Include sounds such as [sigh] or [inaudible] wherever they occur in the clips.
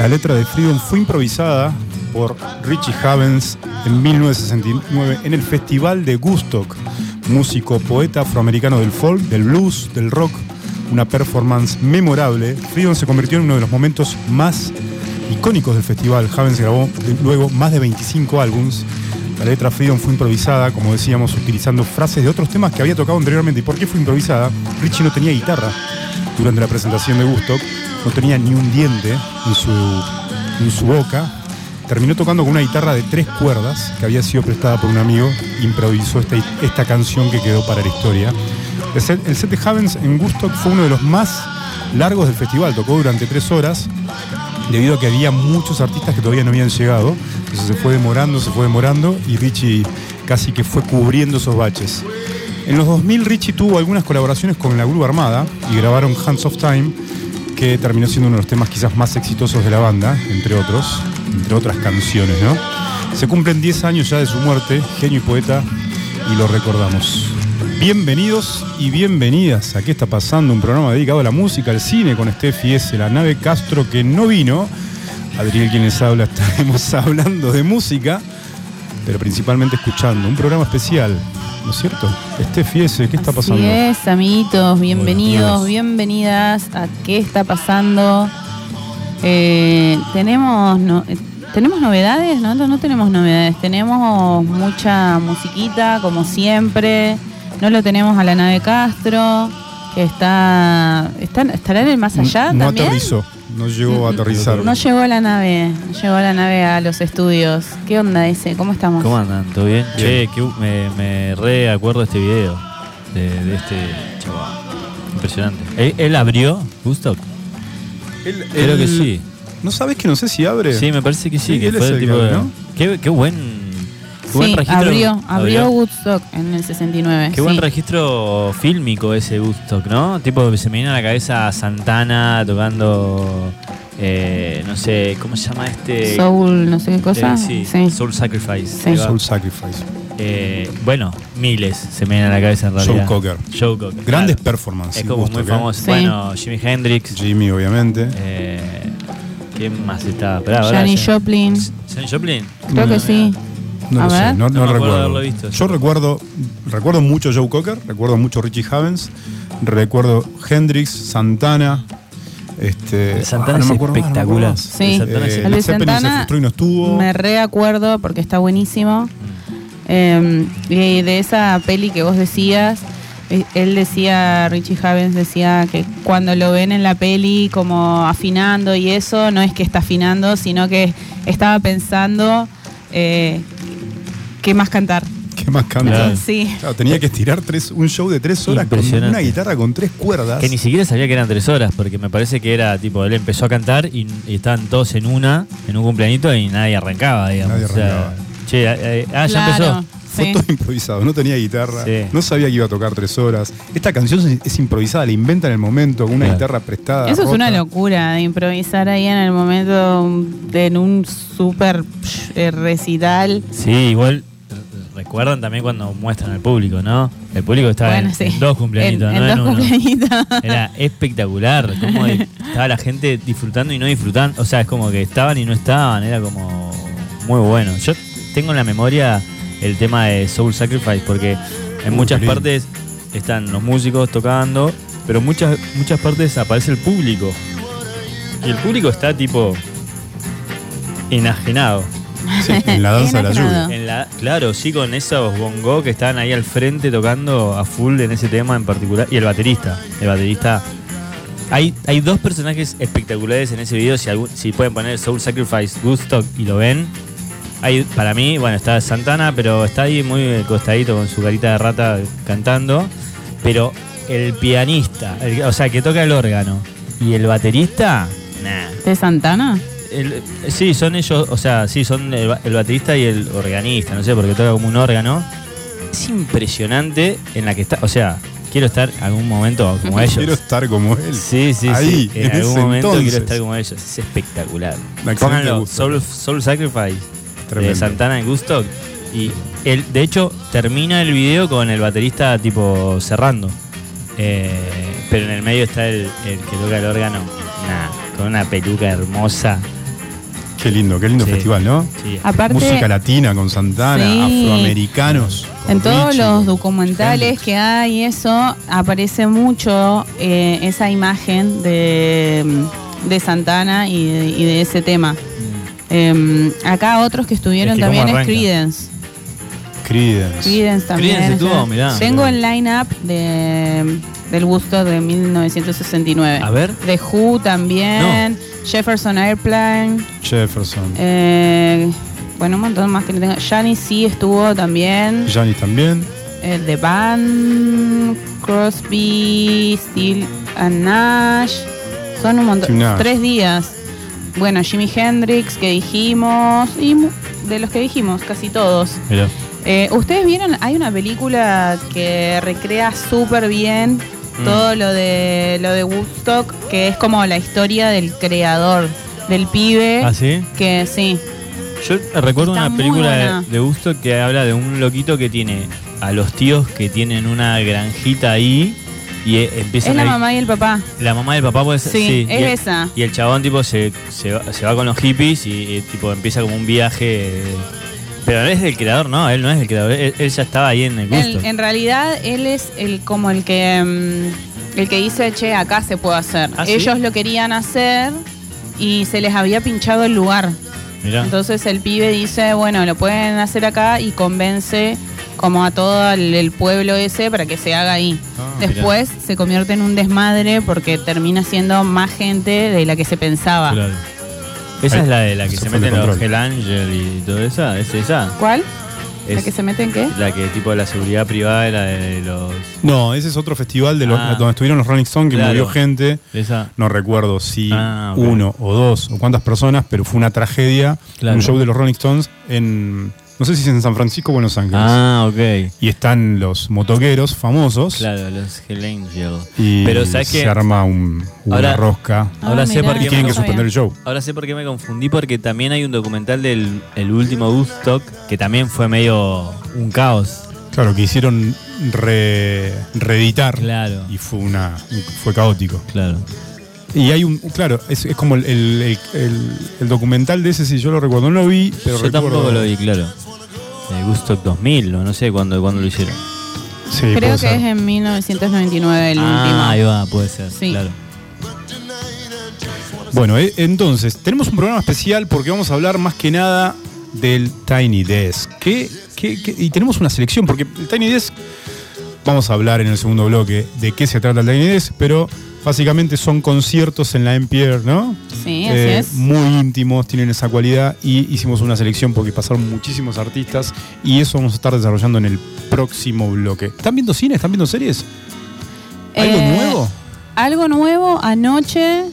La letra de Freedom fue improvisada por Richie Havens en 1969 en el Festival de Gustock, músico, poeta afroamericano del folk, del blues, del rock, una performance memorable. Freedom se convirtió en uno de los momentos más icónicos del festival. Havens grabó luego más de 25 álbums. La letra Freedom fue improvisada, como decíamos, utilizando frases de otros temas que había tocado anteriormente. ¿Y por qué fue improvisada? Richie no tenía guitarra durante la presentación de Gustock, no tenía ni un diente en su, en su boca. Terminó tocando con una guitarra de tres cuerdas que había sido prestada por un amigo. Improvisó esta, esta canción que quedó para la historia. El set, de Havens en Gustock fue uno de los más largos del festival. Tocó durante tres horas debido a que había muchos artistas que todavía no habían llegado. Entonces se fue demorando, se fue demorando y Richie casi que fue cubriendo esos baches. En los 2000 Richie tuvo algunas colaboraciones con la Grúa Armada y grabaron Hands of Time, que terminó siendo uno de los temas quizás más exitosos de la banda, entre otros, entre otras canciones, ¿no? Se cumplen 10 años ya de su muerte, genio y poeta, y lo recordamos. Bienvenidos y bienvenidas a ¿Qué está pasando? Un programa dedicado a la música, al cine con Steffi S, la nave Castro que no vino. Adriel quien les habla, [laughs] estaremos hablando de música, pero principalmente escuchando. Un programa especial, ¿no es cierto? Steffi S, ¿qué está pasando? Así es, amiguitos, bienvenidos, bienvenidas a ¿Qué está pasando? Eh, tenemos, no- eh, tenemos novedades, ¿no? No tenemos novedades, tenemos mucha musiquita, como siempre. No lo tenemos a la nave Castro, que está, está estará en el más allá no también. aterrizó, no llegó a [laughs] aterrizar. No llegó a la nave, no llegó a la nave a los estudios. ¿Qué onda ese? ¿Cómo estamos? ¿Cómo andan? ¿Todo bien? Bien. Che, que, me, me re acuerdo este video. De, de este chaval. Impresionante. ¿Él, él abrió Gustock? Él- Creo que sí. ¿No sabes que no sé si abre? Sí, me parece que sí. Sí, que él fue es el tipo que de- ¿no? Qué, qué buen, qué buen Sí, registro. abrió, abrió Woodstock en el 69. Qué buen sí. registro fílmico ese Woodstock, ¿no? Tipo, se me viene a la cabeza Santana tocando, eh, no sé, ¿cómo se llama este? Soul, no sé qué cosa. Eh, sí, Soul Sacrifice. Sí. Soul Sacrifice. Eh, bueno, miles se me vienen a la cabeza en realidad. Joe Cocker. Joe Cocker. Grandes claro. performances. Es como muy Woodstock, ¿eh? famoso. Sí. Bueno, Jimi Hendrix. Jimmy, obviamente. Eh, ¿Quién más ya- Joplin. ¿Janis Joplin? Creo que sí. No a lo sé, no, recuerdo. haberlo visto. Yo recuerdo, recuerdo mucho Joe Cocker, recuerdo mucho Richie Havens, recuerdo Hendrix, Santana. Este, Santana ah, no me es espectacular. más. Sí. Santana es Eh, El de se y no estuvo. Me reacuerdo porque está buenísimo. Eh, y de esa peli que vos decías, eh, él decía, Richie Havens decía que cuando lo ven en la peli como afinando y eso, no es que está afinando, sino que estaba pensando eh, qué más cantar. ¿Qué más canta? Claro. Sí. Claro, tenía que estirar tres, un show de tres horas con una guitarra con tres cuerdas. Que ni siquiera sabía que eran tres horas, porque me parece que era tipo, él empezó a cantar y, y estaban todos en una, en un cumpleañito y nadie arrancaba, digamos. Nadie O sea, arrancaba. che, eh, eh, ah, ya Claro, empezó. Fue sí. todo improvisado, no tenía guitarra, Sí. no sabía que iba a tocar tres horas. Esta canción es, improvisada, la inventa en el momento, con una Claro. guitarra prestada. Eso es una locura, de improvisar ahí en el momento de en un súper eh, recital. Sí, igual recuerdan también cuando muestran al público, ¿no? El público estaba Bueno, en, sí. en dos cumpleañitos, En- no en dos cumpleañitos. Era espectacular, cómo [laughs] estaba la gente disfrutando y no disfrutando. O sea, es como que estaban y no estaban, era como muy bueno. Yo tengo en la memoria el tema de Soul Sacrifice, porque en muchas lindo. partes están los músicos tocando, pero en muchas, muchas partes aparece el público. Y el público está tipo enajenado. [laughs] Sí, en la danza de la lluvia. En la, claro, sí, con esos bongo que estaban ahí al frente tocando a full en ese tema en particular. Y el baterista. El baterista. Hay, hay dos personajes espectaculares en ese video. Si, algún- si pueden poner Soul Sacrifice Woodstock y lo ven. Hay, para mí, bueno, está Santana, pero está ahí muy costadito con su carita de rata cantando. Pero el pianista, el- o sea, que toca el órgano, y el baterista, nah. ¿De Santana? El- sí, son ellos, o sea, sí, son el, ba- el baterista y el organista, no sé, porque toca como un órgano. Es impresionante en la que está, o sea, quiero estar algún momento como [laughs] ellos. Quiero estar como él. Sí, sí, Ahí, sí. En, en algún momento entonces. quiero estar como ellos. Es espectacular. Pónganlo. Soul, Soul Sacrifice Tremendo. de Santana en Gusto. Y él, de hecho, termina el video con el baterista tipo cerrando. Eh, pero en el medio está el, el que toca el órgano. Nah, con una peluca hermosa. Qué lindo, qué lindo Sí. festival, ¿no? Sí. Aparte, Música latina con Santana, Sí. afroamericanos. con en todos Richie, los documentales Hendrix. que hay, eso aparece mucho eh, esa imagen de, de Santana y de, y de ese tema. Eh, acá otros que estuvieron Es que cómo también es. Creedence. Creedence. Creedence también. Creedence estuvo, o sea, mirá. Tengo el line-up de, del gusto de 1969. A ver. The Who también. Jefferson Airplane. Jefferson. eh, bueno, un montón más que no tengo. Janis sí estuvo también. Janis también. Eh, The Band. Crosby. Steel and Nash. Son un montón. Nash. Tres días. Bueno, Jimi Hendrix que dijimos. Y de los que dijimos, casi todos. Mirá. Eh, Ustedes vieron, hay una película que recrea súper bien Mm. todo lo de lo de Woodstock, que es como la historia del creador, del pibe, ¿Ah, sí? que sí, Yo recuerdo Está una película buena. de, de Gusto que habla de un loquito que tiene a los tíos que tienen una granjita ahí y eh, empiezan es la a mamá y el papá. La mamá del papá puede ser. Sí, y es el- esa. Y el chabón tipo se, se, va, se va con los hippies y, y, tipo empieza como un viaje. eh, Pero él es el creador, no, él no es el creador, él, él ya estaba ahí en el gusto. Él- en realidad él es el como el que mm, el que dice, "Che, acá se puede hacer." ¿Ah, sí? Ellos lo querían hacer y se les había pinchado el lugar. Mirá. Entonces el pibe dice, bueno, lo pueden hacer acá y convence como a todo el, el pueblo ese para que se haga ahí. Ah, Después se convierte en un desmadre porque termina siendo más gente de la que se pensaba. Claro. Esa Ahí- es la de la que eso se el meten los. Hell Angel y todo esa, ¿es esa? ¿Cuál? ¿La Es que se mete en qué? la que tipo la seguridad privada era de los. No, ese es otro festival de los, Ah. donde estuvieron los Rolling Stones que Claro. murió gente. Esa. No recuerdo si Ah, uno o dos o cuántas personas, pero fue una tragedia. Claro. Un show de los Rolling Stones en. No sé si es en San Francisco o en Los Ángeles. Ah, ok. Y están los motoqueros famosos. Claro, los Hell Angel. Y Pero ¿sabes se qué? arma un, una Ahora- rosca. Ahora Ah, sé mirá, por Y qué tienen que suspender el show. Ahora sé por qué me confundí, porque también hay un documental del el último Woodstock que también fue medio un caos. Claro, que hicieron re- reeditar. Claro. Y fue una fue caótico. Claro. Y hay un, claro, es, es como el, el- el- el- el documental de ese, si yo lo recuerdo, no lo vi, pero Yo recuerdo- tampoco lo vi, claro. El Woodstock 2000, o no sé cuándo, cuándo lo hicieron. Sí, Creo que ser. es en 1999 el ah, ahí último. va, puede ser. Sí. Claro. Bueno, eh, entonces, tenemos un programa especial porque vamos a hablar más que nada del Tiny Desk. ¿Qué, qué- qué- y tenemos una selección, porque el Tiny Desk, vamos a hablar en el segundo bloque de qué se trata el Tiny Desk, pero básicamente son conciertos en la Empire, ¿no? Sí, así Eh, es. Muy íntimos, tienen esa cualidad y hicimos una selección porque pasaron muchísimos artistas y eso vamos a estar desarrollando en el próximo bloque. ¿Están viendo cine? ¿Están viendo series? ¿Algo Eh, nuevo? Algo nuevo, anoche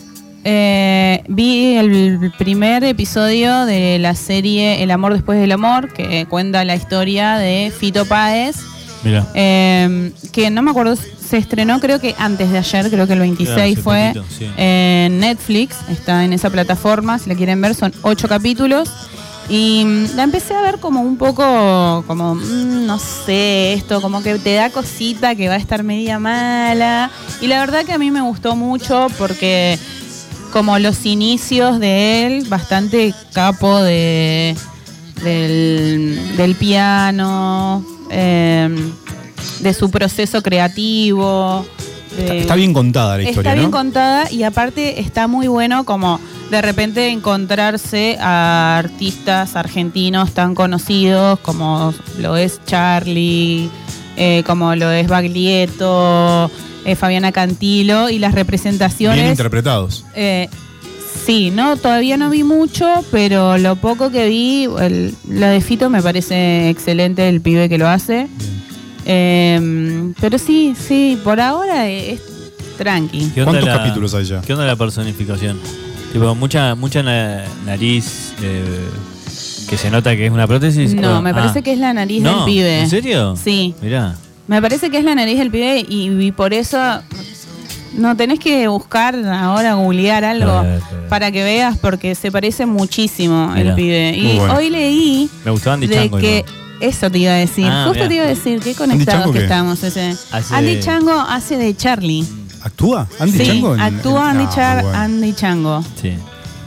eh, vi el primer episodio de la serie El amor después del amor, que cuenta la historia de Fito Páez, Mira. eh, que no me acuerdo, se estrenó creo que antes de ayer, creo que el 26 hace fue poquito, sí. en Netflix, está en esa plataforma, si la quieren ver, son ocho capítulos. Y mm, la empecé a ver como un poco, como, mm, no sé, esto, como que te da cosita que va a estar media mala. Y la verdad que a mí me gustó mucho porque como los inicios de él, bastante capo de, del, del piano, eh, de su proceso creativo. Está, de- está bien contada la historia, Está bien ¿no? contada y aparte está muy bueno como de repente encontrarse a artistas argentinos tan conocidos como lo es Charlie, eh, como lo es Baglietto, eh, Fabiana Cantilo y las Bien representaciones. interpretados. eh, sí, no, todavía no vi mucho, pero lo poco que vi, el- la de Fito me parece excelente el pibe que lo hace. Eh, pero sí, sí, por ahora es tranqui. ¿Qué onda ¿Cuántos la- capítulos hay ya? ¿Qué onda la personificación? Tipo, mucha, mucha na- nariz eh, que se nota que es una prótesis. No, o- me ah. parece que es la nariz No, del pibe. ¿En serio? Sí. Mirá. Me parece que es la nariz del pibe y, y por eso no tenés que buscar ahora, googlear algo A ver, a ver. para que veas porque se parece muchísimo Mirá. el pibe. Muy Y bueno. hoy leí Me gustó Andy de Chango. que igual. eso te iba a decir. Ah, Justo mirá. te iba a decir, qué conectados que estamos ese. Hace Andy de- Chango hace de Charlie. ¿Actúa? ¿Andy sí, Chango? en- actúa en- Andy, Ah, Char- bueno. Andy Chango. Sí.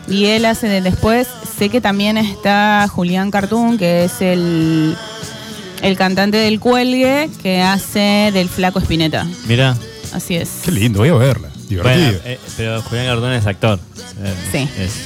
Y él hace de después. Sé que también está Julián Cartoon, que es el, el cantante del cuelgue, que hace del flaco Espineta. Mira. Así es. Qué lindo, voy a verla. Divertido. Bueno, eh, pero Julián Gardón es actor. Eh, Sí. es-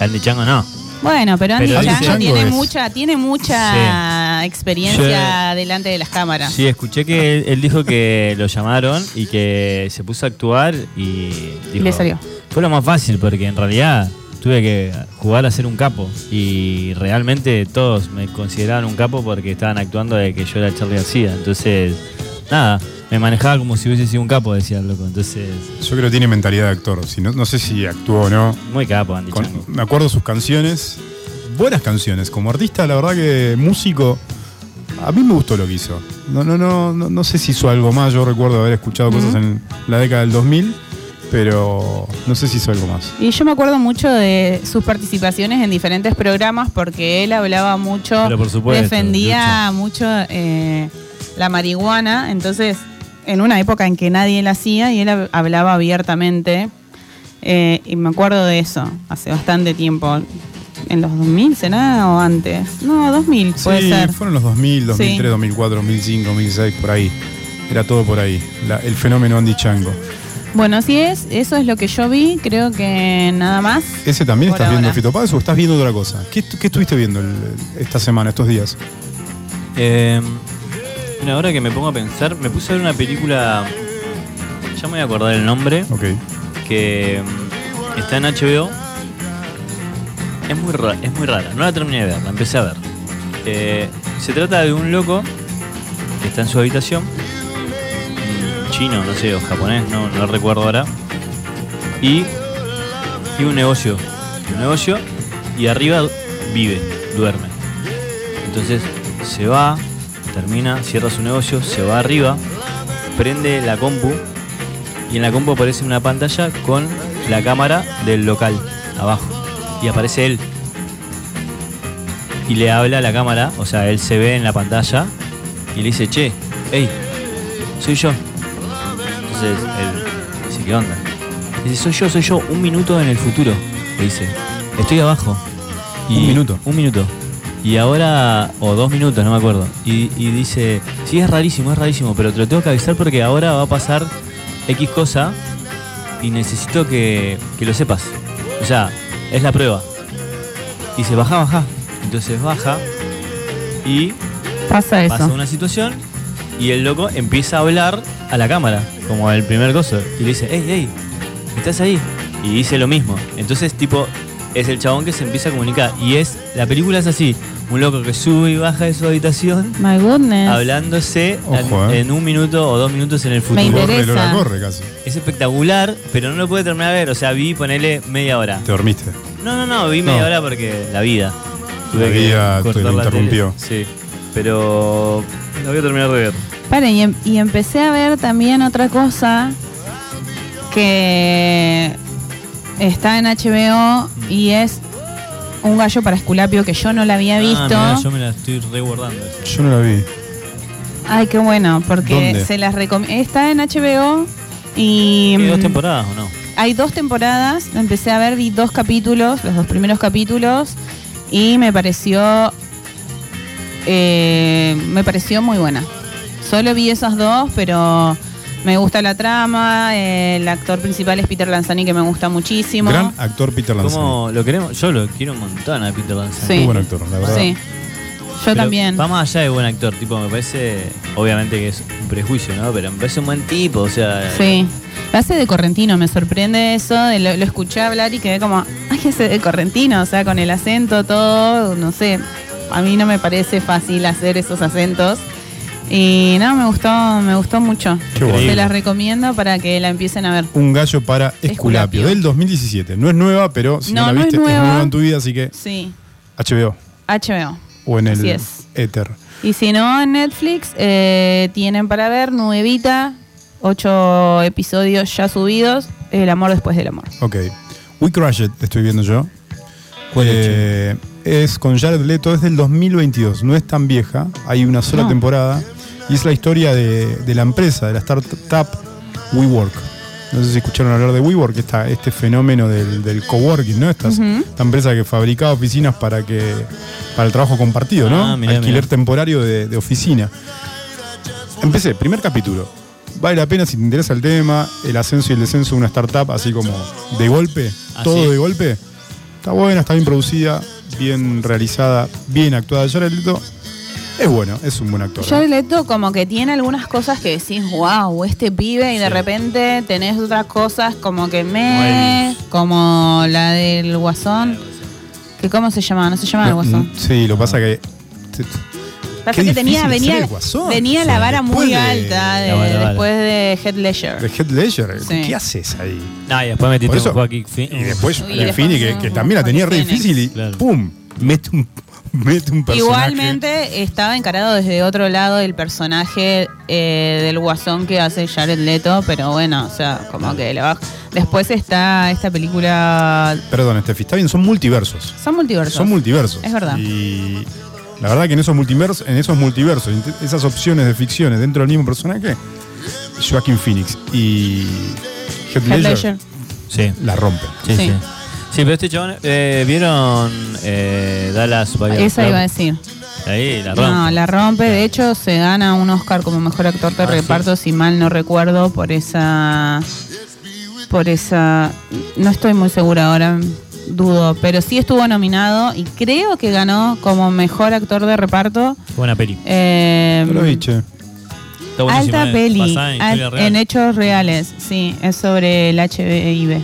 Andy Chango no. Bueno, pero Andy Pero Andy Chango, Chango tiene es- mucha, tiene mucha experiencia delante de las cámaras. Sí, escuché que él, él dijo que lo llamaron y que se puso a actuar y dijo, le salió. Fue lo más fácil porque en realidad tuve que jugar a ser un capo y realmente todos me consideraban un capo porque estaban actuando de que yo era Charlie García. Entonces, nada, me manejaba como si hubiese sido un capo, decía el loco. Entonces, Yo creo que tiene mentalidad de actor. Si no, no sé si actuó o no. muy capo Andy Con- Chango. me acuerdo sus canciones. Buenas canciones. Como artista, la verdad que músico. A mí me gustó lo que hizo. No, no, no, no, no sé si hizo algo más. Yo recuerdo haber escuchado cosas en la década del 2000, pero no sé si hizo algo más. Y yo me acuerdo mucho de sus participaciones en diferentes programas porque él hablaba mucho, Pero por supuesto, defendía mucho eh, la marihuana, entonces en una época en que nadie la hacía y él hab- hablaba abiertamente eh, y me acuerdo de eso hace bastante tiempo. ¿En los 2000 será o antes? No, 2000 puede sí, ser. fueron los 2000, 2003, Sí. 2004, 2005, 2006, por ahí. Era todo por ahí. La- el fenómeno Andy Chango. Bueno, si es, eso es lo que yo vi, creo que nada más. ¿Ese también estás viendo. Fito Páez o estás viendo otra cosa? ¿Qué, qué estuviste viendo el- esta semana, estos días? Eh, mira, ahora que me pongo a pensar, me puse a ver una película, ya me voy a acordar el nombre, Ok. que mm, está en HBO. Es muy, rara, es muy rara, no la terminé de ver, la empecé a ver. Eh, se trata de un loco que está en su habitación, mm, chino, no sé, o japonés, no, no recuerdo ahora, y, y un negocio, un negocio, y arriba vive, duerme. Entonces se va, termina, cierra su negocio, se va arriba, prende la compu y en la compu aparece una pantalla con la cámara del local abajo y aparece él y le habla a la cámara, o sea, él se ve en la pantalla y le dice, che, hey, soy yo. Entonces él dice, ¿qué onda? Dice, soy yo, soy yo, un minuto en el futuro. Le dice, estoy abajo. Un minuto. Un minuto. Y ahora, o dos minutos, no me acuerdo. Y, y dice, sí, es rarísimo, es rarísimo, pero te lo tengo que avisar porque ahora va a pasar X cosa y necesito que, que lo sepas. O sea, es la prueba. Y dice, baja, baja. Entonces baja y Pasa eso. pasa una situación y el loco empieza a hablar a la cámara, como el primer gozo. Y le dice, hey, hey, ¿estás ahí? Y dice lo mismo. Entonces, tipo, es el chabón que se empieza a comunicar. Y es, la película es así, un loco que sube y baja de su habitación, My goodness. hablándose Ojo, eh. en un minuto o dos minutos en el Me futuro. interesa. Corre, corre casi. Es espectacular, pero no lo pude terminar de ver. O sea, vi ponerle media hora. Te dormiste. No, no, no, vi media hora porque la vida. La vida te lo la tele. interrumpió. Sí, pero la voy a terminar de ver. Paren, y, em- y empecé a ver también otra cosa que está en HBO y es un gallo para Esculapio que yo no la había visto. Ah, mirá, yo me la estoy reguardando. Yo no la vi. Ay, qué bueno, porque ¿Dónde? se las recomiendo. Está en HBO y ¿Tiene dos mm, temporadas o no? hay dos temporadas. Empecé a ver, vi dos capítulos, los dos primeros capítulos, y me pareció. eh, me pareció muy buena. Solo vi esos dos, pero me gusta la trama. eh, el actor principal es Peter Lanzani, que me gusta muchísimo. Gran actor Peter Lanzani. ¿Cómo lo queremos? Yo lo quiero un montón a Peter Lanzani. Sí. Muy buen actor, la verdad. Sí. Yo Pero también. Va más allá de buen actor, tipo, me parece, obviamente que es un prejuicio, ¿no? Pero me parece un buen tipo, o sea. Sí. Lo hace de Correntino, me sorprende eso. de Lo, lo escuché hablar y quedé como, ay, ese de Correntino, o sea, con el acento, todo, no sé. A mí no me parece fácil hacer esos acentos. Y no, me gustó, me gustó mucho. Qué bueno. Se las recomiendo para que la empiecen a ver. Un gallo para Esculapio, Esculapio. del 2017. No es nueva, pero si no, No, la no viste, es nueva. nueva en tu vida, así que Sí, HBO HBO. o en el es. éter. Y si no, en Netflix eh, tienen para ver nuevita, ocho episodios ya subidos, El amor después del amor. Ok. We Crash It, estoy viendo yo. ¿Cuál es, Eh, es con Jared Leto, es del 2022, no es tan vieja, hay una sola No. temporada y es la historia de, de la empresa, de la startup WeWork. No sé si escucharon hablar de WeWork, esta, este fenómeno del, del coworking, ¿no? Estas-. Esta empresa que fabricaba oficinas para que para el trabajo compartido, ¿no? Ah, mirá, Alquiler mirá. temporario de, de oficina. Empecé, primer capítulo. Vale la pena si te interesa el tema, el ascenso y el descenso de una startup, así como de golpe, Ah, todo sí. de golpe. Está buena, está bien producida, bien realizada, bien actuada. Jared Leto es bueno, es un buen actor. Jared Leto como que tiene algunas cosas que decís, wow, este pibe, y de repente tenés otras cosas como que me, como la del Guasón, que cómo se llama, no se llama el Guasón. Sí, lo que pasa que. Pasa Qué que tenía, difícil venía, ser el Guasón. venía Sí, la vara después muy de- alta de- La vara, vara. después de Head Ledger. De Heath Ledger, Sí. ¿qué haces ahí? No, y después metiste eso- un Joaquín Phoenix. Y después, Y en después fin, y que, un- también la tenía re difícil y Claro. ¡pum! Mete un, [laughs] mete un personaje. Igualmente estaba encarado desde otro lado el personaje eh, del guasón que hace Jared Leto, pero bueno, o sea, como que le baja. Después está esta película. Perdón, Steffi, está bien, son multiversos. Son multiversos. Son multiversos. Es verdad. Y la verdad que en esos multiversos, en esos multiversos, esas opciones de ficciones dentro del mismo personaje, Joaquin Phoenix y Heath Heath Ledger, Ledger. Sí, la rompen. sí, Sí. sí. Sí, pero este chabón, eh, ¿vieron eh, Dallas Buyers Esa Club? iba a decir. Ahí la rompe. No, la rompe. De hecho, se gana un Oscar como mejor actor de Ah, ¿sí? reparto, si mal no recuerdo, por esa. Por esa. No estoy muy segura ahora, dudo. Pero sí estuvo nominado y creo que ganó como mejor actor de reparto. Buena peli. Eh, lo alta eh, peli. en al- en hechos reales, sí. Es sobre el HIV.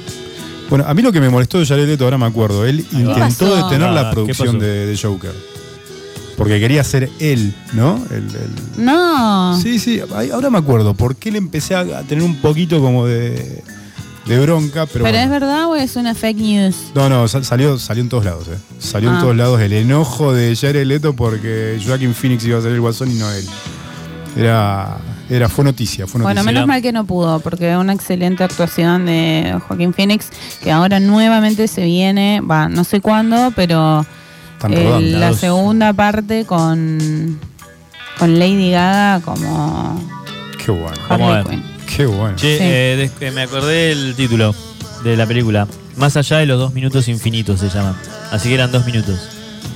Bueno, a mí lo que me molestó de Jared Leto, ahora me acuerdo, él intentó ¿Qué detener Ah, la ¿qué producción de, de Joker. Porque quería ser él, ¿no? El- el- No. Sí, sí, ahora me acuerdo. Porque le empecé a, tener un poquito como de, de bronca, pero. ¿Pero bueno. es verdad o es una fake news? No, no, sal- salió, salió en todos lados, ¿eh? Salió en Ah. todos lados el enojo de Jared Leto porque Joaquin Phoenix iba a ser el guasón y no él. Era, era fue noticia, fue Bueno, noticia. menos la- mal que no pudo, porque una excelente actuación de Joaquín Phoenix, que ahora nuevamente se viene, va, no sé cuándo, pero Están el- rodando. la segunda parte con, con Lady Gaga como Qué bueno, Vamos a Harley ver. Quinn. qué bueno. Che, Sí. eh, eh, me acordé del título de la película. Más allá de los dos minutos infinitos se llama. Así que eran dos minutos.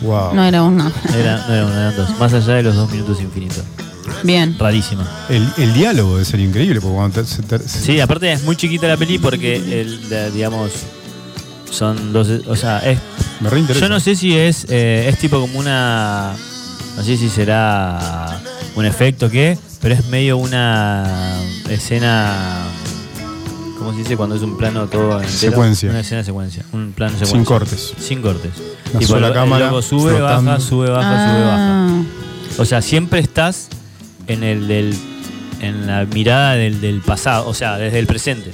Wow. No era uno. Era, no eran, eran dos. Más allá de los dos minutos infinitos. Bien. Rarísima. El, el diálogo debe ser increíble porque cuando te- se te- se- Sí, aparte es muy chiquita la peli porque, el, digamos, son dos... O sea, es, me reinteresa. yo no sé si es, eh, es tipo como una... No sé si será un efecto o qué, pero es medio una escena... ¿Cómo se dice cuando es un plano todo entero? Secuencia. Una escena secuencia. Un plano secuencia. Sin cortes. Sin cortes. Una Tipo, sola el- cámara, El loco sube, flotando. baja, sube, baja, sube, baja. Ah, O sea, siempre estás en el del, en la mirada del, del pasado, o sea, desde el presente.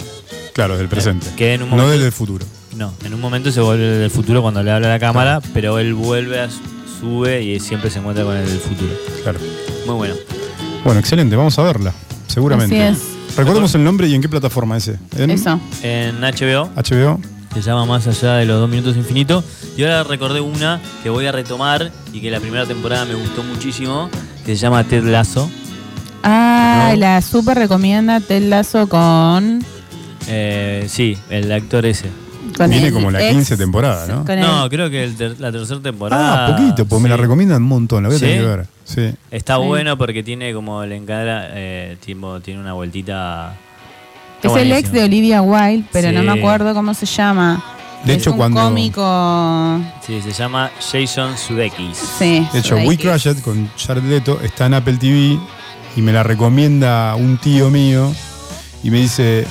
Claro, del presente. Que en un no del del futuro. no, en un momento se vuelve del futuro cuando le habla a la cámara, pero él vuelve, a, sube y siempre se encuentra con el del futuro. Claro. Muy bueno. Bueno, excelente, vamos a verla, seguramente. Así Recordemos el nombre y en qué plataforma ese. ¿En Eso. En HBO HBO. se llama Más allá de los dos minutos infinitos. Y ahora recordé una que voy a retomar y que la primera temporada me gustó muchísimo, que se llama Ted Lasso. Ah, No. la super recomienda Ted Lasso con. Eh, sí, el actor ese. con Viene como la ex- 15 temporada, ¿no? No, creo que el ter- la tercera temporada. Ah, poquito, pues me la recomiendan un montón, la voy a tener ¿Sí? que ver. Sí. Está Sí. bueno porque tiene como el encadra, eh, tipo, tiene una vueltita. Está es el ex de Olivia Wilde, pero no me acuerdo cómo se llama. De es hecho, un cuando- cómico. Sí, se llama Jason Sudeikis. Sí. De hecho, We Sudeikis. Crash It con Jared Leto está en Apple TV y me la recomienda un tío mío y me dice,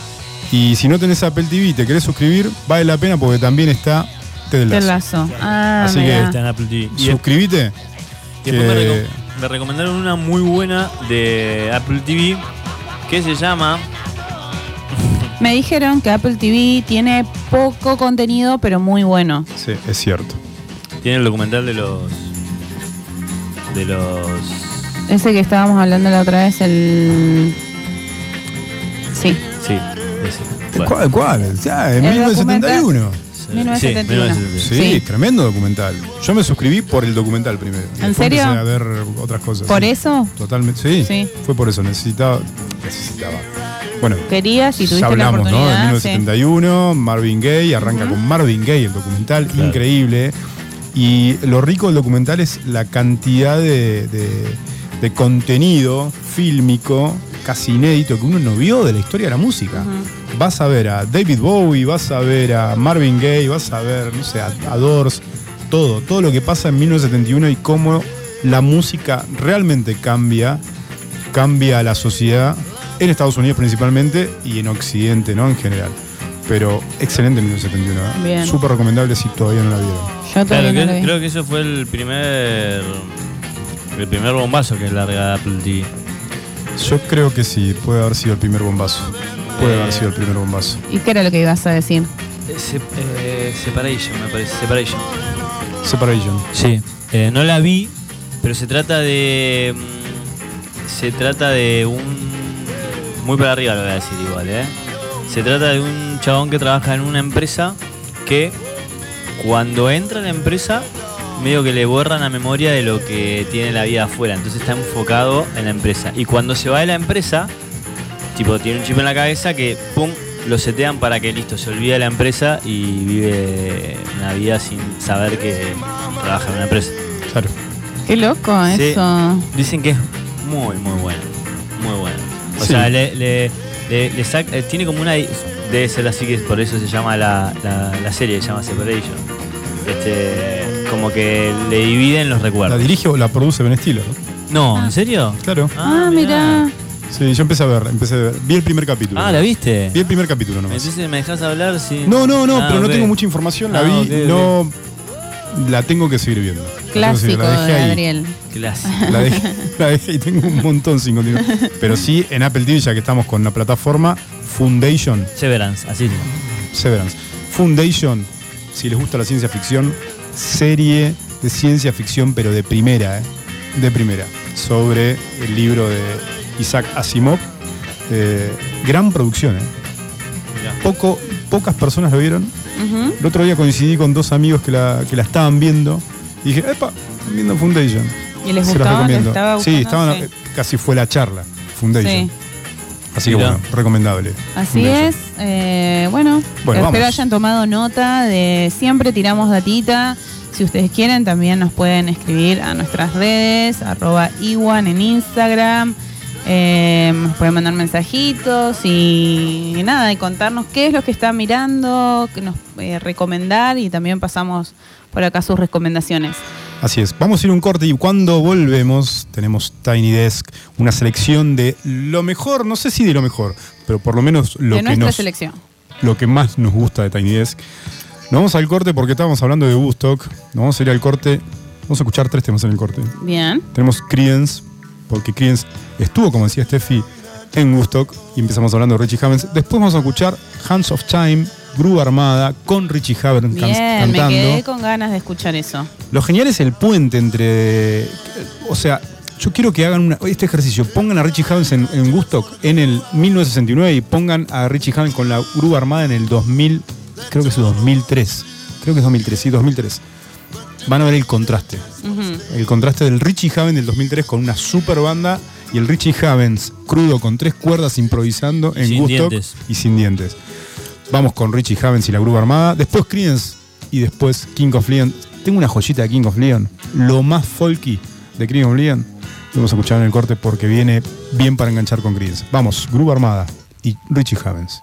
y si no tenés Apple TV y te querés suscribir, vale la pena porque también está Ted Ted Lasso. Lasso. Ah, Así que. Está en Apple TV. Y Suscríbete. después me, que- reco- me recomendaron una muy buena de Apple TV que se llama. Me dijeron que Apple TV tiene poco contenido, pero muy bueno. Sí, es cierto. Tiene el documental de los. de los. Ese que estábamos hablando la otra vez, el. Sí. Sí, ese. Bueno. ¿Cuál? ¿Cuál? Ya, en El 1971. Sí, 1971. 1971. Sí, Sí. tremendo documental. Yo me suscribí por el documental primero. Después serio? Empecé a ver otras cosas. ¿Por sí. eso? Totalmente, sí, Sí. Fue por eso, necesitaba. Necesitaba. Bueno, Querías y ya tuviste la hablamos, ¿no? De oportunidad. sí. 1971, Marvin Gaye, arranca con Marvin Gaye el documental, Claro. increíble. Y lo rico del documental es la cantidad de, de- de contenido fílmico casi inédito que uno no vio de la historia de la música. Vas a ver a David Bowie, vas a ver a Marvin Gaye, vas a ver, no sé, a, a Doors, todo, todo lo que pasa en 1971 y cómo la música realmente cambia, cambia la sociedad en Estados Unidos principalmente y en Occidente, ¿no? En general. Pero excelente 1971, ¿eh? Súper recomendable si todavía no la vieron. Yo Claro, no creo que eso fue el primer. El primer bombazo que larga Apple TV. Yo creo que sí, puede haber sido el primer bombazo. Puede Eh. haber sido el primer bombazo. ¿Y qué era lo que ibas a decir? eh, Separation, me parece. Separation. Separation. Sí. Eh, no la vi, pero se trata de. mm, Se trata de un. Muy para arriba lo voy a decir igual, ¿eh? Se trata de un chabón que trabaja en una empresa que cuando entra en la empresa medio que le borran la memoria de lo que tiene la vida afuera, entonces está enfocado en la empresa. Y cuando se va de la empresa, tipo tiene un chip en la cabeza que pum, lo setean para que listo, se olvide de la empresa y vive una vida sin saber que trabaja en una empresa. Claro. Qué loco Sí. eso. Dicen que es muy, muy bueno. Muy bueno. O Sí. sea, le, le, le- le saca- eh, tiene como una. Debe ser así que por eso se llama la, la, la serie, se llama Separation. Este, como que le dividen los La recuerdos. dirige o la produce Ben Stiller, ¿no? No, ¿en serio? Claro. Ah, mira. Sí, yo empecé a ver, empecé a ver. Vi el primer capítulo. Ah, ¿la viste? Vi el primer capítulo nomás. Entonces me dejas hablar sin. No, no, no, Ah, pero no ok. tengo mucha información, la Ah, vi, ok, ok. no la tengo que seguir viendo. La Clásico la de dejé ahí. Adriel. Clásico. La dejé, [laughs] la dejé y tengo un montón sin continuar. Pero sí, en Apple TV, ya que estamos con la plataforma, Foundation, Severance, así. Severance. Foundation, si les gusta la ciencia ficción, serie de ciencia ficción, pero de primera, ¿eh? De primera. Sobre el libro de Isaac Asimov. Eh, gran producción, ¿eh? Poco, pocas personas lo vieron. El otro día coincidí con dos amigos que la, que la estaban viendo. Y dije, epa, están viendo Foundation. ¿Y les gustaba? ¿Les estaba sí, estaban, casi fue la charla. Foundation. Sí. Así que Mirá. bueno, recomendable. Así es. Eh, bueno, Bueno, espero vamos. hayan tomado nota de siempre tiramos datita. Si ustedes quieren, también nos pueden escribir a nuestras redes, arroba Iwan en Instagram. Eh, nos pueden mandar mensajitos y, nada, y contarnos qué es lo que están mirando, que nos eh, recomendar y también pasamos por acá sus recomendaciones. Así es. Vamos a ir a un corte y cuando volvemos tenemos Tiny Desk, una selección de lo mejor, no sé si de lo mejor, pero por lo menos lo, de que, nos, selección. lo que más nos gusta de Tiny Desk. Nos vamos al corte porque estábamos hablando de Woodstock. Nos vamos a ir al corte. Vamos a escuchar tres temas en el corte. Bien. Tenemos Creedence, porque Creedence estuvo, como decía Steffi, en Woodstock y empezamos hablando de Richie Havens. Después vamos a escuchar Hands of Time, Grúa Armada, con Richie Havens can- Bien, me cantando. quedé con ganas de escuchar eso. Lo genial es el puente entre. O sea, yo quiero que hagan una- este ejercicio. Pongan a Richie Havens en, en Woodstock en el 1969 y pongan a Richie Havens con la grúa armada en el 2000. Creo que es 2003. Creo que es 2003, sí, 2003. Van a ver el contraste. El contraste del Richie Havens del 2003 con una super banda y el Richie Havens crudo con tres cuerdas improvisando en Sin Woodstock dientes. y sin dientes. Vamos con Richie Havens y la grúa armada. Después Creedence y después King of Leon. Tengo una joyita de King of Leon. Lo más folky de King of Leon. Lo Vamos a escuchar en el corte porque viene bien para enganchar con Creedence. Vamos, grúa armada y Richie Havens.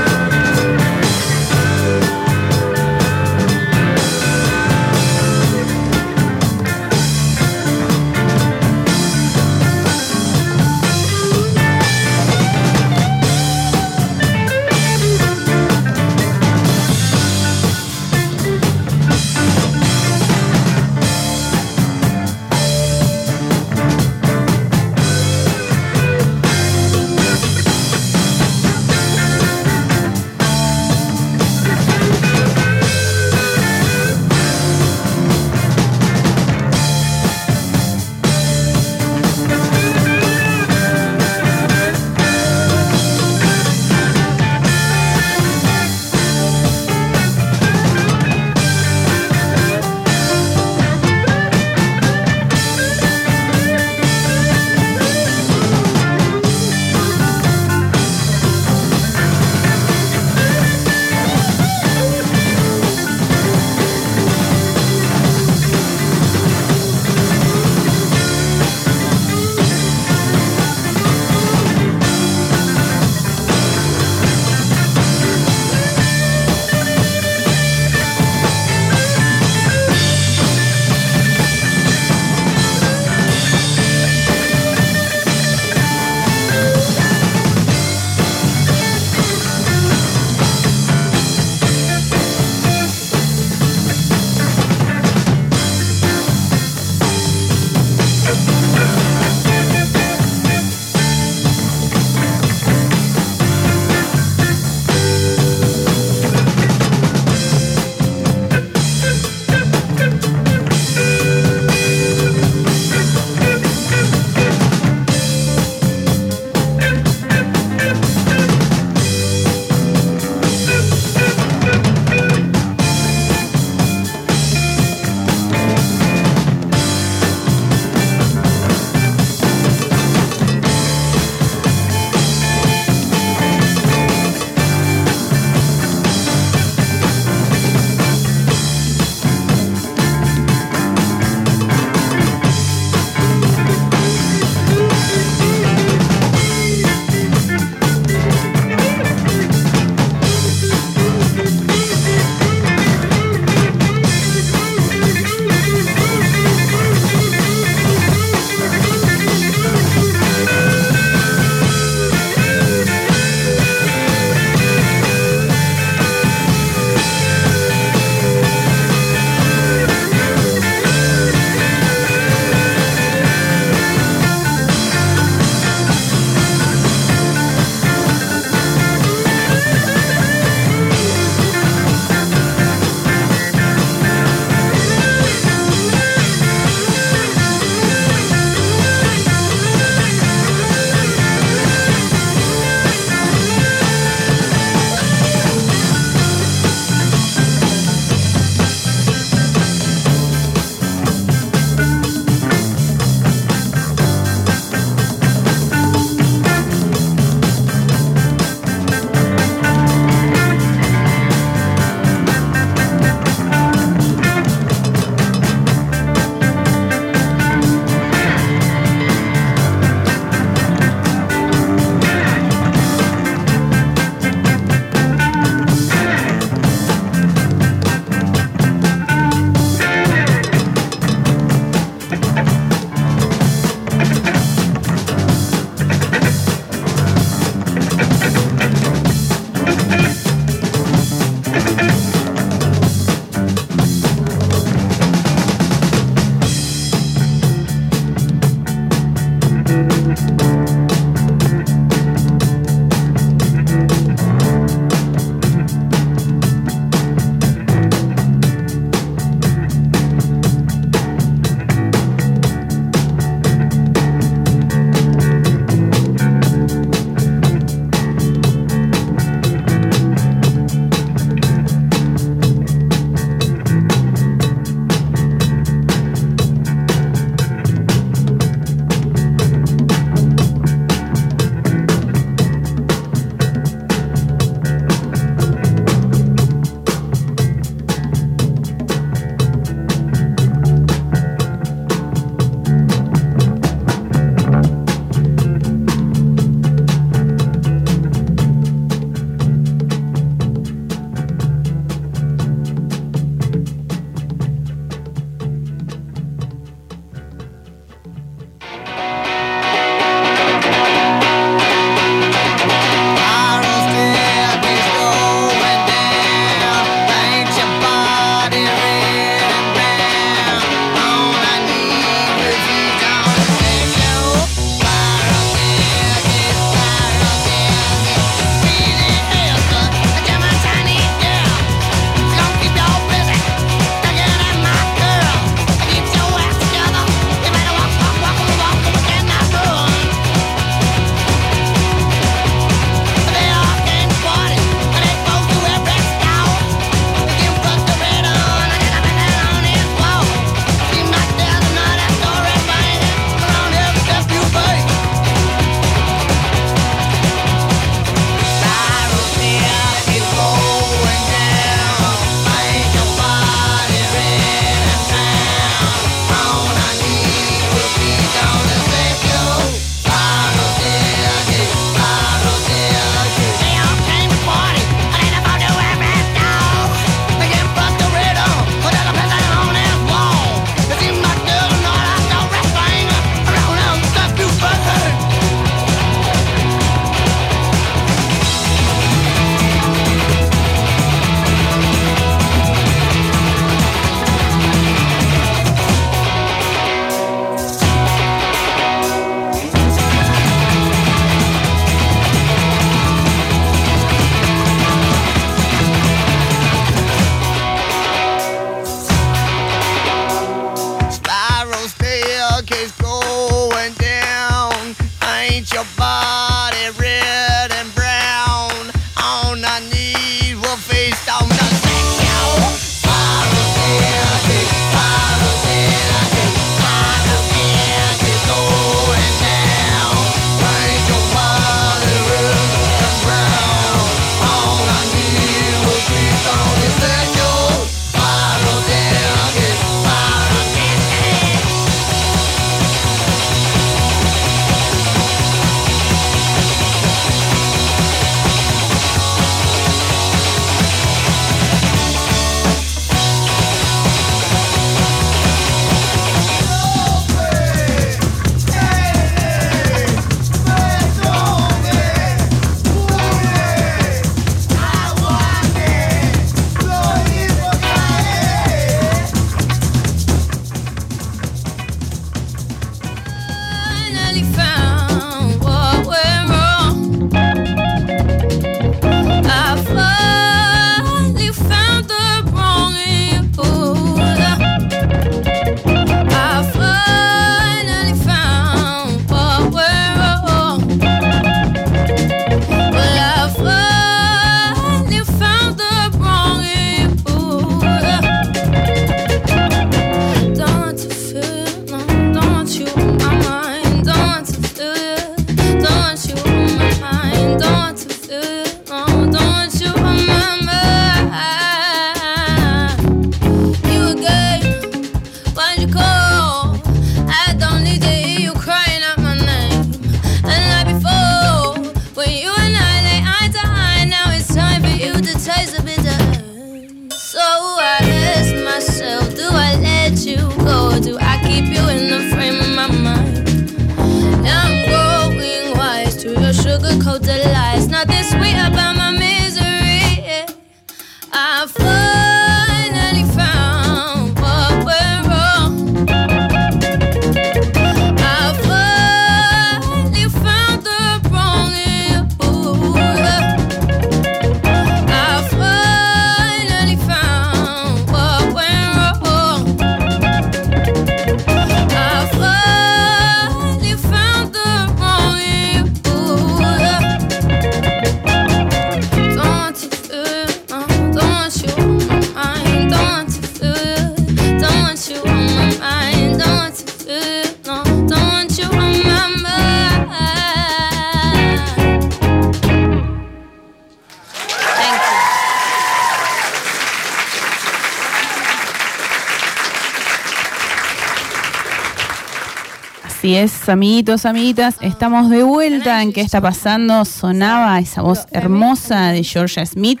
Amiguitos, amiguitas, estamos de vuelta en qué está pasando. Sonaba esa voz hermosa de Georgia Smith,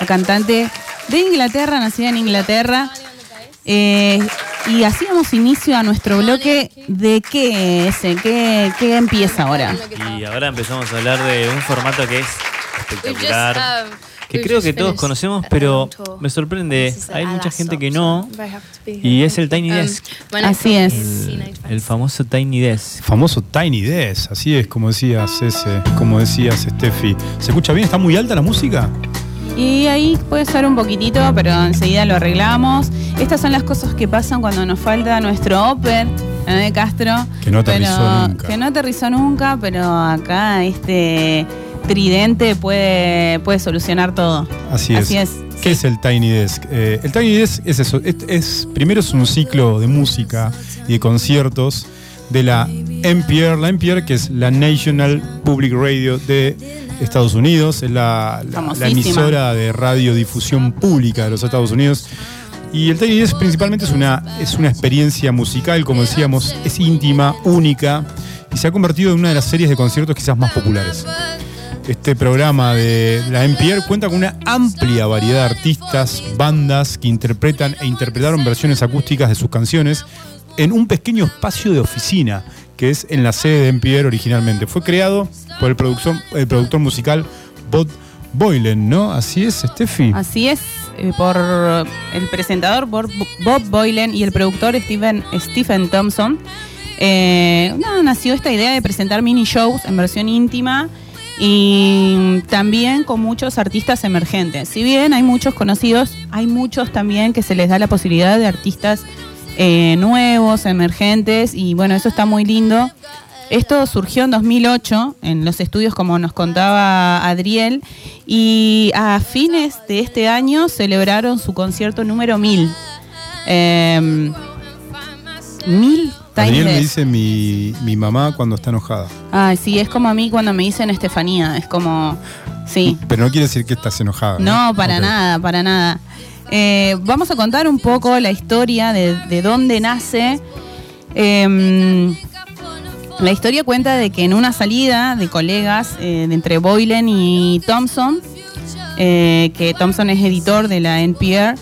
la cantante de Inglaterra, nacida en Inglaterra. Eh, y así damos inicio a nuestro bloque de qué es, qué, qué empieza ahora. Y ahora empezamos a hablar de un formato que es espectacular. Que creo que todos conocemos, pero me sorprende, hay mucha gente que no, y es el Tiny Desk. Así es. El, el famoso Tiny Desk. Famoso Tiny Desk, así es como decías ese, como decías Steffi. ¿Se escucha bien? ¿Está muy alta la música? Y ahí puede ser un poquitito, pero enseguida lo arreglamos. Estas son las cosas que pasan cuando nos falta nuestro Oper de Castro. Que no pero- aterrizó nunca. Que no aterrizó nunca, pero acá este tridente puede, puede solucionar todo. Así es. Así es. ¿Qué es el Tiny Desk? Eh, el Tiny Desk es eso. Es, es- primero es un ciclo de música y de conciertos de la NPR, la NPR que es la National Public Radio de Estados Unidos, es la, la- emisora de radiodifusión pública de los Estados Unidos. Y el Tiny Desk principalmente es una, es una experiencia musical, como decíamos, es íntima, única y se ha convertido en una de las series de conciertos quizás más populares. Este programa de la NPR cuenta con una amplia variedad de artistas, bandas que interpretan e interpretaron versiones acústicas de sus canciones en un pequeño espacio de oficina que es en la sede de NPR originalmente. Fue creado por el productor, musical Bob Boylan, ¿no? Así es, Steffi. Así es, eh, por el presentador Bob Boylan y el productor Stephen, Stephen Thompson. eh, nació esta idea de presentar mini shows en versión íntima y también con muchos artistas emergentes. Si bien hay muchos conocidos, hay muchos también que se les da la posibilidad de artistas eh, nuevos, emergentes y bueno, eso está muy lindo. Esto surgió en 2008 en los estudios, como nos contaba Adriel, y a fines de este año celebraron su concierto número 1000. Eh, 1000 Tiny Daniel me dice mi, mi mamá cuando está enojada. Ay, sí, es como a mí cuando me dicen Estefanía, es como, sí. Pero no quiere decir que estás enojada. No, para nada, para nada. Eh, vamos a contar un poco la historia de, de dónde nace. Em, la historia cuenta de que en una salida de colegas eh, de entre Boylan y Thompson, eh, que Thompson es editor de la NPR,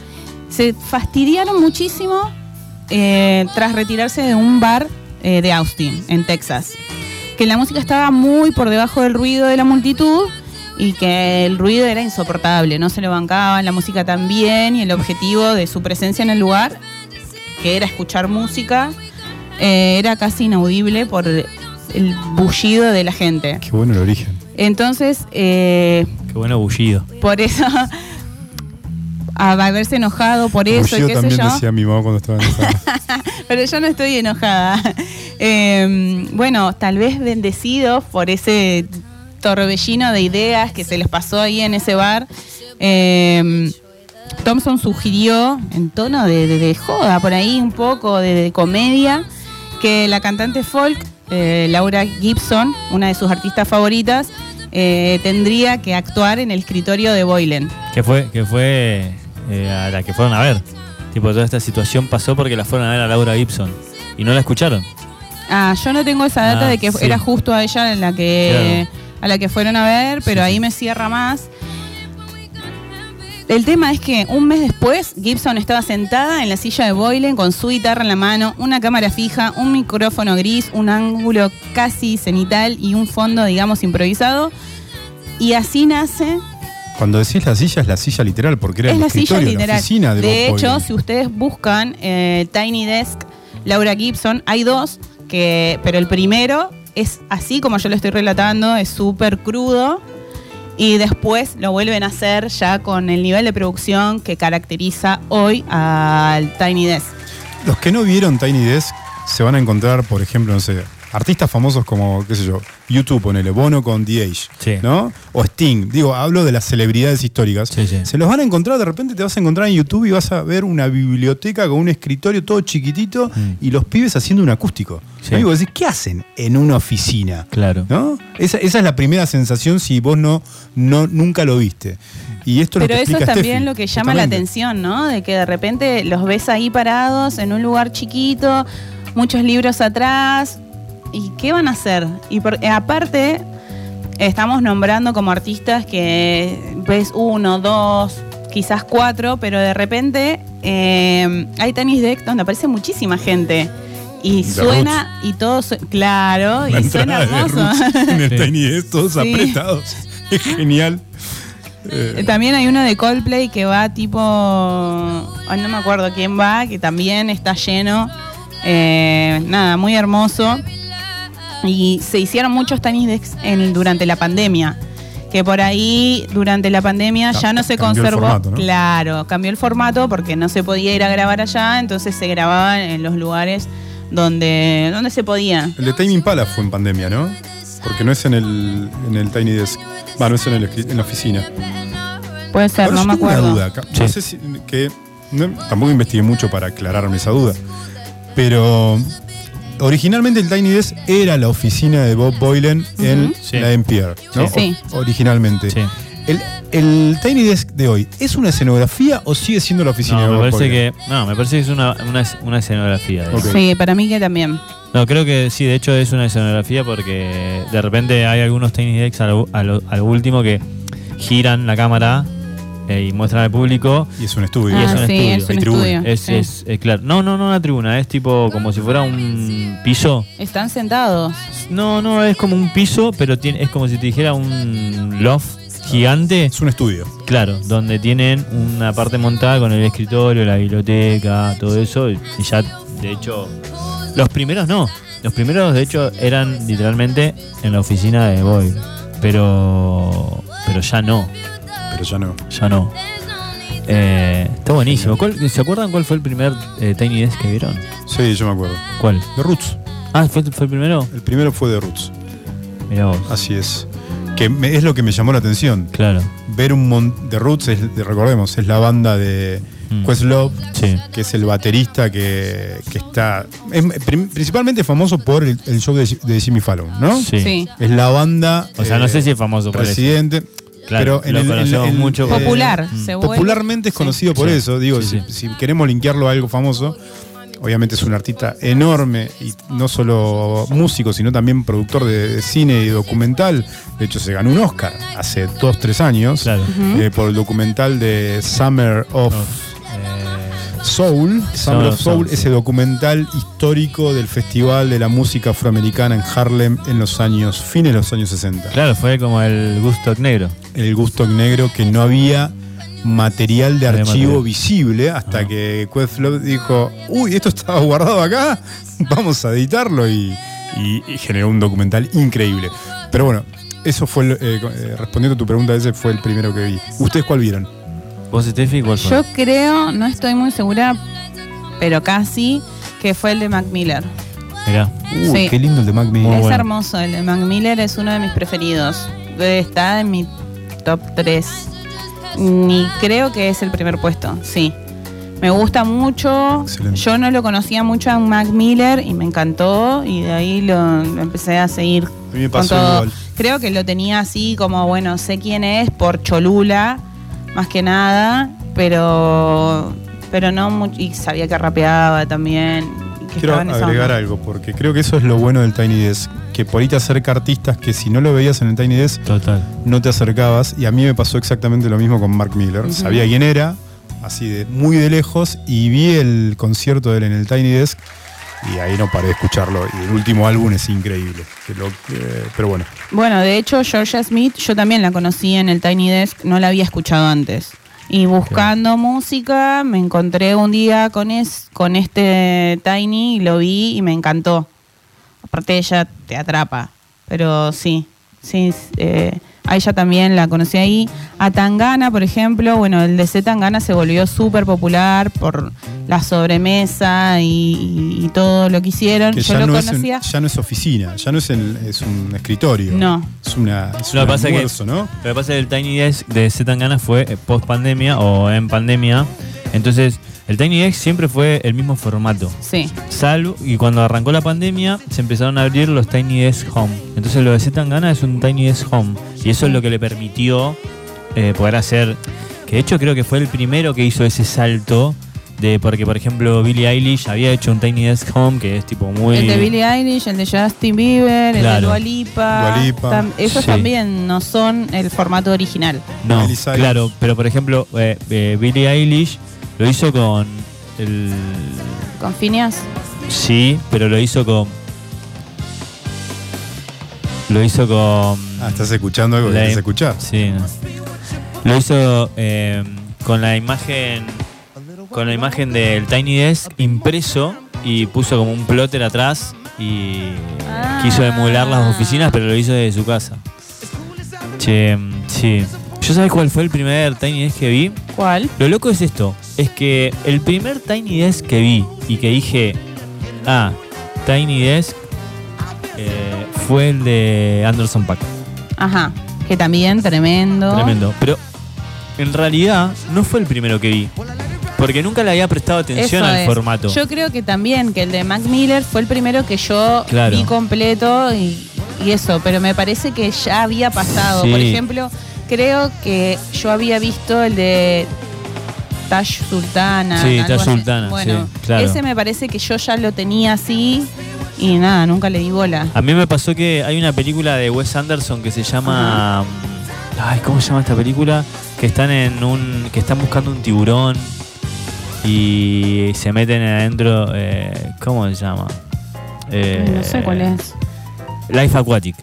se fastidiaron muchísimo eh, tras retirarse de un bar eh, de Austin, en Texas. Que la música estaba muy por debajo del ruido de la multitud y que el ruido era insoportable, no se lo bancaban, la música también y el objetivo de su presencia en el lugar, que era escuchar música, eh, era casi inaudible por el bullido de la gente. Qué bueno el origen. Entonces, eh, Qué bueno bullido. por eso, a haberse enojado por eso, y Bullido qué sé también yo. decía mi mamá cuando estaba enojada. [laughs] Pero yo no estoy enojada. [laughs] Eh, bueno, tal vez bendecidos por ese torbellino de ideas que se les pasó ahí en ese bar. eh, Thompson sugirió, en tono de, de- de joda, por ahí un poco de, de comedia, que la cantante folk, eh, Laura Gibson, una de sus artistas favoritas, eh, tendría que actuar en el escritorio de Boylan. Que fue, que fue eh, a la que fueron a ver. Tipo, toda esta situación pasó porque la fueron a ver a Laura Gibson. Y no la escucharon. Ah, yo no tengo esa data Ah, de que sí. era justo a ella en la que a la que fueron a ver, pero Sí, ahí me cierra más. El tema es que un mes después Gibson estaba sentada en la silla de Boylan con su guitarra en la mano, una cámara fija, un micrófono gris, un ángulo casi cenital y un fondo, digamos, improvisado. Y así nace Cuando decís la silla, es la silla literal, porque era es el la silla escritorio, literal. la oficina de, de Bob hecho, si ustedes buscan eh, Tiny Desk, Laura Gibson, hay dos, que, pero el primero es así como yo lo estoy relatando, es súper crudo. Y después lo vuelven a hacer ya con el nivel de producción que caracteriza hoy al Tiny Desk. Los que no vieron Tiny Desk se van a encontrar, por ejemplo, no sé, artistas famosos como, qué sé yo, YouTube, ponele, Bono con The Age, Sí. ¿no? O Sting, digo, hablo de las celebridades históricas. Sí, sí. Se los van a encontrar, de repente te vas a encontrar en YouTube y vas a ver una biblioteca con un escritorio todo chiquitito Mm. y los pibes haciendo un acústico. Sí. ¿No? Decís, ¿qué hacen en una oficina? Claro. ¿No? Esa, esa es la primera sensación si vos no, no nunca lo viste. Y esto lo Pero eso es también Steffi, lo que llama la atención, ¿no? De que de repente los ves ahí parados en un lugar chiquito, muchos libros atrás, ¿y qué van a hacer? Y por- eh, aparte, estamos nombrando como artistas que ves uno, dos, quizás cuatro, pero de repente eh, hay tenis decks donde aparece muchísima gente. Y suena y todo, su- claro, La y suena hermoso. En el [laughs] Desk, todos Sí. apretados. Es genial. Eh, También hay uno de Coldplay que va tipo. no me acuerdo quién va, que también está lleno. Eh, nada, muy hermoso. Y se hicieron muchos tenis decks en, durante la pandemia. Que por ahí, durante la pandemia, Ca- ya no se cambió el conservó. formato, ¿no? Claro, cambió el formato porque no se podía ir a grabar allá, entonces se grababa en los lugares donde, donde se podía. el de Tiny Impala fue en pandemia, ¿no? Porque no es en el, en el Tiny Desk. Va, no es en, el escri- en la oficina. Puede ser, Ahora, no yo me tengo una acuerdo. duda acá. No Sí. sé si. Que, no- tampoco investigué mucho para aclararme esa duda. Pero. Originalmente el Tiny Desk era la oficina de Bob Boylan en. Sí. la NPR, ¿no? Sí. O- originalmente. Sí. El, el Tiny Desk de hoy, ¿es una escenografía o sigue siendo la oficina de No, me Bob parece Boylan? que. No, me parece que es una, una, una escenografía. de. Sí, para mí que también. No, creo que sí, de hecho es una escenografía porque de repente hay algunos Tiny Decks a lo, a lo- a lo último que giran la cámara eh, y muestran al público. Y es un estudio. Y Ah, es un sí, estudio. es un estudio. Es, sí. es- es claro. No, no, no una tribuna, es tipo como si fuera un piso. Están sentados. No, no, es como un piso, pero tiene, es como si te dijera un loft gigante. Es un estudio. Claro, donde tienen una parte montada con el escritorio, la biblioteca, todo eso. Y y ya, de hecho, los primeros no. Los primeros, de hecho, eran literalmente en la oficina de Boyle. Pero, pero ya no, Pero ya no. ya no. Eh, está buenísimo. ¿Cuál- ¿Se acuerdan cuál fue el primer eh, Tiny Desk que vieron? Sí, yo me acuerdo. ¿Cuál? De Roots. Ah, ¿fue, fue el primero? El primero fue de Roots. Mira vos. Así es. Que me- es lo que me llamó la atención. Claro. Ver un montón de Roots, es- de- recordemos, es la banda de Mm. Questlove, Sí. que es el baterista que, que está. es prim- principalmente famoso por el, el show de, de Jimmy Fallon, ¿no? Sí. Sí. Es la banda. O sea, no eh, sé si es famoso por eso. Residente. Claro, pero en lo el- en- conocemos en- mucho eh, por- Popular. Se vuelve- Popularmente es Sí. conocido por Sí. eso. Digo, Sí, si, sí. si queremos linkearlo a algo famoso, obviamente es un artista enorme y no solo músico, sino también productor de, de cine y documental. De hecho, se ganó un Oscar hace dos, tres años Claro. Eh, por el documental de Summer of Eh, Soul. Summer of Soul, ese documental histórico del Festival de la Música Afroamericana en Harlem en los años, fines de los años 60. claro, fue como el gusto negro. el gusto negro que no había material de archivo visible hasta Ah. que Questlove dijo, uy, esto estaba guardado acá, [laughs] vamos a editarlo y, y- y generó un documental increíble. Pero bueno, eso fue, el- eh, eh, respondiendo a tu pregunta, ese fue el primero que vi. ¿Ustedes cuál vieron? ¿Vos, Steffi, cuál fue? Yo creo, no estoy muy segura, pero casi, que fue el de Mac Miller. Mirá. Sí. qué lindo el de Mac Miller. Muy es bueno. hermoso, el de Mac Miller es uno de mis preferidos. Debe estar en mi top 3. Ni creo que es el primer puesto, sí. Me gusta mucho. Excelente. Yo no lo conocía mucho a Mac Miller y me encantó y de ahí lo, lo empecé a seguir A mí me con pasó todo. igual. Creo que lo tenía así como, bueno, sé quién es por Cholula, más que nada, pero pero no mucho, y sabía que rapeaba también. que Quiero agregar onda. algo, porque creo que eso es lo bueno del Tiny Desk, que por ahí te acerca artistas que si no lo veías en el Tiny Desk Total. no te acercabas y a mí me pasó exactamente lo mismo con Mark Miller. Sabía quién era, así de muy de lejos y vi el concierto de él en el Tiny Desk y ahí no paré de escucharlo y el último álbum es increíble. Lo- eh, pero bueno, Bueno, de hecho, Georgia Smith, yo también la conocí en el Tiny Desk, no la había escuchado antes. Y buscando música, me encontré un día con, es, con este Tiny y lo vi y me encantó. Aparte, ella te atrapa. Pero sí, sí, eh, a ella también la conocí ahí. A Tangana, por ejemplo, bueno, el DC Tangana se volvió súper popular por la sobremesa y, todo lo que hicieron. que yo ya lo no, es un- conocía. ya no es oficina, ya no es, el- es un escritorio. No. Es, una, es Lo un que pasa es que- almuerzo, ¿no? Lo que pasa es que el Tiny Desk de Zetangana fue post pandemia o en pandemia. Entonces, el Tiny Desk siempre fue el mismo formato. Sí. Salvo, y cuando arrancó la pandemia, se empezaron a abrir los Tiny Desk Home. Entonces, lo de Zetangana es un Tiny Desk Home. Y eso es lo que le permitió eh, poder hacer. Que de hecho, creo que fue el primero que hizo ese salto de porque por ejemplo Billie Eilish había hecho un Tiny Desk Home que es tipo muy El de Billie Eilish, el de Justin Bieber, el de Claro. Dua Lipa. Dua Lipa. Tam- esos Sí. también no son el formato original. no claro pero por ejemplo eh, eh, Billie Eilish lo hizo con el ¿Con Phineas? sí pero lo hizo con lo hizo con Ah, estás escuchando algo que La- escuchar. Sí, no. Lo hizo eh, con la imagen con la imagen del Tiny Desk impreso y puso como un plotter atrás y Ah. quiso emular las oficinas, pero lo hizo desde su casa. Che, mm, sí. ¿Yo sabes cuál fue el primer Tiny Desk que vi? ¿Cuál? Lo loco es esto, es que el primer Tiny Desk que vi y que dije, ah, Tiny Desk, eh, fue el de Anderson Paak. Ajá. Que también tremendo. Tremendo. Pero en realidad no fue el primero que vi. Porque nunca le había prestado atención Eso al es. formato. Yo creo que también que el de Mac Miller fue el primero que yo Claro. vi completo y, y eso, pero me parece que ya había pasado. Sí. Por ejemplo, creo que yo había visto el de Tash Sultana. Sí, Tash. Sultana, Bueno, sí, claro. ese me parece que yo ya lo tenía así y nada, nunca le di bola. A mí me pasó que hay una película de Wes Anderson que se llama. Ay, ¿cómo se llama esta película? Que están en un. que están buscando un tiburón y se meten adentro. eh, ¿Cómo se llama? Eh, no sé cuál es. Life Aquatic.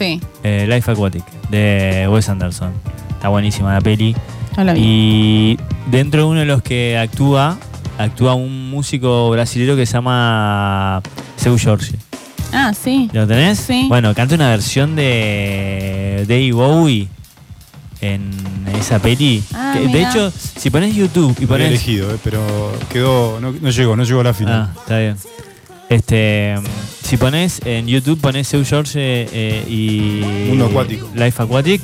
Sí, eh, Life Aquatic de Wes Anderson. Está buenísima la peli. yo la vi. Y dentro de uno de los que actúa, actúa un músico brasilero que se llama Seu Jorge. Ah, sí. ¿Lo tenés? Sí. Bueno, canta una versión de David Bowie en esa peli. Ah, Que, de hecho, si pones YouTube y pones. elegido, eh, pero quedó, no, no llegó, no llegó a la final. Ah, está bien. Este, si pones en YouTube, pones Seu George eh, y. Mundo Acuático. Life Aquatic.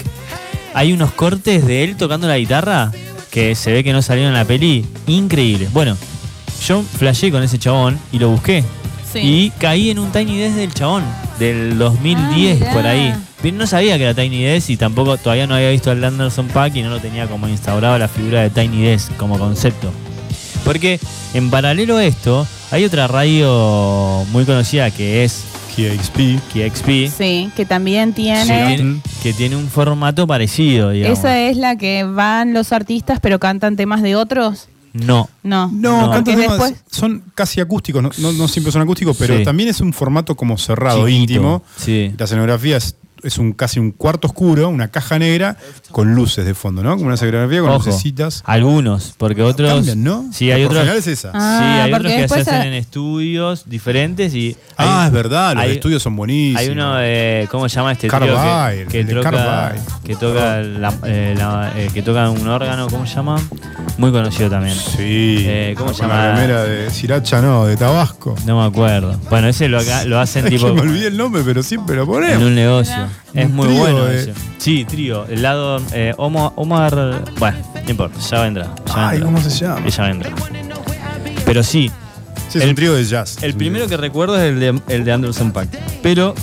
Hay unos cortes de él tocando la guitarra que se ve que no salieron en la peli. Increíbles. Bueno, yo flashé con ese chabón y lo busqué. Sí. Y caí en un Tiny Desk del chabón, del 2010 Ah, por ahí. Pero no sabía que era Tiny Desk y tampoco todavía no había visto al Anderson Pack y no lo tenía como instaurado la figura de Tiny Desk como concepto. Porque en paralelo a esto, hay otra radio muy conocida que es KXP. KXP, Sí, que también tiene. tiene, que tiene un formato parecido, digamos. ¿Esa es la que van los artistas pero cantan temas de otros? No, No. No, No. temas después- son casi acústicos, no, no- no siempre son acústicos, pero Sí. también es un formato como cerrado, Chiquito, íntimo. sí. La escenografía es, es un casi un cuarto oscuro, una caja negra con luces de fondo, ¿no? Como una escenografía con Ojo, lucecitas. algunos, porque otros... Cambian, ¿no? Sí, hay otros... es esa. Ah, sí, hay porque otros que se hacen a- en estudios diferentes y... ah, hay- es verdad, los hay- estudios son buenísimos. Hay uno de. ¿Cómo se llama este Carvajal, que, que el de toca, Carvajal. que toca la- eh, la- eh, que toca un órgano, ¿cómo se llama? Muy conocido también. Sí. Eh, ¿cómo se llama? La remera de Siracha, no, de Tabasco. No me acuerdo. Bueno, ese lo, acá- lo hacen [laughs] Es que tipo me olvidé el nombre, pero siempre lo en ponemos. un negocio. Es muy trío bueno de- ese. Sí, trío. El lado eh, Omar, Omar- Bueno, no importa, ya vendrá. Ya Ay, vendrá. ¿cómo se llama? Ya vendrá. Pero sí, Sí, es el- un trío de jazz. El primero que recuerdo es el de, el de Anderson Pack. Pero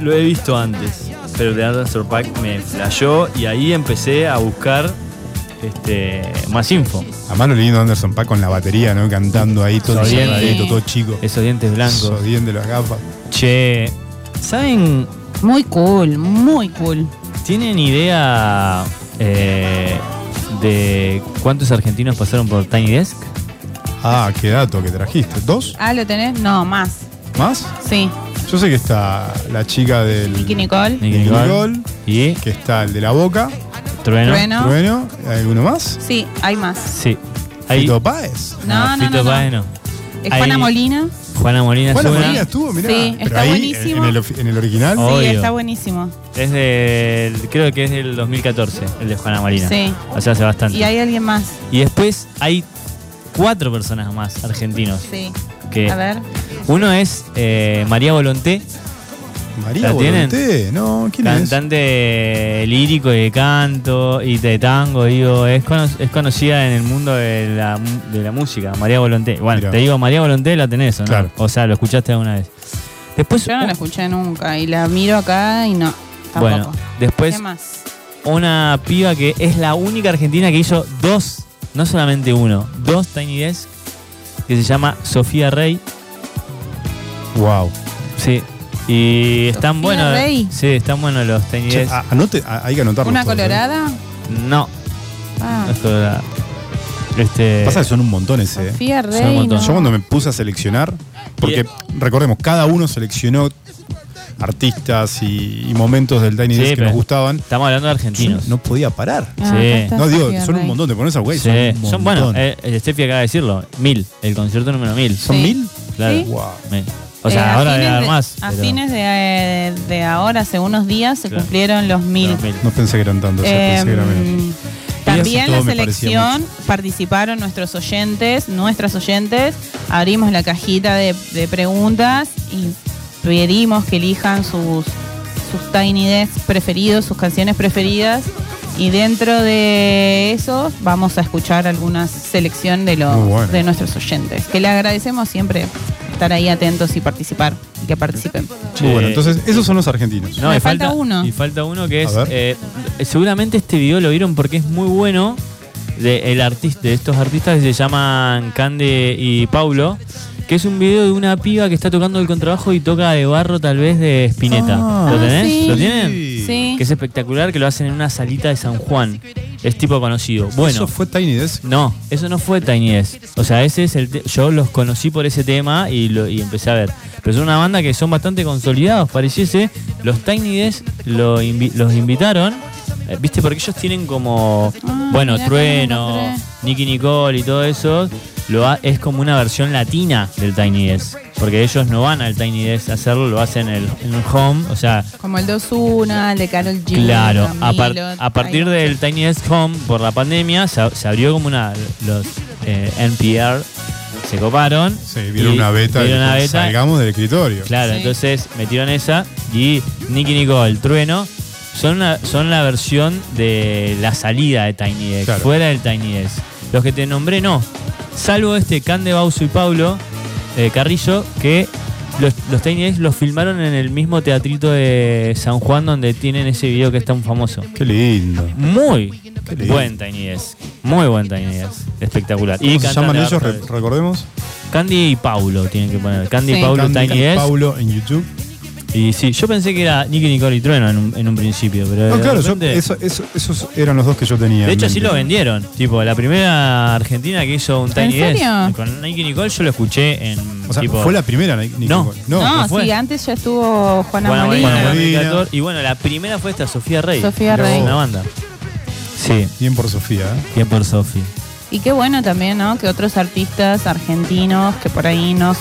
lo he visto antes. Pero el de Anderson Pack me flashó y ahí empecé a buscar este, más info. Además lo lindo de Anderson Paak con la batería, ¿no? Cantando ahí todo todo chico. Esos dientes blancos. Sodiente las gafas. Che, ¿saben? Muy cool, muy cool. ¿Tienen idea eh, de cuántos argentinos pasaron por Tiny Desk? Ah, qué dato que trajiste. ¿Dos? Ah, ¿lo tenés? No, más. ¿Más? Sí. Yo sé que está la chica del Nicky Nicole. Nicky Nicole. Nicole, ¿Y? que está el de la boca, Trueno. Trueno. Bueno, ¿hay alguno más? Sí, hay más. Sí. Ahí- Fito Páez. No, no, Fito no, no. Páez no. Es Ahí- Juana Molina. Juana Molina es Juana una. Molina estuvo, mirá. Sí, Pero está ahí, buenísimo. En el, ofi- en el original. Oh. Sí, Obvio. está buenísimo. Es del. Creo que es del 2014, el de Juana Molina. Sí. O sea, hace bastante. Y hay alguien más. Y después hay cuatro personas más argentinos. Sí. Que A ver. Uno es eh, María Volonté, María. Volonté. No, ¿quién es? cantante lírico y de canto y de tango, digo, es, cono- es conocida en el mundo de la, de la música, María Volonté. Bueno, Mirá. te digo, María Volonté la tenés, ¿o no? Claro. O sea, lo escuchaste alguna vez. Después, Yo no la escuché nunca y la miro acá y no. Tampoco. bueno, después ¿Qué más? una piba que es la única argentina que hizo dos, no solamente uno, dos Tiny Desk que se llama Sofía Rey. Wow. Sí. Y están buenos. Rey. Sí, están buenos los Tiny Che, a- anote, a- hay que anotarlo. ¿Una colorada? No, Ah, no es colorada. Este. Pasa que son un montón ese. ¿eh? Sofía un Rey. montón. no. Yo cuando me puse a seleccionar, porque recordemos, cada uno seleccionó artistas y, y momentos del Tiny Sí, Desk que nos gustaban. Estamos hablando de Yo argentinos. no podía parar. Ah, Sí. No, digo, son un montón. Te pones a güey, Sí, son un son. Eh, eh, Steffi acaba de decirlo. Mil. El concierto número mil. ¿Son Sí. mil? Claro. Sí. Wow. Mil. O Eh, sea, a ahora de- más. A pero- fines de, de ahora, hace unos días, se Claro. cumplieron los mil. Los mil. No pensé que eran tantos, o sea, pensé que eran menos. Em, también la selección participaron nuestros oyentes, nuestras oyentes. Abrimos la cajita de, de preguntas y pedimos que elijan sus, sus Tiny Desk preferidos, sus canciones preferidas. Y dentro de eso vamos a escuchar alguna selección de, los, bueno. de nuestros oyentes. Que le agradecemos siempre estar ahí atentos y participar y que participen. Muy bueno, entonces esos son los argentinos. No, Me y falta uno. Y falta uno que es. eh, seguramente este video lo vieron porque es muy bueno. De, el artista, de estos artistas que se llaman Cande y Paulo. Que es un video de una piba que está tocando el contrabajo y toca de barro, tal vez de Spinetta. Ah. ¿Lo tenés? sí. ¿Lo tienen? Sí. Que es espectacular, que lo hacen en una salita de San Juan. Es tipo conocido. Bueno. ¿Eso fue Tiny Desk? No, eso no fue Tiny Desk. O sea, ese es el te- yo los conocí por ese tema y, lo, y empecé a ver. Pero son una banda que son bastante consolidados, pareciese. Los Tiny Desk lo invi- los invitaron, eh, ¿viste? Porque ellos tienen como, Ah, bueno, mirá Trueno, no encontré. Nicky Nicole y todo eso. Lo ha- es como una versión latina del Tiny Desk. Porque ellos no van al Tiny Desk a hacerlo, lo hacen en el, en el home. O sea, Como el 2-1, el de Carol G. Claro, a, par- a partir del Tiny Desk Home, por la pandemia, se, se abrió como una. Los eh, NPR se coparon. Sí, vieron una beta. vieron una beta. Salgamos del escritorio. Claro, Sí. entonces metieron esa y Nicky Nicole, Trueno, son, una- son la versión de la salida de Tiny Desk, Claro. fuera del Tiny Desk. Los que te nombré no, salvo este Cande Bauso y Pablo eh, Carrillo, que los, los Tiny Desk los filmaron en el mismo teatrito de San Juan donde tienen ese video que es tan famoso. Qué lindo. Muy Qué lindo. buen Tiny Desk, muy buen Tiny Desk, espectacular. ¿Cómo se cantan llaman ellos? Re- recordemos. Candy y Paulo tienen que poner. Candy y. Paulo Candy Tiny y Desk. Paulo en YouTube. Y sí, yo pensé que era Nicky Nicole y Trueno en un, en un principio, pero No, claro, yo- repente- eso- eso- esos eran los dos que yo tenía. de hecho sí lo vendieron. Tipo, la primera argentina que hizo un Tiny Desk con Nicky Nicole yo lo escuché en O sea, tipo fue la primera, Nicky No. Nicole. No, No, no fue. sí, antes ya estuvo Juana, Juana Molina. Molina, Juana Molina. 2014. Y bueno, la primera fue esta Sofía Rey. Sofía Rey. Una banda. Sí, bien por Sofía. ¿eh? bien por Sofía. Y qué bueno también, ¿no? Que otros artistas argentinos que por ahí nos,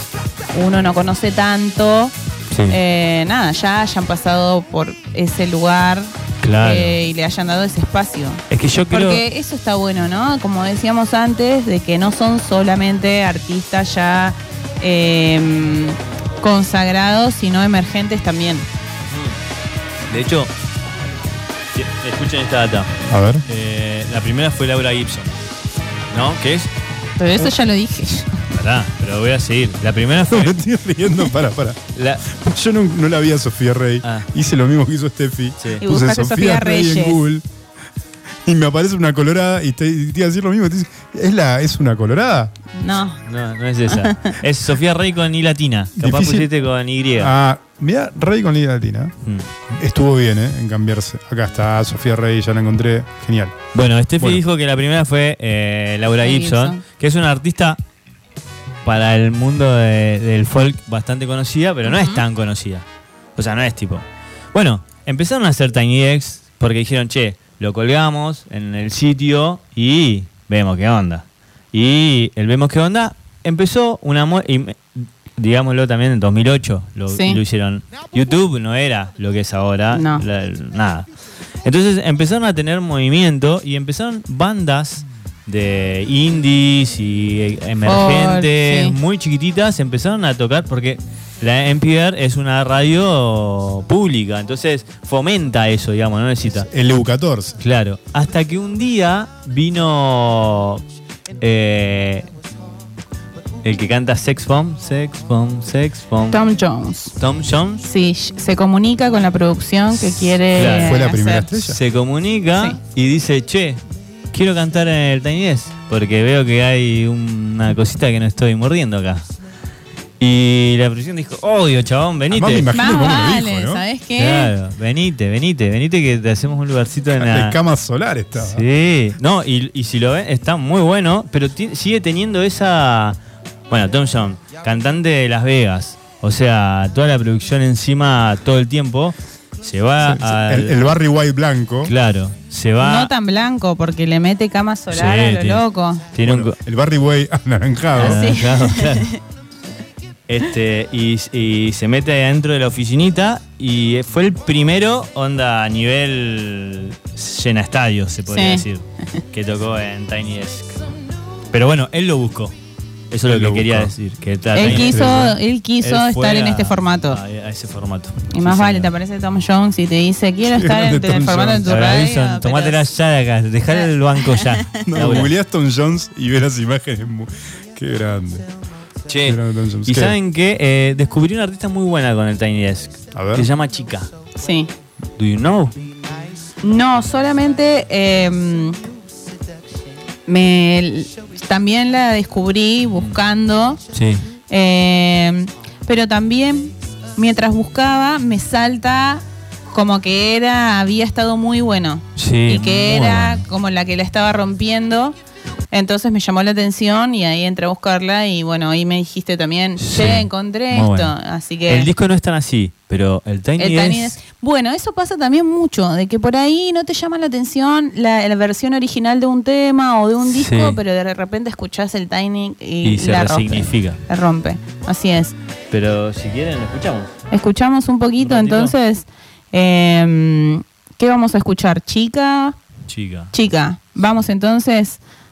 uno no conoce tanto, Sí, eh, nada, ya hayan pasado por ese lugar claro. eh, y le hayan dado ese espacio. es que yo creo. Porque eso está bueno, ¿no? Como decíamos antes, de que no son solamente artistas ya eh, consagrados, sino emergentes también. De hecho, escuchen esta data. A ver. Eh, la primera fue Laura Gibson, ¿no? Que es. Pero eso ya lo dije. Pará, pero voy a seguir. La primera Me fue. estoy riendo, para, para. la- Yo no, no la vi a Sofía Rey. Ah. Hice lo mismo que hizo Steffi. Sí. Y Puse Sofía Rey Reyes. en Google. Y me aparece una colorada y te, y te iba a decir lo mismo. te dice, ¿Es, la, ¿Es una colorada? No. No, no es esa. [laughs] es Sofía Rey con I latina. Capaz Difícil. pusiste con Y. Ah, mira, Rey con Liga Latina. Mm. Estuvo bien, ¿eh? En cambiarse. Acá está Sofía Rey, ya la encontré. Genial. Bueno, Steffi Bueno. dijo que la primera fue eh, Laura Laura Gibson, Gibson. que es una artista para el mundo de- del folk bastante conocida, pero no es tan conocida. O sea, no es tipo. Bueno, empezaron a hacer Tiny X porque dijeron, che, lo colgamos en el sitio y vemos qué onda. Y el vemos qué onda empezó una digámoslo también en 2008 lo, Sí. lo hicieron. YouTube no era lo que es ahora, No. la- nada. Entonces empezaron a tener movimiento y empezaron bandas de indies y emergentes, sí. muy chiquititas, empezaron a tocar porque la NPR es una radio pública, entonces fomenta eso, digamos, no necesita. El EU14. Claro, hasta que un día vino eh, el que canta Sex Bomb, Sex Bomb, Sex Bomb, Tom Jones. Tom Jones, Sí, se comunica con la producción que quiere. Claro. ¿Fue la primera hacer. estrella? se comunica Sí. y dice, che, quiero cantar en el Tiny Desk, porque veo que hay una cosita que no estoy mordiendo acá. Y la producción dijo, obvio, chabón, venite. Además, me imagino Más cómo lo vale, dijo, ¿no? ¿sabes qué? Claro, venite, venite, venite que te hacemos un lugarcito en De la... cama solar estaba. Sí, no, y, y si lo ven, está muy bueno, pero sigue teniendo esa. Bueno, Tom Jones, cantante de Las Vegas. O sea, toda la producción encima todo el tiempo. Se va Sí, al. El, el Barry White blanco. Claro, se va. No tan blanco, porque le mete cama solar Sí, a lo tiene- loco. Tiene. Bueno, el Barry White [laughs] anaranjado. Sí. claro, claro. [laughs] Este, y, y se mete adentro de la oficinita y fue el primero, onda a nivel llena estadio, se podría Sí. decir, que tocó en Tiny Desk. Pero bueno, él lo buscó. Eso es lo que quería decir. Que está Él quiso, él quiso estar en este formato. A, a ese formato. Y más Sí, vale, señor. te aparece Tom Jones y te dice, quiero estar [laughs] en, el formato de tu Ahora, radio. Wilson, pero- tomátela ya de acá, dejar el banco ya. [laughs] No, googleás Tom Jones y ves las imágenes. Qué grande. Che, Qué grande Tom Jones. y ¿Qué? saben que eh, descubrí una artista muy buena con el Tiny Desk. A ver. Que se llama Chica. Sí. Do you know? No, solamente eh, me también la descubrí buscando, Sí. eh, pero también mientras buscaba me salta como que era había estado muy bueno Sí. y que era bueno. como la que la estaba rompiendo. Entonces me llamó la atención y ahí entré a buscarla y bueno, ahí me dijiste también, Sí, che, encontré muy esto. bueno. Así que El disco no es tan así, pero el Tiny, el Tiny Desk- Bueno, eso pasa también mucho, de que por ahí no te llama la atención la, la versión original de un tema o de un disco, Sí. pero de repente escuchás el Tiny y, y se la rompe. resignifica. La rompe. Así es. Pero si quieren, lo escuchamos. Escuchamos un poquito, entonces, eh, ¿qué vamos a escuchar? Chica, Chica. chica. Vamos entonces,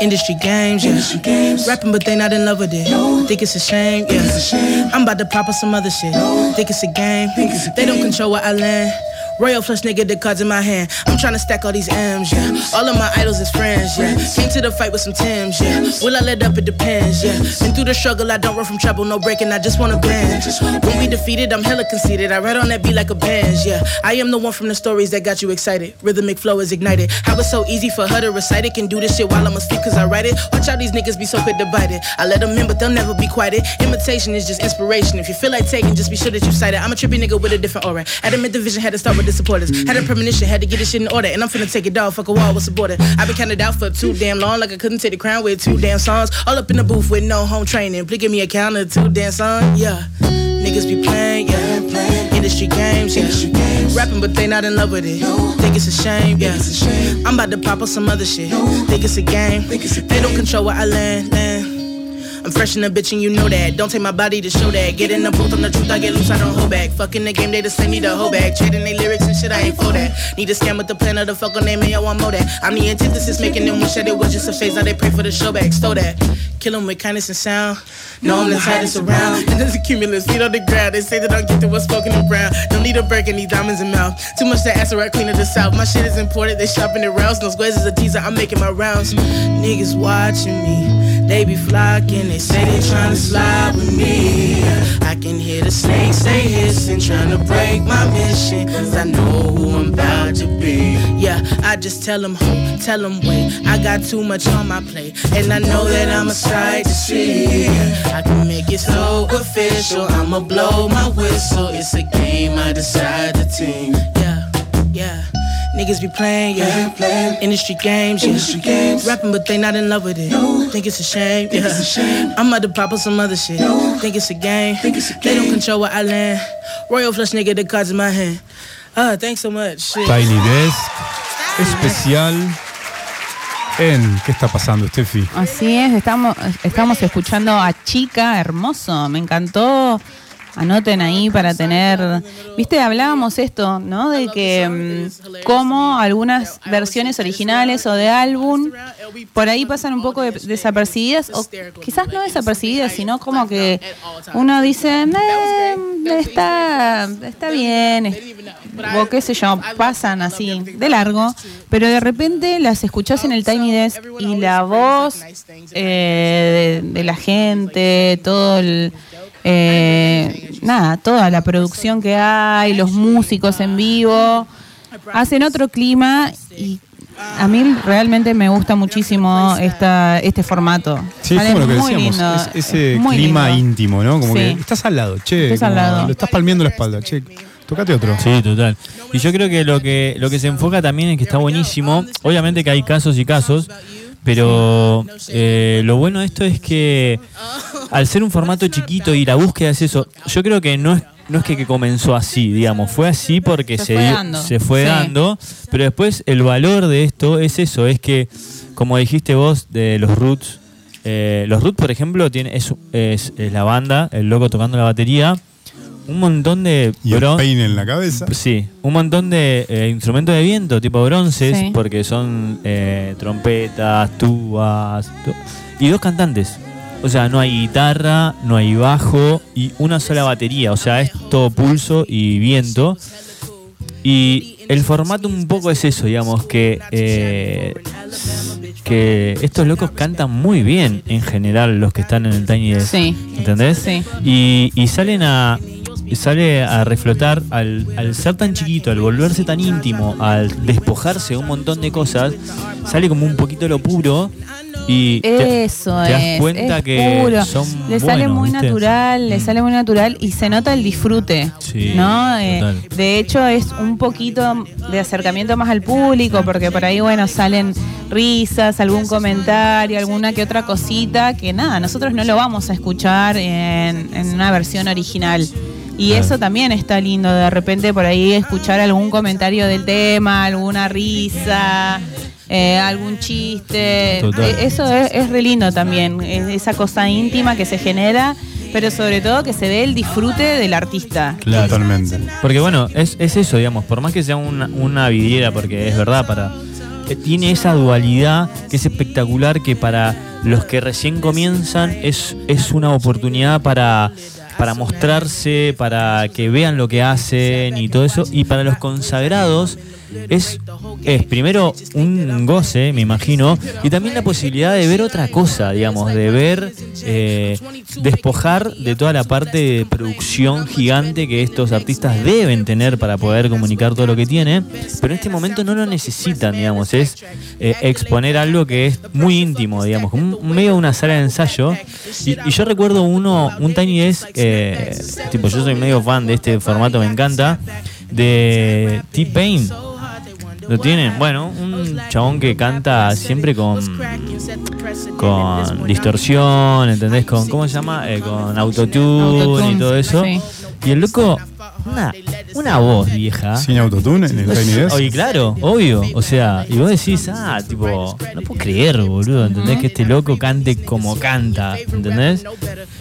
Industry games, yeah. Rapping, but they not in love with it. Think it's a shame, yeah. I'm about to pop up some other shit. Think it's a game. They don't control where I land. Royal flush nigga, the cards in my hand. I'm trying to stack all these M's, yeah. All of my idols is friends, yeah. Came to the fight with some Tims, yeah. Will I let up? It depends, yeah. Been through the struggle, I don't run from trouble, no breaking, I just wanna bend. When we defeated, I'm hella conceited. I ride on that beat like a band, yeah. I am the one from the stories that got you excited. Rhythmic flow is ignited. How it's so easy for her to recite it. Can do this shit while I'm asleep cause I write it. Watch how these niggas be so quick to bite it. I let them in, but they'll never be quieted. Imitation is just inspiration. If you feel like taking, just be sure that you cite it. I'm a trippy nigga with a different aura. Adamant division had to start with the supporters. Had a premonition, had to get this shit in order. And I'm finna take it down, fuck a wall, what's the border? I've been counted out for too damn long, like I couldn't take the crown with two damn songs. All up in the booth with no home training. Please give me a counter, two damn songs, yeah. Niggas be playing, yeah. Industry games, yeah. Rapping, but they not in love with it. Think it's a shame, yeah. I'm about to pop up some other shit. Think it's a game. They don't control where I land, land. I'm fresh in the bitch and you know that. Don't take my body to show that. Get in the booth on the truth, I get loose, I don't hold back. Fucking the game, they the send me a hold back. Trading they lyrics and shit, I ain't for that. Need a scam with the plan of the fuck on name, and yo, I know that. I'm the antithesis, making them wish that it was just a phase. Now they pray for the show back, stole that. Kill 'em with kindness and sound. No, I'm the tightest around. And there's a cumulus, feet on the ground. They say that I get to what's spoken in brown. Don't need a break, any diamonds in mouth. Too much to ask, right clean of the south. My shit is imported, they shopping it rounds. No squares is a teaser, I'm making my rounds. Niggas watching me. They be flocking, they say they tryna slide with me. I can hear the snakes, they hissing, tryna break my mission. Cause I know who I'm about to be. Yeah, I just tell them who, tell them wait. I got too much on my plate. And I know that I'm a sight to see. I can make it so official, I'ma blow my whistle. It's a game, I decide the team. Yeah, yeah. Niggas be playing, yeah. Industry games, yeah. Rapping, but they not in love with it. Think it's a shame, yeah. I'm about to pop up some other shit. Think it's a game. They don't control where I land. Royal flush nigga, the cards in my hand. Ah, thanks so much. Shit. Tiny Desk especial en ¿Qué está pasando, Steffi? Así es, estamos, estamos escuchando a Chica, hermoso, me encantó. Anoten ahí para tener, viste, hablábamos esto, ¿no? De que mm, como algunas versiones originales o de álbum por ahí pasan un poco de- desapercibidas o quizás no desapercibidas, sino como que uno dice, "Eh, está, está bien, o qué sé yo, pasan así de largo, pero de repente las escuchás en el Tiny Desk y la voz eh, de, de la gente, todo el... eh, nada, toda la producción que hay, los músicos en vivo, hacen otro clima y a mí realmente me gusta muchísimo esta, este formato. Sí, es como lo que muy decíamos, lindo, es- ese muy clima lindo. íntimo, ¿no? Como Sí. que estás al lado, che. Estás al lado. Lo estás palmeando la espalda, che. Tocate otro. Sí, total. Y yo creo que lo que lo que se enfoca también es que está buenísimo. Obviamente que hay casos y casos, pero eh, lo bueno de esto es que al ser un formato chiquito y la búsqueda es eso, yo creo que no es no es que, que comenzó así, digamos, fue así porque Se se, fue dio- dando. se fue Sí. dando, pero después el valor de esto es eso, es que, como dijiste vos, de los Roots, eh, los Roots, por ejemplo, tiene, es, es- es la banda, el loco tocando la batería, un montón de Y peine en la cabeza. Sí, un montón de eh, instrumentos de viento, tipo bronces, Sí. porque son eh, trompetas, tubas, tu- y dos cantantes. O sea, no hay guitarra, no hay bajo y una sola batería. O sea, es todo pulso y viento. Y el formato un poco es eso, digamos, que, eh, que estos locos cantan muy bien en general los que están en el Tiny Desk. Sí. ¿Entendés? Sí. Y, y salen a sale a reflotar al, al ser tan chiquito, al volverse tan íntimo, al despojarse de un montón de cosas, sale como un poquito lo puro y te, Eso te das es. cuenta es que puro. son le sale buenos, muy ¿viste? natural, le Mm. sale muy natural y se nota el disfrute. Sí, ¿no? Eh, de hecho, es un poquito de acercamiento más al público, porque por ahí, bueno, salen risas, algún comentario, alguna que otra cosita, que nada, nosotros no lo vamos a escuchar en, en una versión original. Y Claro. eso también está lindo, de repente por ahí escuchar algún comentario del tema, alguna risa, eh, algún chiste. Total. Eh, Eso es, es re lindo también, es esa cosa íntima que se genera, pero sobre todo que se ve el disfrute del artista. Claro. Totalmente. Porque bueno, es, es eso, digamos, por más que sea una, una vidriera, porque es verdad, para eh, tiene esa dualidad que es espectacular, que para los que recién comienzan es, es una oportunidad para, para mostrarse, para que vean lo que hacen y todo eso. Y para los consagrados es, es primero un goce, me imagino, y también la posibilidad de ver otra cosa, digamos, de ver, eh, despojar de toda la parte de producción gigante que estos artistas deben tener para poder comunicar todo lo que tienen, pero en este momento no lo necesitan, digamos, es eh, exponer algo que es muy íntimo, digamos, como un, medio una sala de ensayo. Y, y yo recuerdo uno, un Tiny Desk, eh, tipo, yo soy medio fan de este formato, me encanta, de T-Pain. ¿Lo tienen? Bueno, un chabón que canta siempre con con distorsión, ¿entendés? Con, ¿cómo se llama? Eh, con autotune, Autotune, y todo eso. sí. Y el loco, una, una voz vieja. Sin autotune en el Tiny Desk. Oye, claro, obvio. O sea, y vos decís, ah, tipo, no puedo creer, boludo, ¿entendés? Que este loco cante como canta, ¿entendés?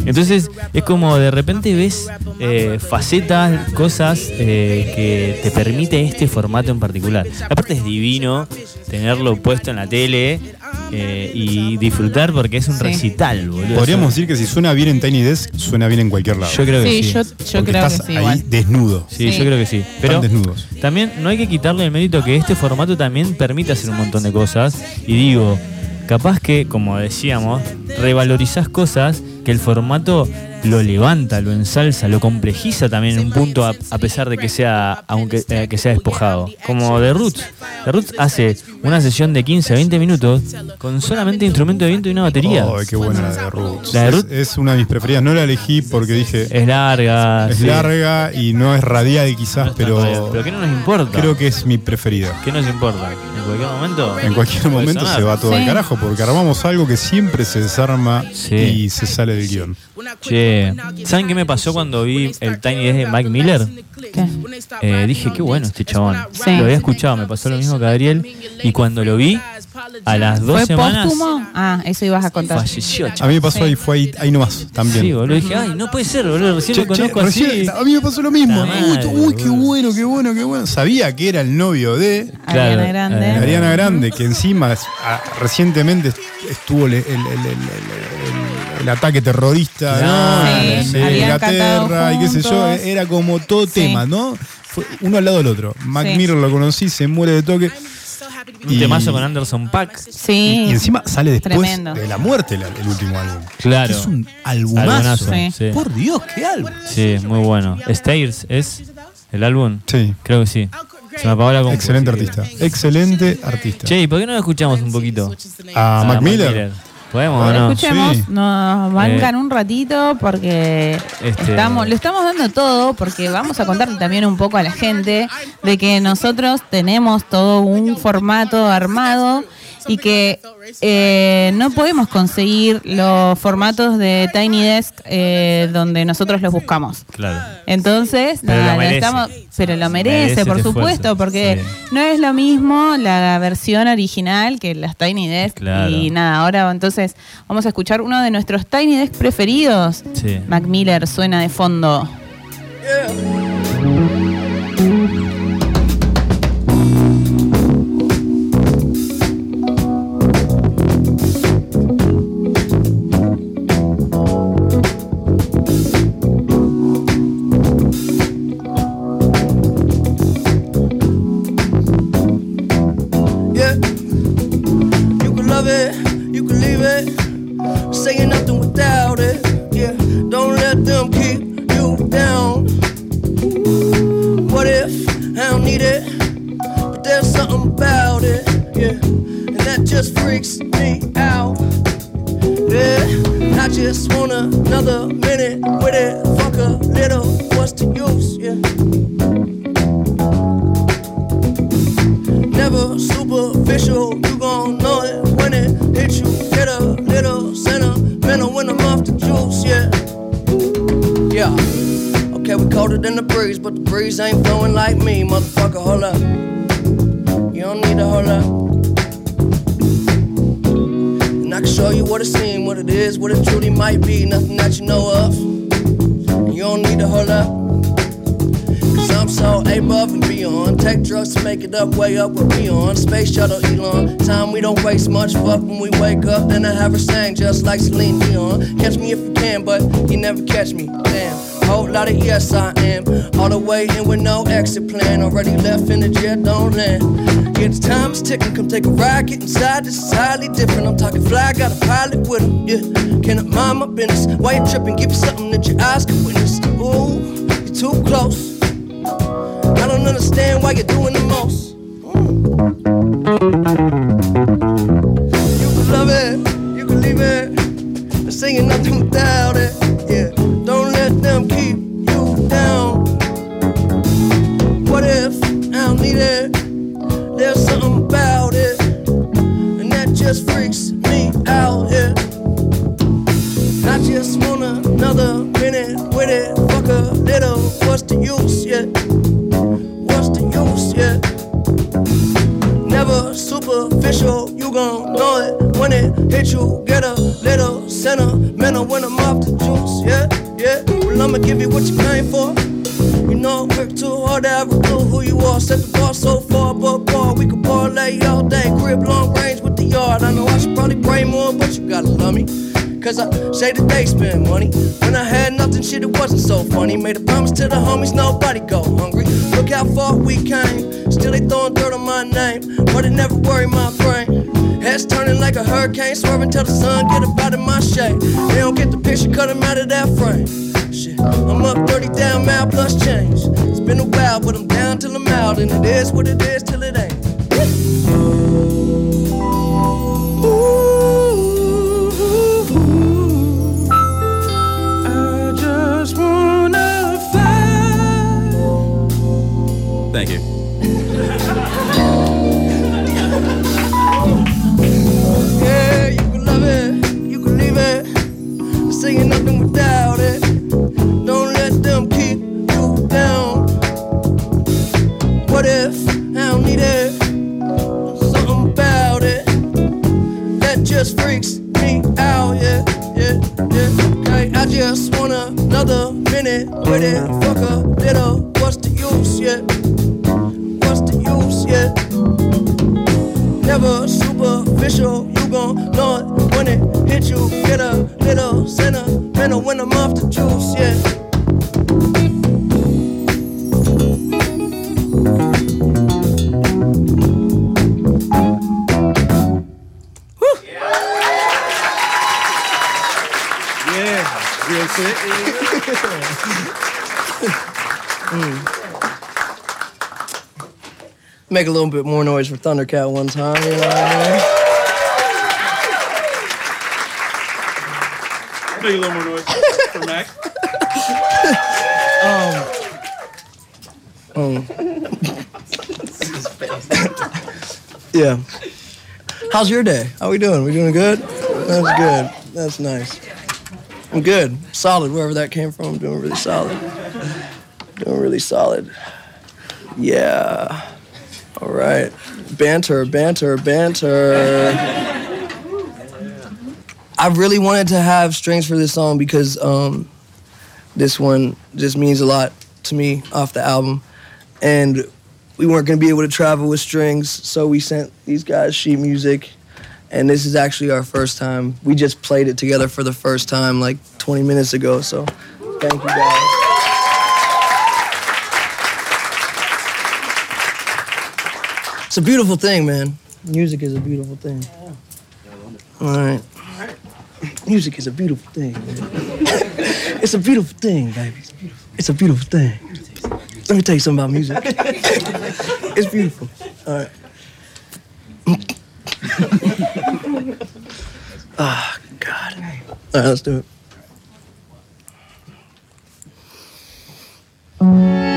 Entonces, es como de repente ves eh, facetas, cosas eh, que te permite este formato en particular. Aparte es divino tenerlo puesto en la tele eh, y disfrutar porque es un Sí. recital, boludo. Podríamos decir que si suena bien en Tiny Desk, suena bien en cualquier lado. Yo creo que Sí, sí. yo, creo que estás sí. ahí igual. desnudo. Sí, Sí. yo creo que sí. Pero Están desnudos. también no hay que quitarle el mérito que este formato también permite hacer un montón de cosas. Y digo, capaz que, como decíamos, revalorizás cosas que el formato lo levanta, lo ensalza, lo complejiza también en un punto a, a pesar de que sea aunque eh, que sea despojado. Como The Roots. The Roots hace una sesión de 15 a 20 minutos con solamente instrumento de viento y una batería. Ay, qué buena la de Roots. La de Es- Roots- es, una de mis preferidas. No la elegí porque dije Es larga. es sí. larga y no es radial quizás, radial. pero Pero ¿qué no nos importa? creo que es mi preferida. ¿Qué nos importa? En cualquier momento. En cualquier momento sonar. se va todo Sí. al carajo porque armamos algo que siempre se desarma Sí. y se sale del guion. Che, ¿saben qué me pasó cuando vi el Tiny Desk de Mike Miller? ¿Qué? Eh, dije, qué bueno este chabón. Sí. Lo había escuchado, me pasó lo mismo que a Gabriel. Y cuando lo vi, a las dos ¿Fue semanas póstumo? Ah, eso ibas a contar. falleció. A mí me pasó ahí, fue ahí, ahí nomás también. Sí, boludo. Dije, ay, no puede ser, boludo. Recién Che, lo conozco che, así. recién- a mí me pasó lo mismo. Uy, qué bueno, qué bueno, qué bueno. Sabía que era el novio de Claro, Ariana Grande. eh, Ariana Grande, que encima es- ah, recientemente estuvo el, el- el- el- el- el ataque terrorista ¿no? Sí, en Sí. habían Inglaterra y qué sé yo. Era como todo Sí. tema, ¿no? Fue uno al lado del otro. Mac Sí. Miller lo conocí, se muere de toque. Un Y- temazo con Anderson Pack. Sí. Y encima sale después Tremendo. de la muerte el, el último álbum. Claro. Es un albumazo. Albumazo, Sí. sí. Por Dios, qué álbum. Sí, muy bueno. Stairs es el álbum. Sí. Creo que sí. Se me apagó la. Excelente artista. Excelente artista. Che, ¿y por qué no lo escuchamos un poquito? A Ah, Mac Miller. ¿Podemos no? Escuchemos, Sí. nos bancan un ratito porque Este- estamos, lo estamos dando todo porque vamos a contarle también un poco a la gente de que nosotros tenemos todo un formato armado y que eh, no podemos conseguir los formatos de Tiny Desk eh, donde nosotros los buscamos. Claro. Entonces, Pero nada, lo merece. estamos- pero lo merece, Merece por este supuesto, esfuerzo. porque Sí. no es lo mismo la versión original que las Tiny Desk. Claro. Y nada, ahora entonces vamos a escuchar uno de nuestros Tiny Desk preferidos. Sí. Mac Miller suena de fondo. Yeah. Space shuttle Elon. Time we don't waste much. Fuck when we wake up. Then I have her sang just like Celine Dion. Catch me if you can, but you never catch me. Damn. Whole lot of yes, I am. All the way in with no exit plan. Already left in the jet, don't land. Yeah, the time is ticking. Come take a ride, get inside. This is highly different. I'm talking fly, got a pilot with him. Yeah, cannot mind my business. Why you tripping? Give me something that your eyes can witness. Ooh, you're too close. I don't understand why you're Say that they spend money. When I had nothing, shit, it wasn't so funny. Made a promise to the homies, nobody go hungry. Look how far we came. Still they throwing dirt on my name. But it never worried my brain. Heads turning like a hurricane, swerving till the sun get up out of my shade. They don't get the picture, cut 'em out of that frame. Shit, I'm up 30 down, mile plus change. It's been a while, but I'm down till I'm out. And it is what it is Thundercat one time, you know I mean? Make a little more noise for Mac. [laughs] Um, um, [laughs] yeah. How's your day? How we doing? We doing good? That's good. That's nice. I'm good. Solid, wherever that came from. I'm doing really solid. Doing really solid. Yeah. Banter, banter, banter. I really wanted to have strings for this song because um, this one just means a lot to me off the album. And we weren't going to be able to travel with strings, so we sent these guys sheet music. And this is actually our first time. We just played it together for the first time like 20 minutes ago, so thank you guys. It's a beautiful thing, man. Music is a beautiful thing. All right. Music is a beautiful thing, man. [laughs] it's a beautiful thing, baby. It's a beautiful thing. Let me tell you something about music. [laughs] it's beautiful. All right. [laughs] Ah, God. All right, let's do it.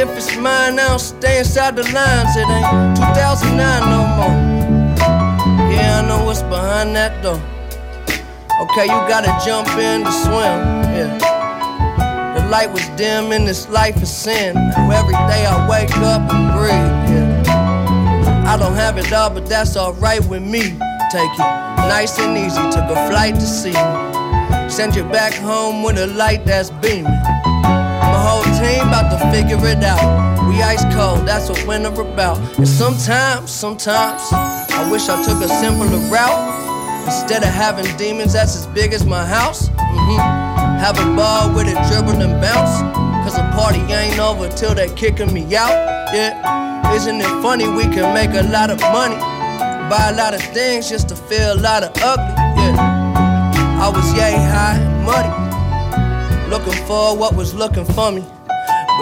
If it's mine, I don't stay inside the lines. It ain't 2009 no more. Yeah, I know what's behind that door. Okay, you gotta jump in to swim. Yeah. The light was dim in this life of sin. Now every day I wake up and breathe. Yeah. I don't have it all, but that's alright with me. Take it nice and easy. Took a flight to see. Send you back home with a light that's beaming. Team about to figure it out. We ice cold, that's what winter about. And sometimes, sometimes, I wish I took a simpler route. Instead of having demons that's as big as my house. hmm Have a ball with it, dribble and bounce. Cause the party ain't over till they kicking me out. Yeah, isn't it funny we can make a lot of money? Buy a lot of things just to feel a lot of ugly. Yeah, I was yay high muddy. Looking for what was looking for me.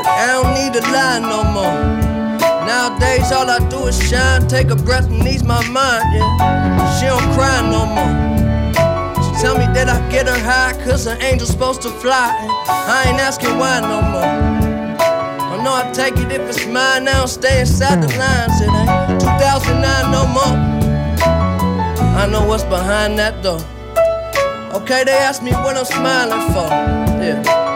I don't need to lie no more. Nowadays, all I do is shine, take a breath and ease my mind. Yeah, she don't cry no more. She tell me that I get her high, cause an angel's supposed to fly. And I ain't asking why no more. I know I take it if it's mine now, stay inside the lines. It ain't 2009 no more. I know what's behind that door. Okay, they ask me what I'm smiling for. Yeah.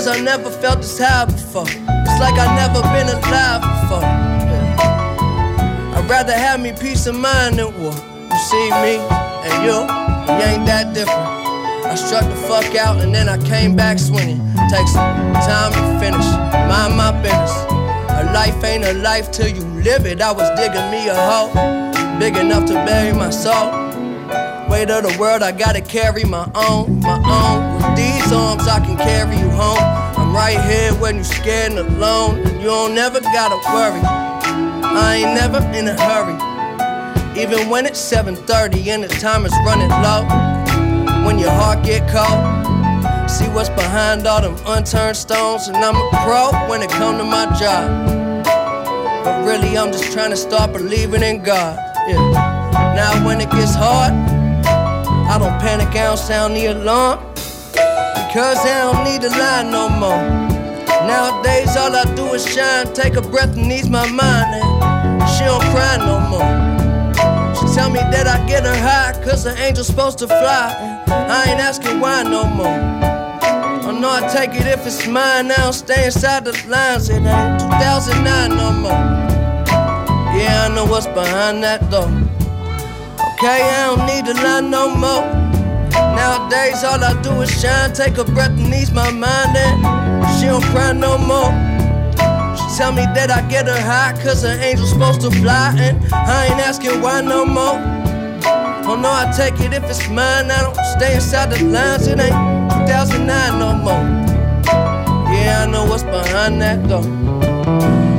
Cause I never felt this high before. It's like I never been alive before. Yeah. I'd rather have me peace of mind than war. You see me and you, we ain't that different. I struck the fuck out and then I came back swinging. Take some time to finish, mind my business. A life ain't a life till you live it. I was digging me a hole, big enough to bury my soul. Weight of the world, I gotta carry my own, my own. These arms, I can carry you home. I'm right here when you're scared and alone, you don't never gotta worry. I ain't never in a hurry, even when it's 7:30 and the time is running low. When your heart get cold, see what's behind all them unturned stones, and I'm a pro when it come to my job. But really, I'm just trying to start believing in God. Yeah. Now when it gets hard. I don't panic, I don't sound the alarm. Because I don't need to lie no more. Nowadays, all I do is shine, take a breath and ease my mind. And she don't cry no more. She tell me that I get her high, cause the angel's supposed to fly. And I ain't asking why no more. I know I take it if it's mine now, stay inside the lines. It ain't 2009 no more. Yeah, I know what's behind that door. Okay, I don't need to lie no more. Nowadays, all I do is shine, take a breath and ease my mind, and she don't cry no more. She tell me that I get her high, cause an angel's supposed to fly, and I ain't asking why no more. Oh no, I take it if it's mine, I don't stay inside the lines, it ain't 2009 no more. Yeah, I know what's behind that door.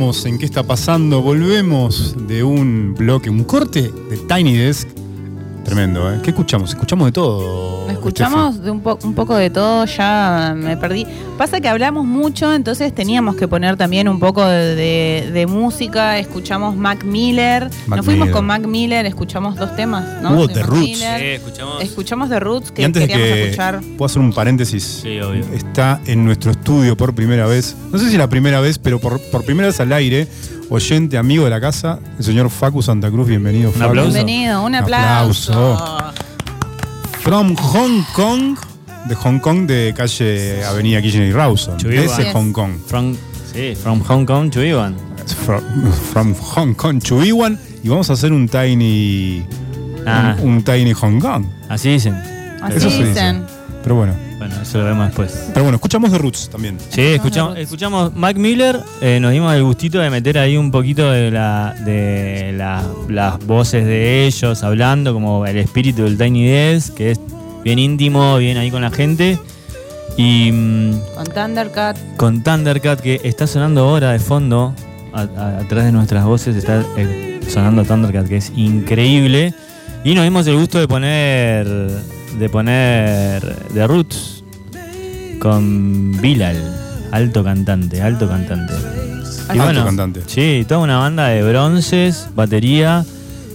En qué está pasando. Volvemos de un bloque, un corte de Tiny Desk. Tremendo, ¿eh? ¿Qué escuchamos? Escuchamos de todo. Escuchamos de un, po- un poco de todo, ya me perdí. Pasa que hablamos mucho, entonces teníamos que poner también un poco de, de- de música. Escuchamos Mac Miller. Mac Nos fuimos Miller. con Mac Miller, escuchamos dos temas, ¿no? Hubo De The Roots. Sí, escuchamos. Escuchamos The Roots, Y que antes de queríamos que escuchar. puedo hacer un paréntesis, Sí, obvio. está en nuestro estudio por primera vez. No sé si la primera vez, pero por, por primera vez al aire, oyente, amigo de la casa, el señor Facu Santa Cruz. Bienvenido, Facu. aplauso. Bienvenido, un Un aplauso. aplauso. From Hong Kong, de Hong Kong, de calle Avenida Kirchner y Rawson. Chubiwa. Ese Yes. Hong Kong. From, sí, from Hong Kong to Ivan. From, from Hong Kong to Iwan. Y vamos a hacer un tiny. Ah. Un, un tiny Hong Kong. Así dicen. Así Eso se dice. dicen. Pero bueno. Bueno, eso lo vemos después. Pero bueno, escuchamos The Roots también. Sí, escuchamos, escuchamos Mac Miller, eh, nos dimos el gustito de meter ahí un poquito de, la, de la- las voces de ellos hablando, como el espíritu del Tiny Desk, que es bien íntimo, bien ahí con la gente. Y mm, Con Thundercat. con Thundercat, que está sonando ahora de fondo, a- a- atrás de nuestras voces está eh, sonando Thundercat, que es increíble. Y nos dimos el gusto de poner de poner The Roots con Bilal, alto cantante, alto cantante. Y Alto bueno, cantante. Sí, toda una banda de bronces, batería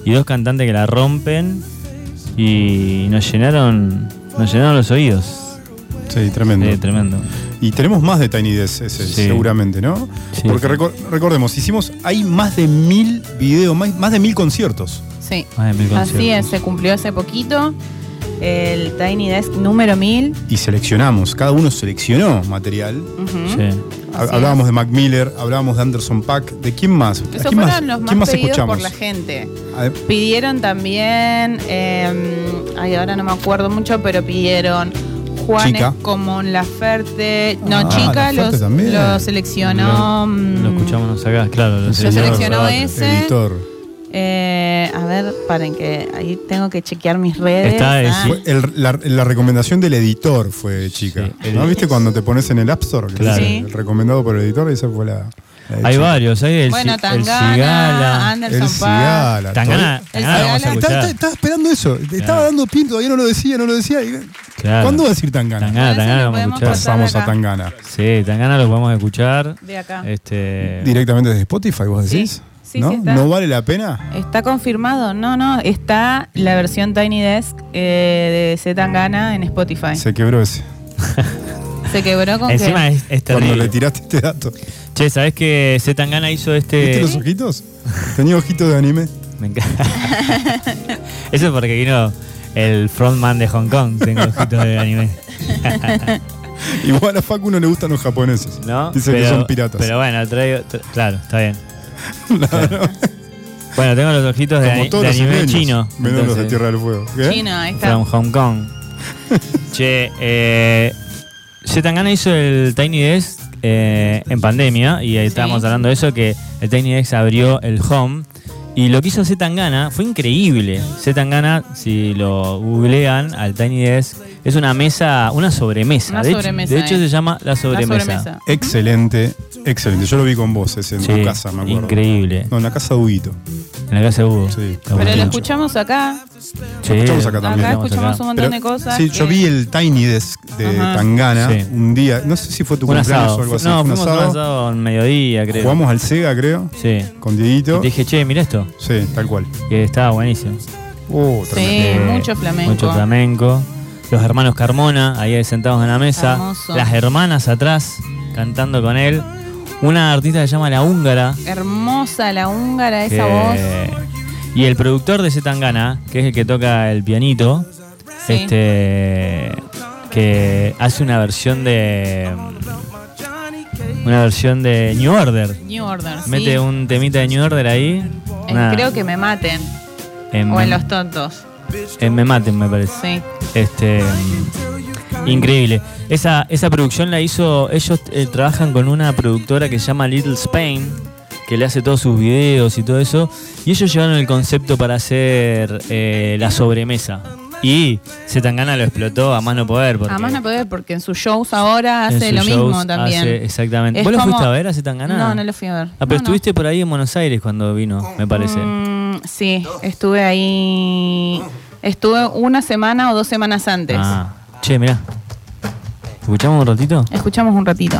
y dos cantantes que la rompen y nos llenaron nos llenaron los oídos. Sí, tremendo. Sí, tremendo. Y tenemos más de Tiny Desk ese, Sí. seguramente, ¿no? Sí, Porque sí. recor- recordemos, hicimos, hay más de mil videos, más, más de mil conciertos. Sí. Más de mil Así conciertos. es, se cumplió hace poquito. El Tiny Desk número 1000. Y seleccionamos, cada uno seleccionó material. Sí. Hablábamos de Mac Miller, hablábamos de Anderson Pack. ¿De quién más? ¿A Esos quién más, fueron los quién más, más pedidos escuchamos? por la gente. Pidieron también, eh, ay, ahora no me acuerdo mucho, pero pidieron Juanes Chica. como Laferte. No, Ah, Chica Laferte los, también. lo seleccionó. mm, Lo escuchamos acá, claro. Lo el seleccionó seleccionó ese. editor. Eh, a ver, paren que ahí tengo que chequear mis redes. Está Ah, Fue el- la, la recomendación del editor fue chica. Sí, el- ¿No viste cuando te pones en el App Store? Que Claro. dice Sí. el recomendado por el editor, esa fue la. la de Hay Chica. varios, hay el, bueno, ci- el Tangana, Cigala. Anderson El Paak. Cigala. Tangana, El Tangana lo vamos a Cigala. Estaba, escuchar. estaba- estaba esperando eso. Estaba dando pin, todavía no lo decía, no lo decía. Y- Claro. ¿Cuándo va a decir Tangana? Tangana, Tangana lo vamos a podemos escuchar. pasar. Pasamos a acá. Tangana. Sí, Tangana lo podemos escuchar. De acá. Este, Directamente desde Spotify, vos Sí. decís. Sí, ¿No? sí está. ¿No vale la pena? Está confirmado, no, no, está la versión Tiny Desk eh, de Z Tangana en Spotify. Se quebró ese. [laughs] Se quebró con Encima que es, es Cuando le tiraste este dato. Che, ¿sabés que Z Tangana hizo ¿Viste este. los ojitos? [laughs] Tenía ojitos de anime. Me encanta. [laughs] Eso es porque vino el frontman de Hong Kong. Tengo ojitos de anime. Igual a Facu no le gustan los japoneses. ¿No? Dice que son piratas. Pero bueno, traigo. tra- claro, está bien. [laughs] Bueno, tengo los ojitos de, Como todos de los anime isleños, chino. Menos los de entonces, Tierra del Fuego. ¿Qué? Chino, ahí está. From Hong Kong. [laughs] che, eh. Zetangana hizo el Tiny Desk eh, en pandemia y ahí estábamos hablando de eso, que el Tiny Desk abrió el home y lo que hizo Zetangana fue increíble. Zetangana, si lo googlean al Tiny Desk, es una mesa, una sobremesa. Una de, hecho- sobremesa, de hecho, eh. se llama la sobremesa. sobremesa. Excelente, excelente. Yo lo vi con vos ese en Sí, tu casa, me acuerdo. increíble. No, en la casa de Huguito. En la casa de Hugo. Sí. Pero lo escuchamos acá. Sí, Lo escuchamos acá también. Acá escuchamos acá. un montón Pero, de cosas. Sí, yo vi el Tiny Desk de Ajá. Tangana Sí. un día. No sé si fue tu Un cumpleaños asado. o algo así. no, fue un fuimos un asado. asado en mediodía, creo. Jugamos al Sega, creo, Sí. con Y Dieguito. te dije, che, mira esto. Sí, tal cual. Que estaba buenísimo. Oh, Sí, mucho flamenco. Mucho flamenco. Los hermanos Carmona, ahí sentados en la mesa. Hermoso. Las hermanas atrás, cantando con él. Una artista que se llama La Húngara. Hermosa la húngara, esa que- voz. Y el productor de Zetangana, que es el que toca el pianito, Sí. este que hace una versión de una versión de New Order. New Order, sí. Mete un temita de New Order ahí. Eh, Una- Creo que me maten. en, O en Los Tontos. Eh, me Maten, me parece. Sí. Este, mm, increíble. Esa, esa producción la hizo, ellos eh, trabajan con una productora que se llama Little Spain, que le hace todos sus videos y todo eso, y ellos llevaron el concepto para hacer eh, la sobremesa. Y Zetangana lo explotó a más no poder. A más no poder, porque en sus shows ahora hace lo mismo también. Exactamente. ¿Vos lo fuiste a ver a Zetangana? No, no lo fui a ver. Ah, pero estuviste por ahí en Buenos Aires cuando vino, me parece. Mm, sí, estuve ahí Estuve una semana o dos semanas antes. Ah. Che, mirá. ¿Escuchamos un ratito? Escuchamos un ratito.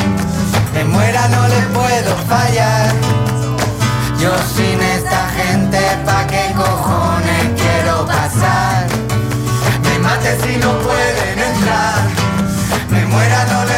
me muera no le puedo fallar. Yo sin esta gente, ¿pa' qué cojones quiero pasar? Me mate si no pueden entrar, me muera no le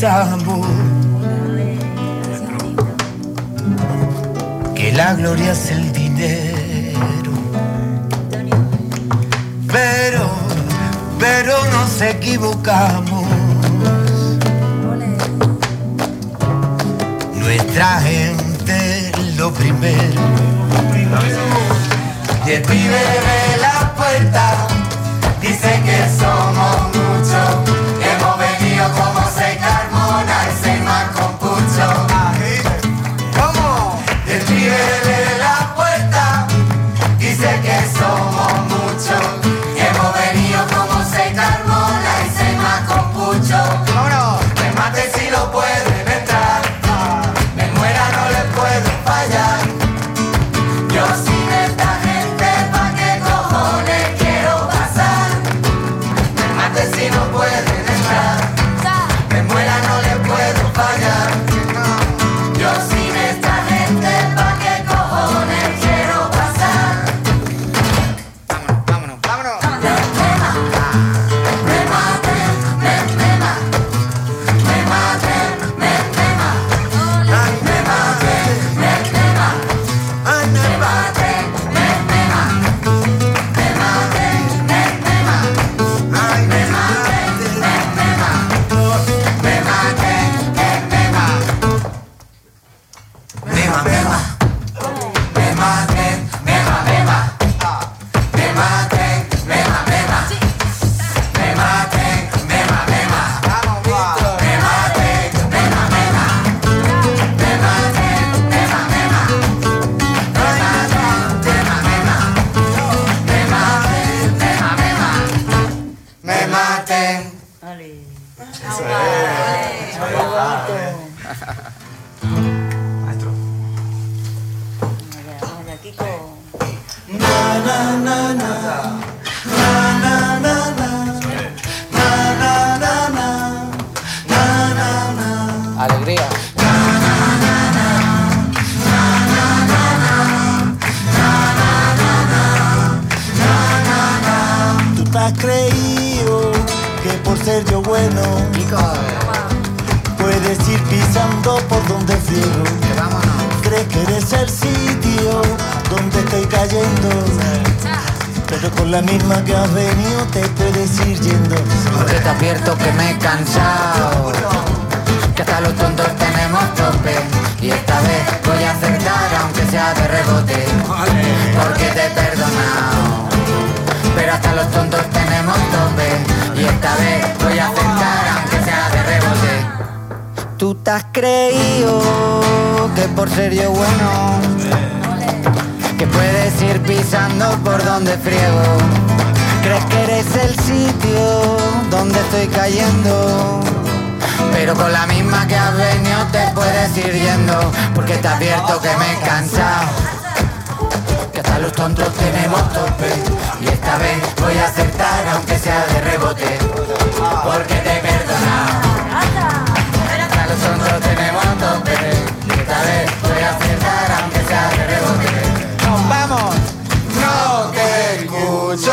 pensamos que la gloria es el dinero. Pero, pero nos equivocamos. Nuestra gente lo primero. Y el de la puerta dice que somos muchos. No te escucho.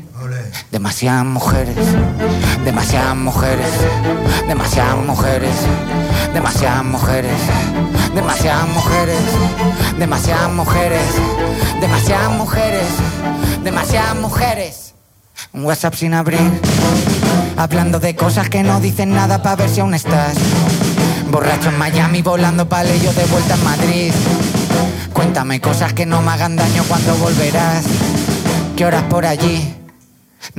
Demasiadas mujeres, demasiadas mujeres, demasiadas mujeres, demasiadas mujeres, demasiadas mujeres, demasiadas mujeres, demasiadas mujeres, demasiadas mujeres. Un WhatsApp sin abrir, hablando de cosas que no dicen nada para ver si aún estás. Borracho en Miami, volando pa palello de vuelta en Madrid. Cuéntame cosas que no me hagan daño cuando volverás. ¿Qué horas por allí?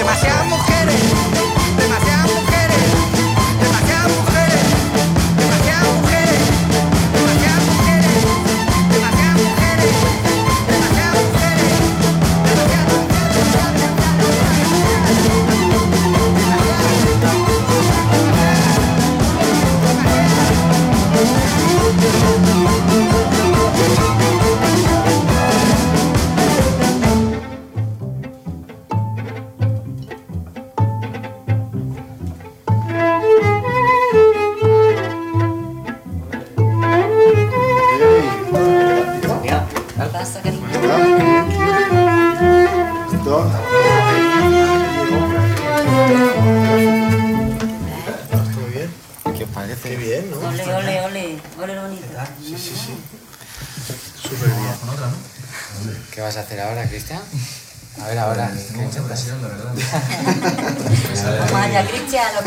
demasiadas mujeres.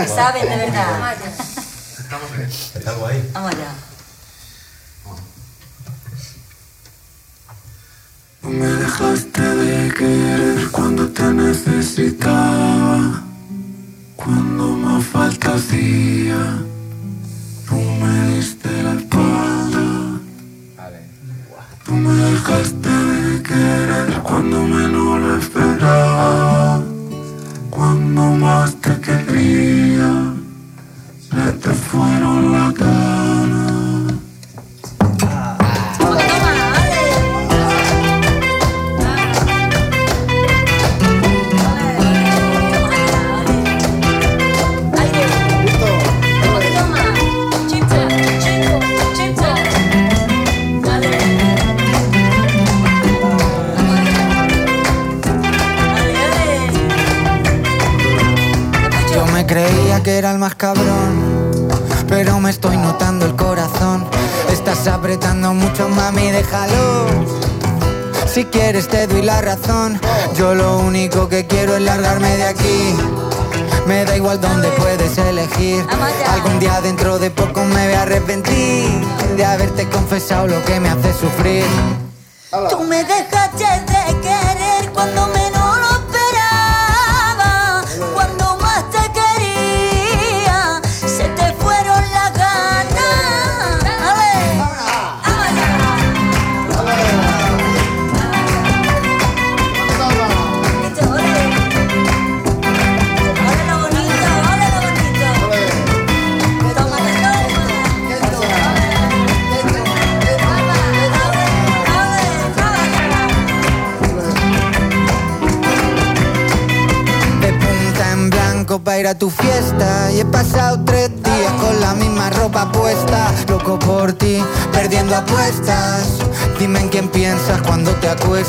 Que saben de verdad. Vamos allá. Está guay. Vamos allá. Tú me dejaste de querer cuando te necesitaba, cuando más falta hacía. Tú me diste la espalda. Tú me dejaste de querer cuando menos lo esperaba, cuando más te quería. Confesado lo que me hace sufrir. Tú me dejaste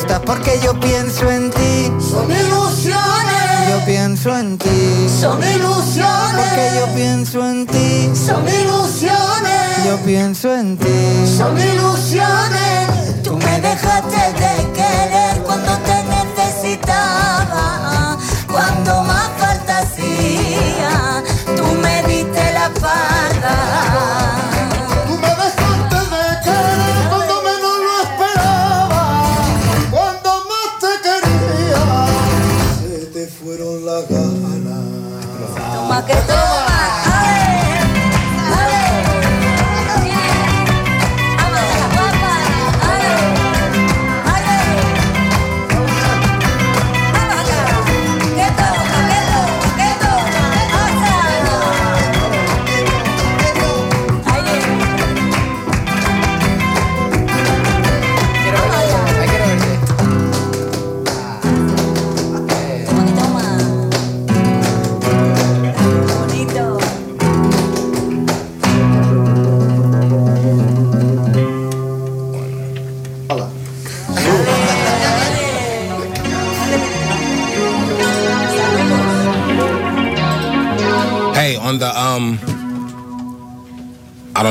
te acuestas Porque yo pienso en ti Son ilusiones. Yo pienso en ti Son ilusiones. Porque yo pienso en ti Son ilusiones. Yo pienso en ti Son ilusiones. Tú me dejaste de querer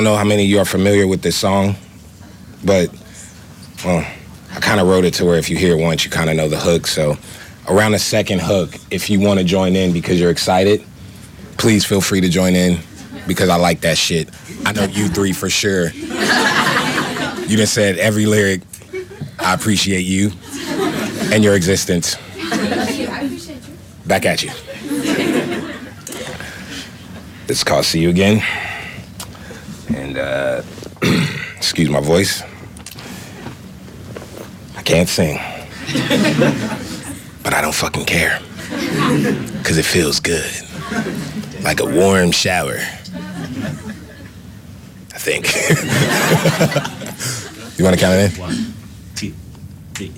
don't know how many of you are familiar with this song, but well, I kind of wrote it to where if you hear it once, you kind of know the hook. So around the second hook, if you want to join in because you're excited, please feel free to join in because I like that shit. I know you three for sure. You done said every lyric. I appreciate you and your existence. Back at you. Is called See You Again. And uh excuse my voice. I can't sing. but I don't fucking care. Cause it feels good. Like a warm shower. I think. [laughs] you wanna count it in? One, two, three.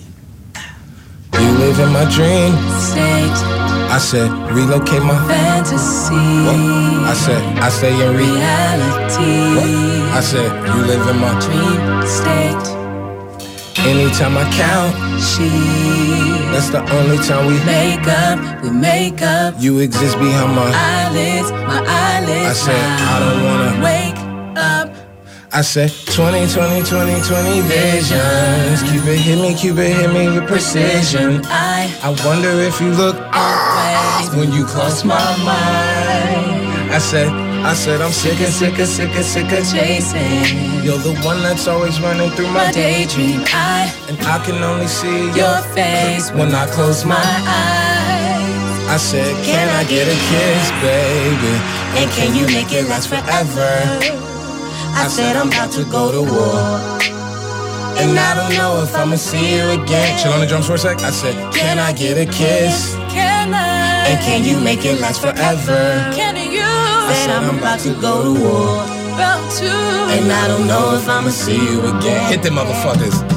You live in my dream. State I said, relocate my fantasy. What? I said, I say in re- reality. What? I said, you live in my dream state. Anytime I count, she. That's the only time we make up. We make up. You exist behind my eyelids. My eyelids. I said, I don't wanna wake up. I said 20, 20, 20, 20 visions. Cupid hit me, Cupid hit me with precision. I I wonder if you look when you cross my mind. I said, I said I'm sick of, sick of, sick of, sick of chasing. You're the one that's always running through my My daydream. I and I can only see your face when I close my eyes. I said, Can I get a kiss, baby? And can you make it last forever? I said I'm about to go to war. And I don't know if I'ma see you again. Chill on the drums for a sec. I said, Can I get a kiss? Can I? And can you make it last forever? Can you? I said I'm about to go to war. About to. And I don't know if I'ma see you again. Hit them motherfuckers.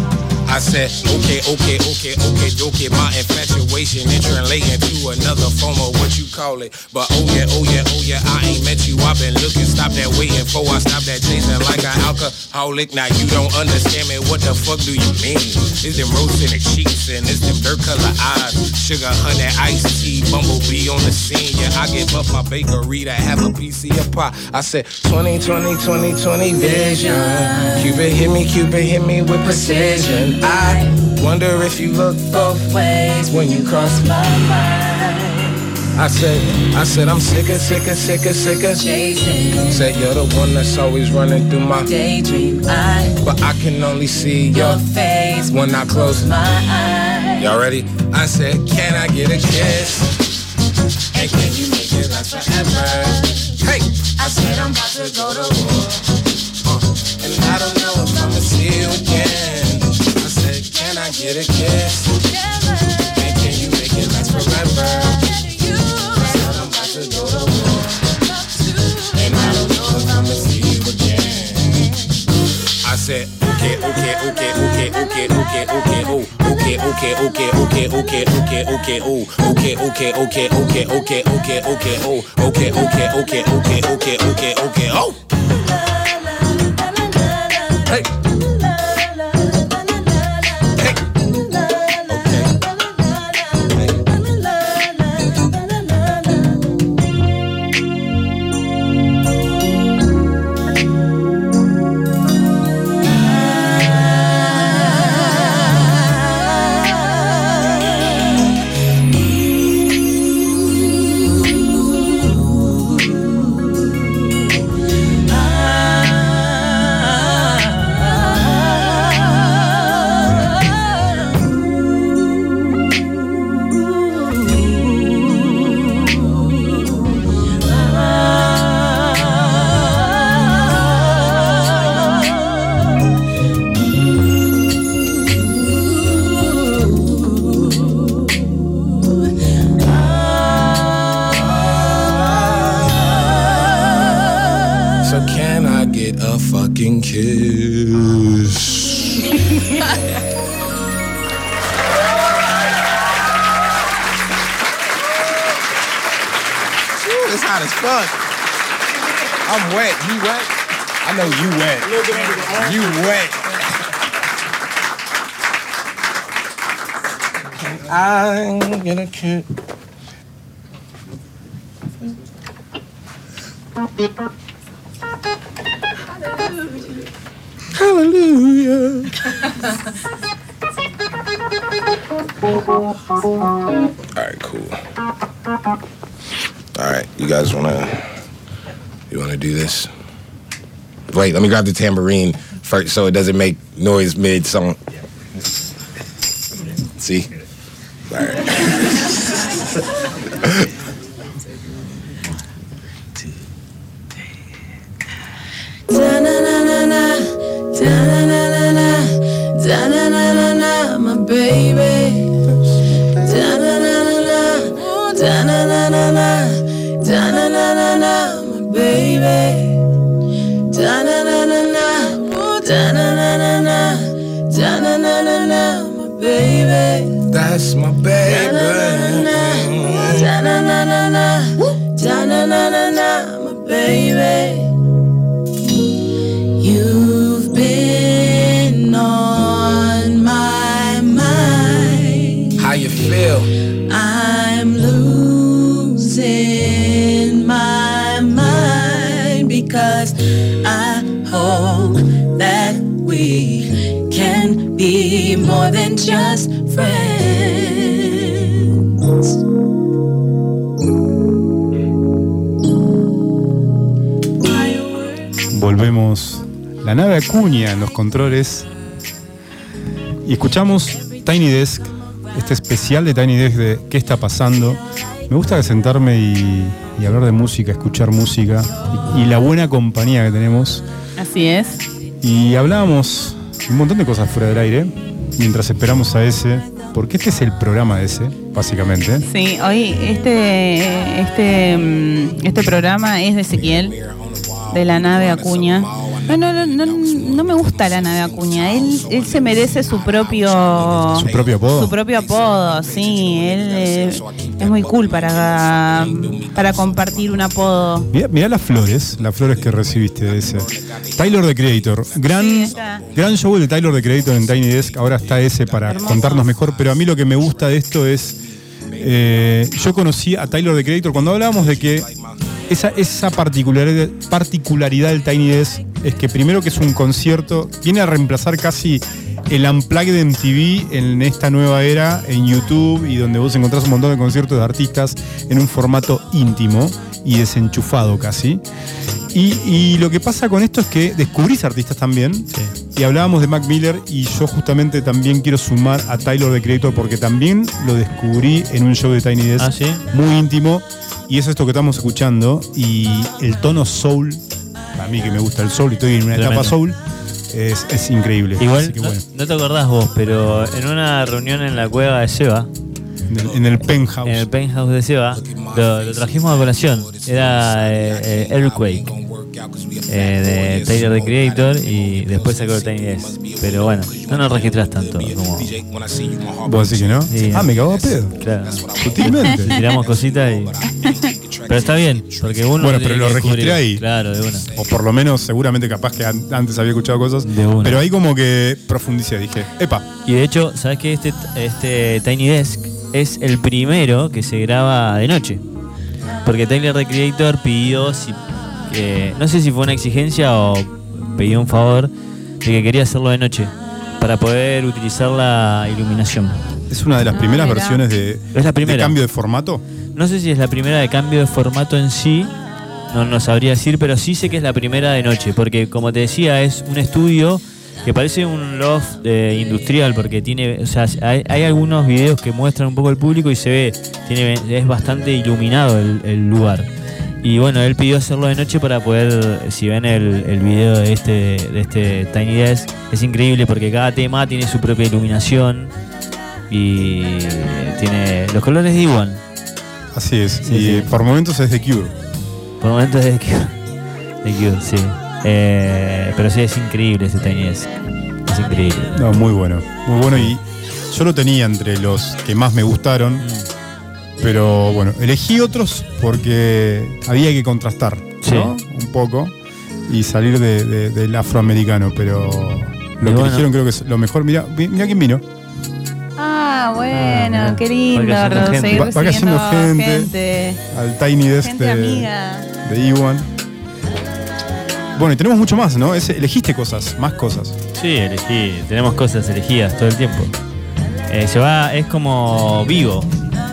I said, okay, okay, okay, okay, okay. My infatuation is relating to another form of what you call it. But oh yeah, oh yeah, oh yeah, I ain't met you. I've been looking, stop that waiting for. I stop that chasing like an alcoholic. Now you don't understand me. What the fuck do you mean? It's them rose in the cheeks and it's them dirt color eyes. Sugar, honey, iced tea, bumblebee on the scene. Yeah, I give up my bakery to have a piece of pie. I said 20, 20, 20, 20 vision. Cupid hit me, Cupid hit me with precision. I wonder if you look both ways when you cross my mind. I said, I said I'm sick of, sick of, sick of, sick of chasing. Said you're the one that's always running through my daydream. I but I can only see your, face when I close my eyes. Y'all ready? I said, can I get a kiss? And can you make it last forever? Hey, I said I'm about to go to war. uh, and I don't know get a kiss? And can you make it last forever? I'm. And I don't know if I'ma see you again. I said, okay, okay, okay, okay, okay, okay, okay, oh, okay, okay, okay, okay, okay, okay, okay, oh, okay, okay, okay, okay, okay, okay, okay, oh, okay, okay, okay, okay, okay, okay, okay, oh. I'm gonna. Hallelujah. All right, cool. All right, you guys wanna you wanna do this? Wait, let me grab the tambourine first so it doesn't make noise mid song. See? Controles. Y escuchamos Tiny Desk, este especial de Tiny Desk de qué está pasando. Me gusta sentarme y, y hablar de música, escuchar música y, y la buena compañía que tenemos. Así es. Y hablábamos un montón de cosas fuera del aire mientras esperamos a ese, porque este es el programa de ese, básicamente. Sí, hoy este, este, mm, este programa es de Ezequiel, de la nave Acuña. No, no, no, no, no me gusta la nave Acuña. Él, él se merece su propio Su propio apodo. su propio apodo, sí. Él eh, es muy cool para, para compartir un apodo. Mirá, mirá las flores, las flores que recibiste de ese. Tyler the Creator. Gran, gran show de Tyler the Creator en Tiny Desk. Ahora está ese para contarnos mejor. Pero a mí lo que me gusta de esto es. eh, yo conocí a Tyler the Creator cuando hablábamos de que esa, esa particularidad, particularidad del Tiny Desk es que primero que es un concierto, viene a reemplazar casi el Unplugged en TV en esta nueva era en YouTube y donde vos encontrás un montón de conciertos de artistas en un formato íntimo y desenchufado casi. Y, y lo que pasa con esto es que descubrís artistas también. Y hablábamos de Mac Miller y yo justamente también quiero sumar a Tyler the Creator porque también lo descubrí en un show de Tiny Desk ¿Ah, sí? muy íntimo. Y es esto que estamos escuchando. Y el tono soul, a mí que me gusta el soul y estoy en una Tremendo. etapa soul, es, es increíble. Igual, que no, bueno, no te acordás vos, pero en una reunión en la cueva de Seba, en el, en el penthouse. en el penthouse de Seba, lo, lo trajimos a colación. Era eh, eh, Earthquake, eh, de Tyler the Creator, y después sacó el Tiny Desk. Pero bueno, no nos registras tanto como. ¿Vos decís que no? Sí. Ah, me cagó a pedo. Claro. Sutilmente. [laughs] Tiramos cositas y. Pero está bien, porque uno. Bueno, pero lo registré descubrir. ahí. Claro, de una. O por lo menos, seguramente, capaz que an- antes había escuchado cosas. una. Pero ahí como que profundicé, dije, epa, Y de hecho, ¿sabes que este, este Tiny Desk es el primero que se graba de noche? Porque Tyler the Creator pidió, si, eh, no sé si fue una exigencia o pidió un favor, de que quería hacerlo de noche para poder utilizar la iluminación. es una de las Ah, primeras versiones de, Es la de primera. cambio de formato. No sé si es la primera de cambio de formato en sí, no, no sabría decir, pero sí sé que es la primera de noche, porque como te decía, es un estudio que parece un loft eh, industrial, porque tiene, o sea, hay, hay algunos videos que muestran un poco el público y se ve, tiene, es bastante iluminado el, el lugar. Y bueno, él pidió hacerlo de noche para poder, si ven el, el video de este, de este Tiny Desk, es increíble porque cada tema tiene su propia iluminación y tiene los colores de Iwan. Así es. Sí, y sí. por momentos es de Cure. Por momentos de Cure. De Cure, sí. Eh, pero sí, es increíble ese Tiny Desk. Es increíble. No, muy bueno. Muy bueno. Y yo lo tenía entre los que más me gustaron. Mm. Pero bueno, elegí otros porque había que contrastar, ¿no? Un poco. Y salir de- de- del afroamericano. Pero lo que bueno. eligieron creo que es lo mejor. Mira, mira quién vino. Ah, bueno, mirá. qué lindo. Va cayendo gente. seguir Va- va cayendo recibiendo gente. Al Tiny Desk de, amiga. de Iwan. Bueno, y tenemos mucho más, ¿no? Es- elegiste cosas, más cosas. Sí, elegí. Tenemos cosas elegidas todo el tiempo. Eh, se va, es como vivo.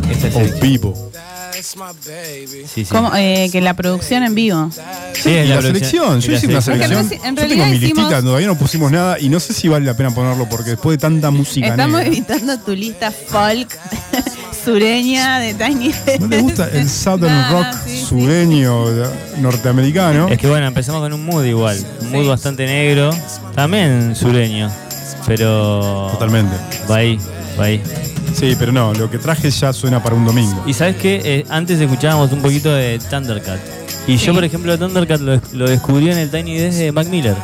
Esta es el- vivo. Sí, sí. Como, eh, que la producción en vivo. Sí, y la, la producción. selección, yo hice una selección. Porque en yo realidad tengo mi hicimos- listita, todavía no pusimos nada y no sé si vale la pena ponerlo porque después de tanta música Estamos negra. evitando tu lista folk [laughs] sureña de Tiny ¿No te gusta el [laughs] Southern Nada, Rock sí, sí. sureño eh, norteamericano? Es que bueno, empezamos con un mood igual. Un mood bastante negro. También sureño. Pero. Totalmente. Va ahí, va ahí. Sí, pero no, lo que traje ya suena para un domingo. Y sabes qué? antes escuchábamos un poquito de Thundercat. Y Sí. yo, por ejemplo, Thundercat lo, lo descubrí en el Tiny Desk de Mac Miller.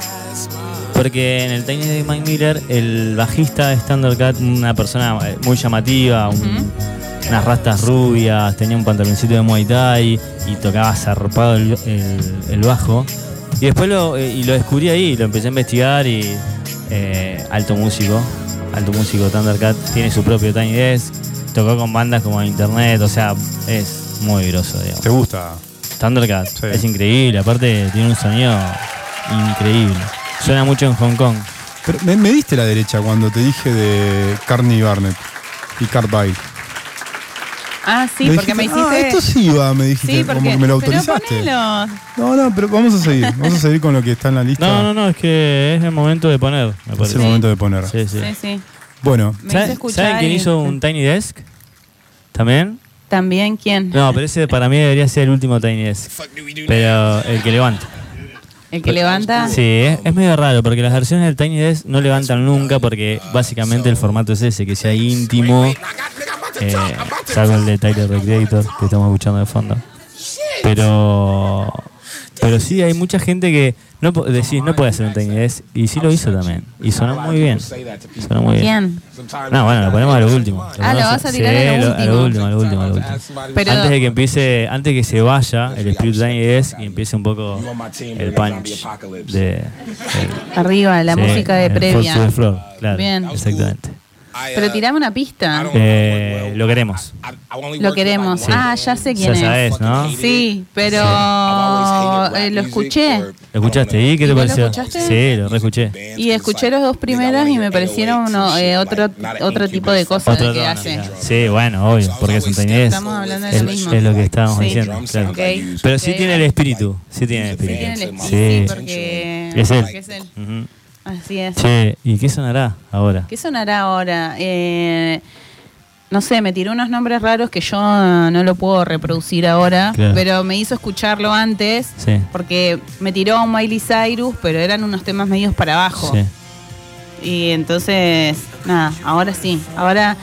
Porque en el Tiny Desk de Mac Miller, el bajista es Thundercat, una persona eh, muy llamativa, un- unas rastas rubias, tenía un pantaloncito de Muay Thai y tocaba zarpado el, el- el bajo. Y después lo, eh, y lo descubrí ahí, lo empecé a investigar y eh, alto músico, alto músico Thundercat, tiene su propio Tiny Desk, tocó con bandas como Internet, o sea, es muy groso, digamos. ¿Te gusta? Thundercat es increíble, aparte tiene un sonido increíble. Suena mucho en Hong Kong. Pero me, me diste la derecha cuando te dije de Carney Barnett y Cartbile. Ah, sí, Me porque me dijiste, hiciste. Ah, esto sí va, me dijiste. Sí, como que me lo autorizaste. No, no, pero vamos a seguir. Vamos a seguir con lo que está en la lista. No, no, no, es que es el momento de poner, me Es parece. el momento de poner. Sí, sí. Sí, sí. Bueno, ¿Saben, ¿saben quién hizo un Tiny Desk? ¿También? ¿También quién? No, pero ese para mí debería ser el último Tiny Desk. Pero el que levanta. El que levanta. Sí, es, es medio raro porque las versiones del Tiny Desk no levantan nunca porque básicamente el formato es ese, que sea íntimo, eh, salvo el de Tyler the Creator que estamos escuchando de fondo. Pero pero sí hay mucha gente que no decís no puede hacer un Tiny Desk y sí lo hizo también y sonó muy bien. Sonó muy bien. No, bueno, lo ponemos a lo último. Ah, lo vas a tirar a lo a lo último. a lo último, a lo último. Pero- antes de que empiece, antes que se vaya el Spirit Tiny Desk y empiece un poco el punch de el- Arriba, la sí, música de previa. The Floor, claro, Bien. exactamente. Pero tirame una pista. Eh, lo queremos. Lo queremos. Sí. Ah, ya sé quién Ya es. sabes, ¿no? Sí, pero eh, lo escuché. ¿Lo escuchaste? ¿Y qué te lo pareció? escuchaste? Sí, lo reescuché. Y escuché los dos primeros y me parecieron uno, eh, otro, otro tipo de cosas Otro que hace. Sí, bueno, obvio, porque es un. Estamos hablando de es, lo mismo. es lo que estábamos Sí. diciendo, claro. Pero sí tiene el espíritu, sí tiene el espíritu. Sí. porque, Es él. porque es él. Ujú. Así es. Che, ¿y qué sonará ahora? ¿Qué sonará ahora? Eh, no sé, me tiró unos nombres raros que yo no lo puedo reproducir ahora, Claro. pero me hizo escucharlo antes, Sí. porque me tiró a un Miley Cyrus, pero eran unos temas medios para abajo. Sí. Y entonces, nada, ahora sí. Ahora,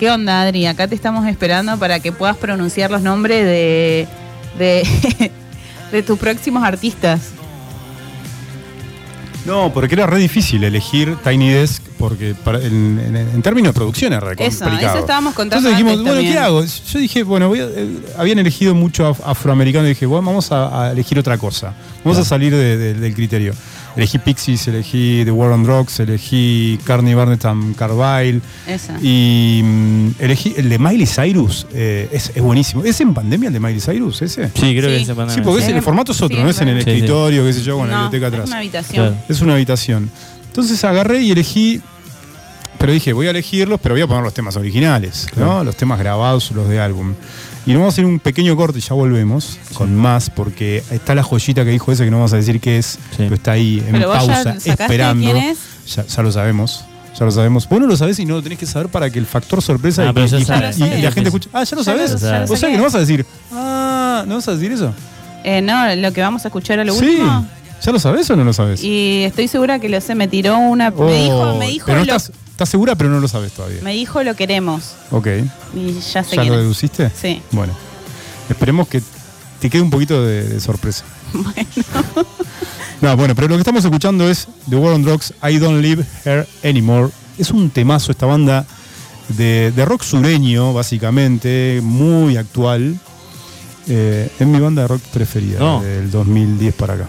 ¿qué onda, Adri? Acá te estamos esperando para que puedas pronunciar los nombres de, de, [laughs] de tus próximos artistas. No, porque era re difícil elegir Tiny Desk porque para- en, en- en términos de producción era re Eso, complicado. eso estábamos contando Entonces dijimos, antes bueno, ¿qué hago? Yo dije, bueno, voy a- eh, habían elegido mucho af- afroamericano y dije, bueno, vamos a, a elegir otra cosa. Vamos a salir de- de- del criterio. Elegí Pixies, elegí The War on Drugs, elegí Carney Barnett and Carville. Esa. Y mm, elegí el de Miley Cyrus, eh, es, es buenísimo. ¿Es en pandemia el de Miley Cyrus ese? Sí, creo que Sí. es en pandemia. Sí, porque es- Sí. el formato es otro, Sí, no es en el Sí, sí. escritorio, qué sé yo, con la No, biblioteca es atrás. una habitación. Claro. Es una habitación. Entonces agarré y elegí, pero dije, voy a elegirlos, pero voy a poner los temas originales, ¿no? Los temas grabados, los de álbum. Y nos vamos a hacer un pequeño corte y ya volvemos con más, porque está la joyita que dijo ese, que no vamos a decir qué es, pero está ahí en Pero vos ya pausa, esperando. quién es. Ya, ya lo sabemos. Ya lo sabemos. Vos no lo sabés y no lo tenés que saber para que el factor sorpresa Ah, y, pero ya y- sabes. y- y la gente escuche. Ah, ya lo Ya sabés. lo- ya lo o sea que no vas a decir, ah, ¿no vas a decir eso? Eh, no, lo que vamos a escuchar a lo sí. último. ¿Ya lo sabés o no lo sabés? Y estoy segura que lo sé, me tiró una. Oh, me dijo, me dijo, pero no lo, estás, estás segura, pero no lo sabes todavía. me dijo lo queremos. Ok. Y ya sé ¿Ya quién lo es. deduciste? Sí. Bueno. Esperemos que te quede un poquito de, de sorpresa. [laughs] No, bueno, pero lo que estamos escuchando es The War on Drugs, I Don't Live Here Anymore. Es un temazo esta banda de, de rock sureño, básicamente, muy actual. Eh, es mi banda de rock preferida, No. del 2010 para acá.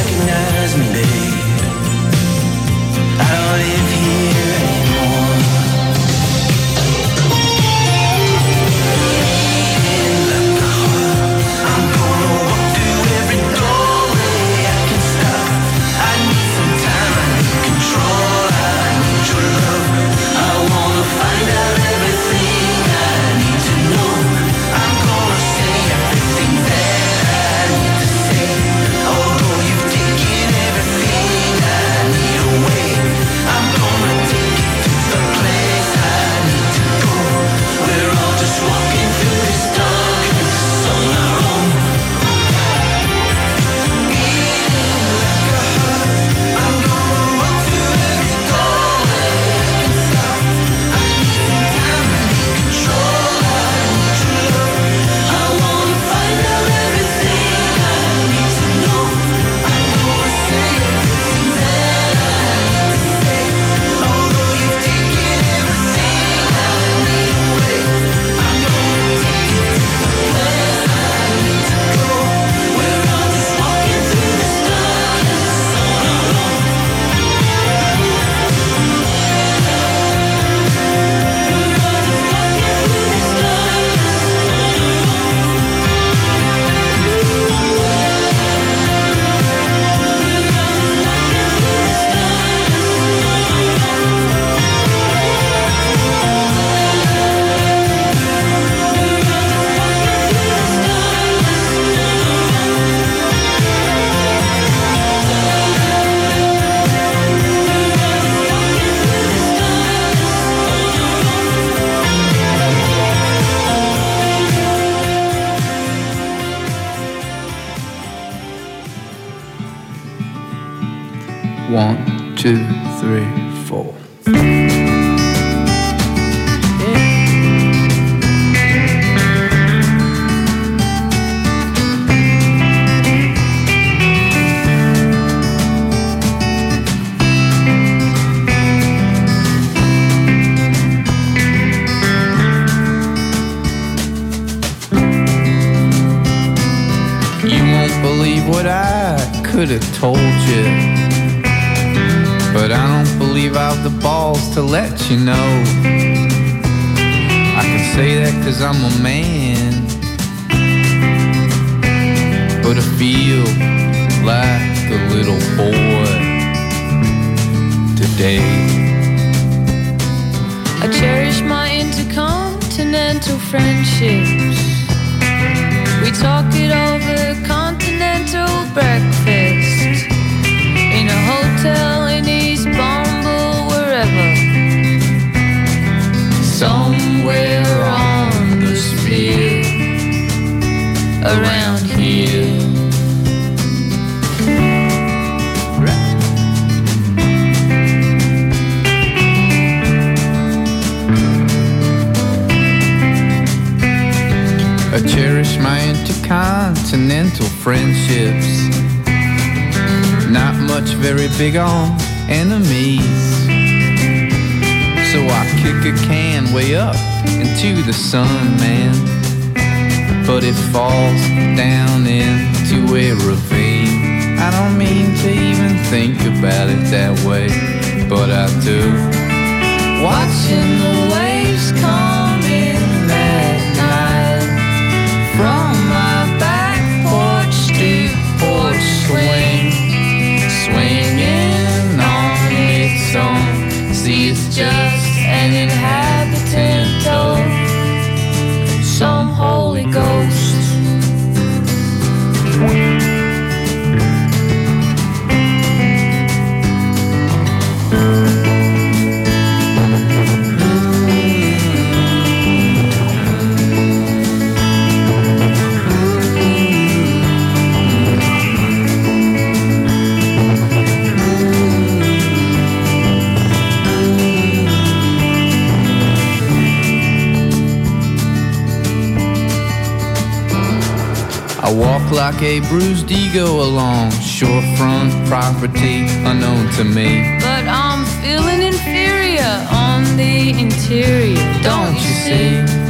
like a bruised ego along shorefront property unknown to me. But I'm feeling inferior on the interior. Don't you see?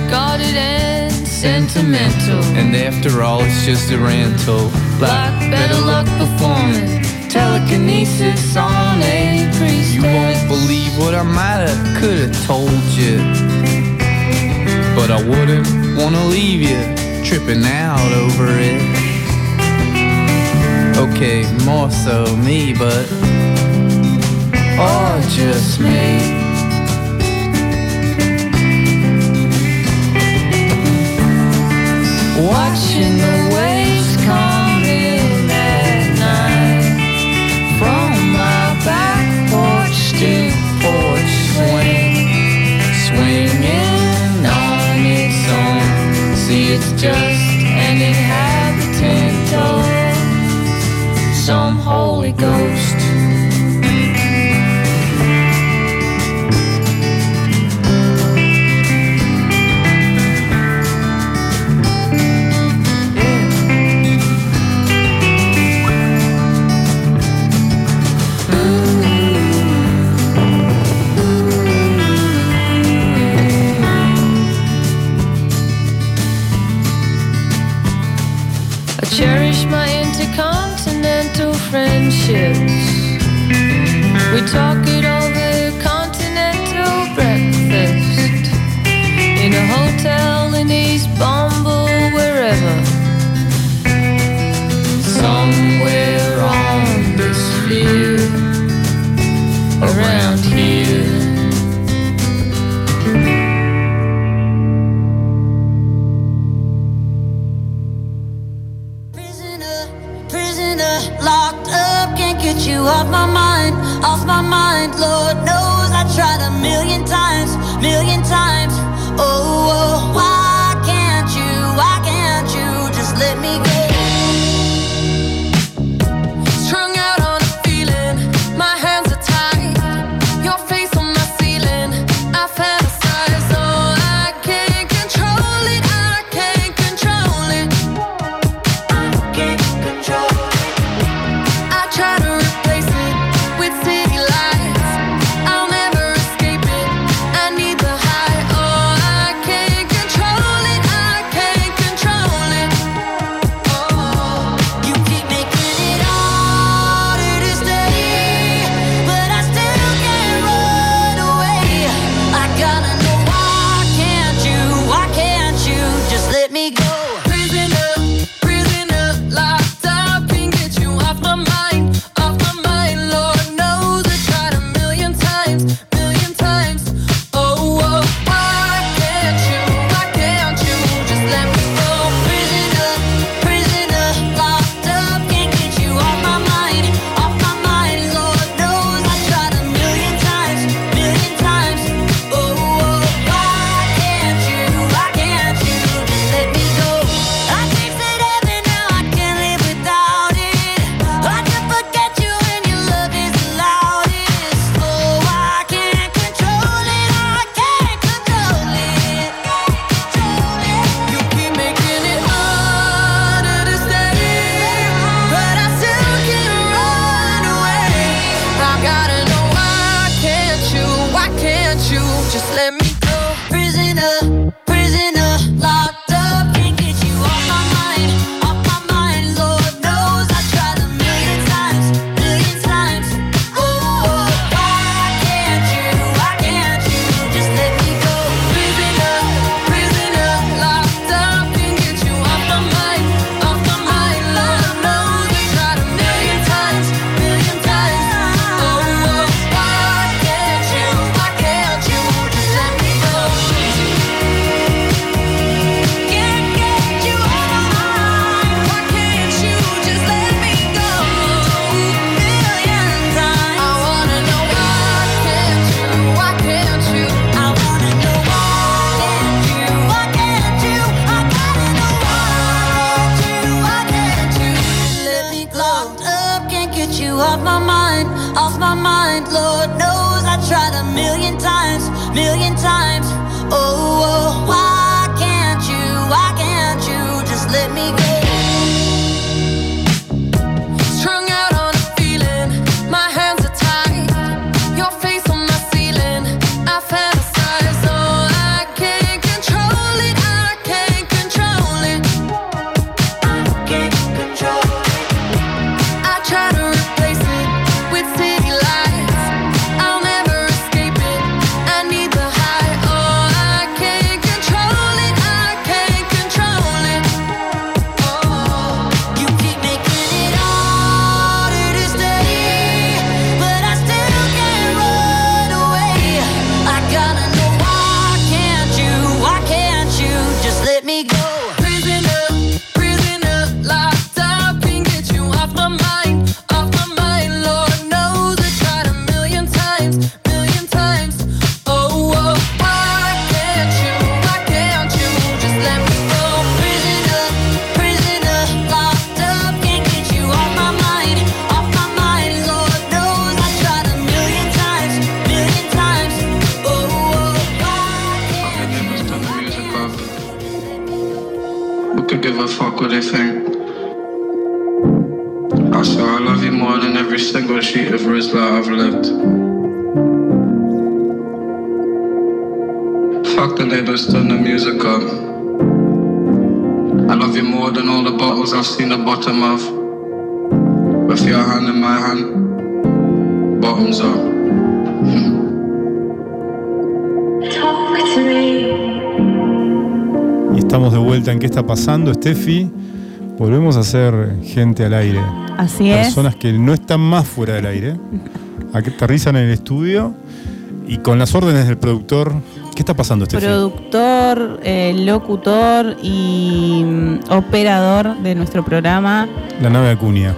Guarded and sentimental. And after all, it's just a rental. Like better luck performing telekinesis on a priestess. You won't believe what I might have, could have told you. But I wouldn't wanna leave you tripping out over it. Okay, more so me, but or just me. Watching the waves come in at night from my back porch to porch swing, swinging on its own. See, it's just some Holy Ghost. The around here. prisoner, locked up, can't get you off my mind, off my mind. Lord knows I tried a million times, million times. Oh, oh, why pasando, Steffi. Volvemos a ser gente al aire. Así es. Personas que no están más fuera del aire. Aterrizan en el estudio y con las órdenes del productor. ¿Qué está pasando, Steffi? Productor, eh, locutor y mm, operador de nuestro programa. La nave Acuña.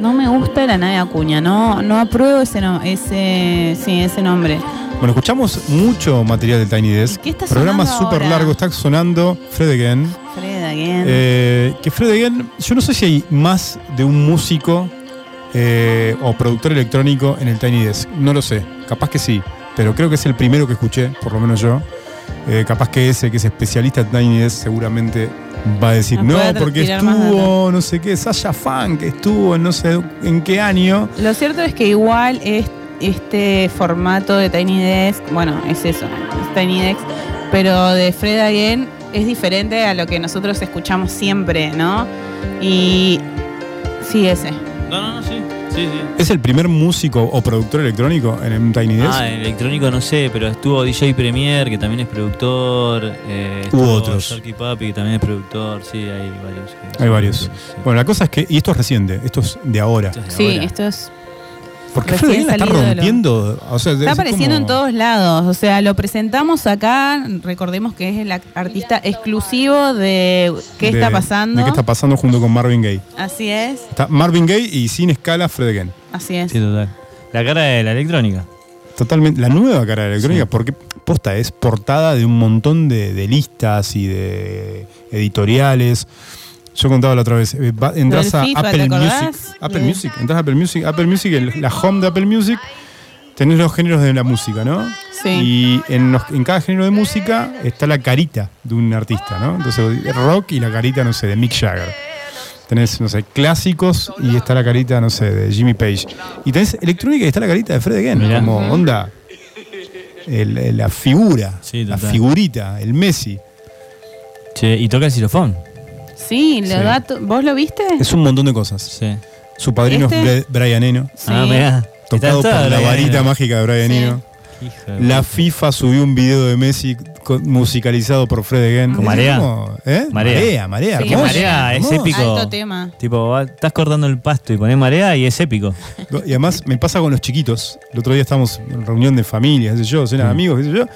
No me gusta la nave Acuña, no, no apruebo ese, no, ese, sí, ese nombre. Bueno, escuchamos mucho material de Tiny Desk. qué está Programa súper largo, está sonando Fred Again. Eh, que Fred Again, yo no sé si hay más de un músico eh, o productor electrónico en el Tiny Desk. No lo sé, capaz que sí, pero creo que es el primero que escuché, por lo menos yo. Eh, capaz que ese que es especialista en Tiny Desk seguramente va a decir, no, porque estuvo, no sé qué, Sasha Fan, que estuvo en no sé en qué año. Lo cierto es que igual es este formato de Tiny Desk, bueno, es eso, es Tiny Desk, pero de Fred Again es diferente a lo que nosotros escuchamos siempre, ¿no? Y sí, ese. No, no, no, sí. Sí, sí. ¿Es el primer músico o productor electrónico en un Tiny Desk? Ah, en electrónico no sé, pero estuvo DJ Premier, que también es productor. Eh, Hubo otros. Sharky Papi, que también es productor. Sí, hay varios. Hay varios. Bueno, la cosa es que, y esto es reciente, esto es de ahora. Sí, esto es. Porque recién Fred Again está lo- rompiendo. O sea, Está es apareciendo como- en todos lados, o sea, lo presentamos acá, recordemos que es el artista exclusivo de ¿Qué de- está pasando? De qué está pasando junto con Marvin Gaye. Así es, Está Marvin Gaye y sin escala Fred Again. así es. Sí, total. La cara de la electrónica. Totalmente. La nueva cara de la electrónica, porque posta es portada de un montón de, de listas y de editoriales. Yo contaba la otra vez, eh, va- entras a FIFA, ¿te Apple acordás? Music. Apple Music, entras a Apple Music, Apple Music, el- la home de Apple Music, tenés los géneros de la música, ¿no? Sí. Y en, los- en cada género de música está la carita de un artista, ¿no? Entonces, rock y la carita, no sé, de Mick Jagger. Tenés, no sé, clásicos y está la carita, no sé, de Jimmy Page. Y tenés electrónica y está la carita de Fred Again. Mirá. Como onda. el- el- la figura, la total. figurita, el Messi. Che, y toca el xilofón. Sí, lo Sí. da ¿vos lo viste? Es un montón de cosas. Su padrino ¿Este? es Bre- Brian Eno. Sí. Ah, mirá. Tocado por la Brian varita Eno. mágica de Brian Sí. Eno. La FIFA subió un video de Messi musicalizado por Fred Again. Con Marea. ¿eh? Marea. Marea, Marea. Sí, Marea es épico. Alto tema. Tipo, estás cortando el pasto y pones marea y es épico. Y además me pasa con los chiquitos. El otro día estábamos en reunión de familia, qué sé yo, cena de Mm. amigos, qué sé yo.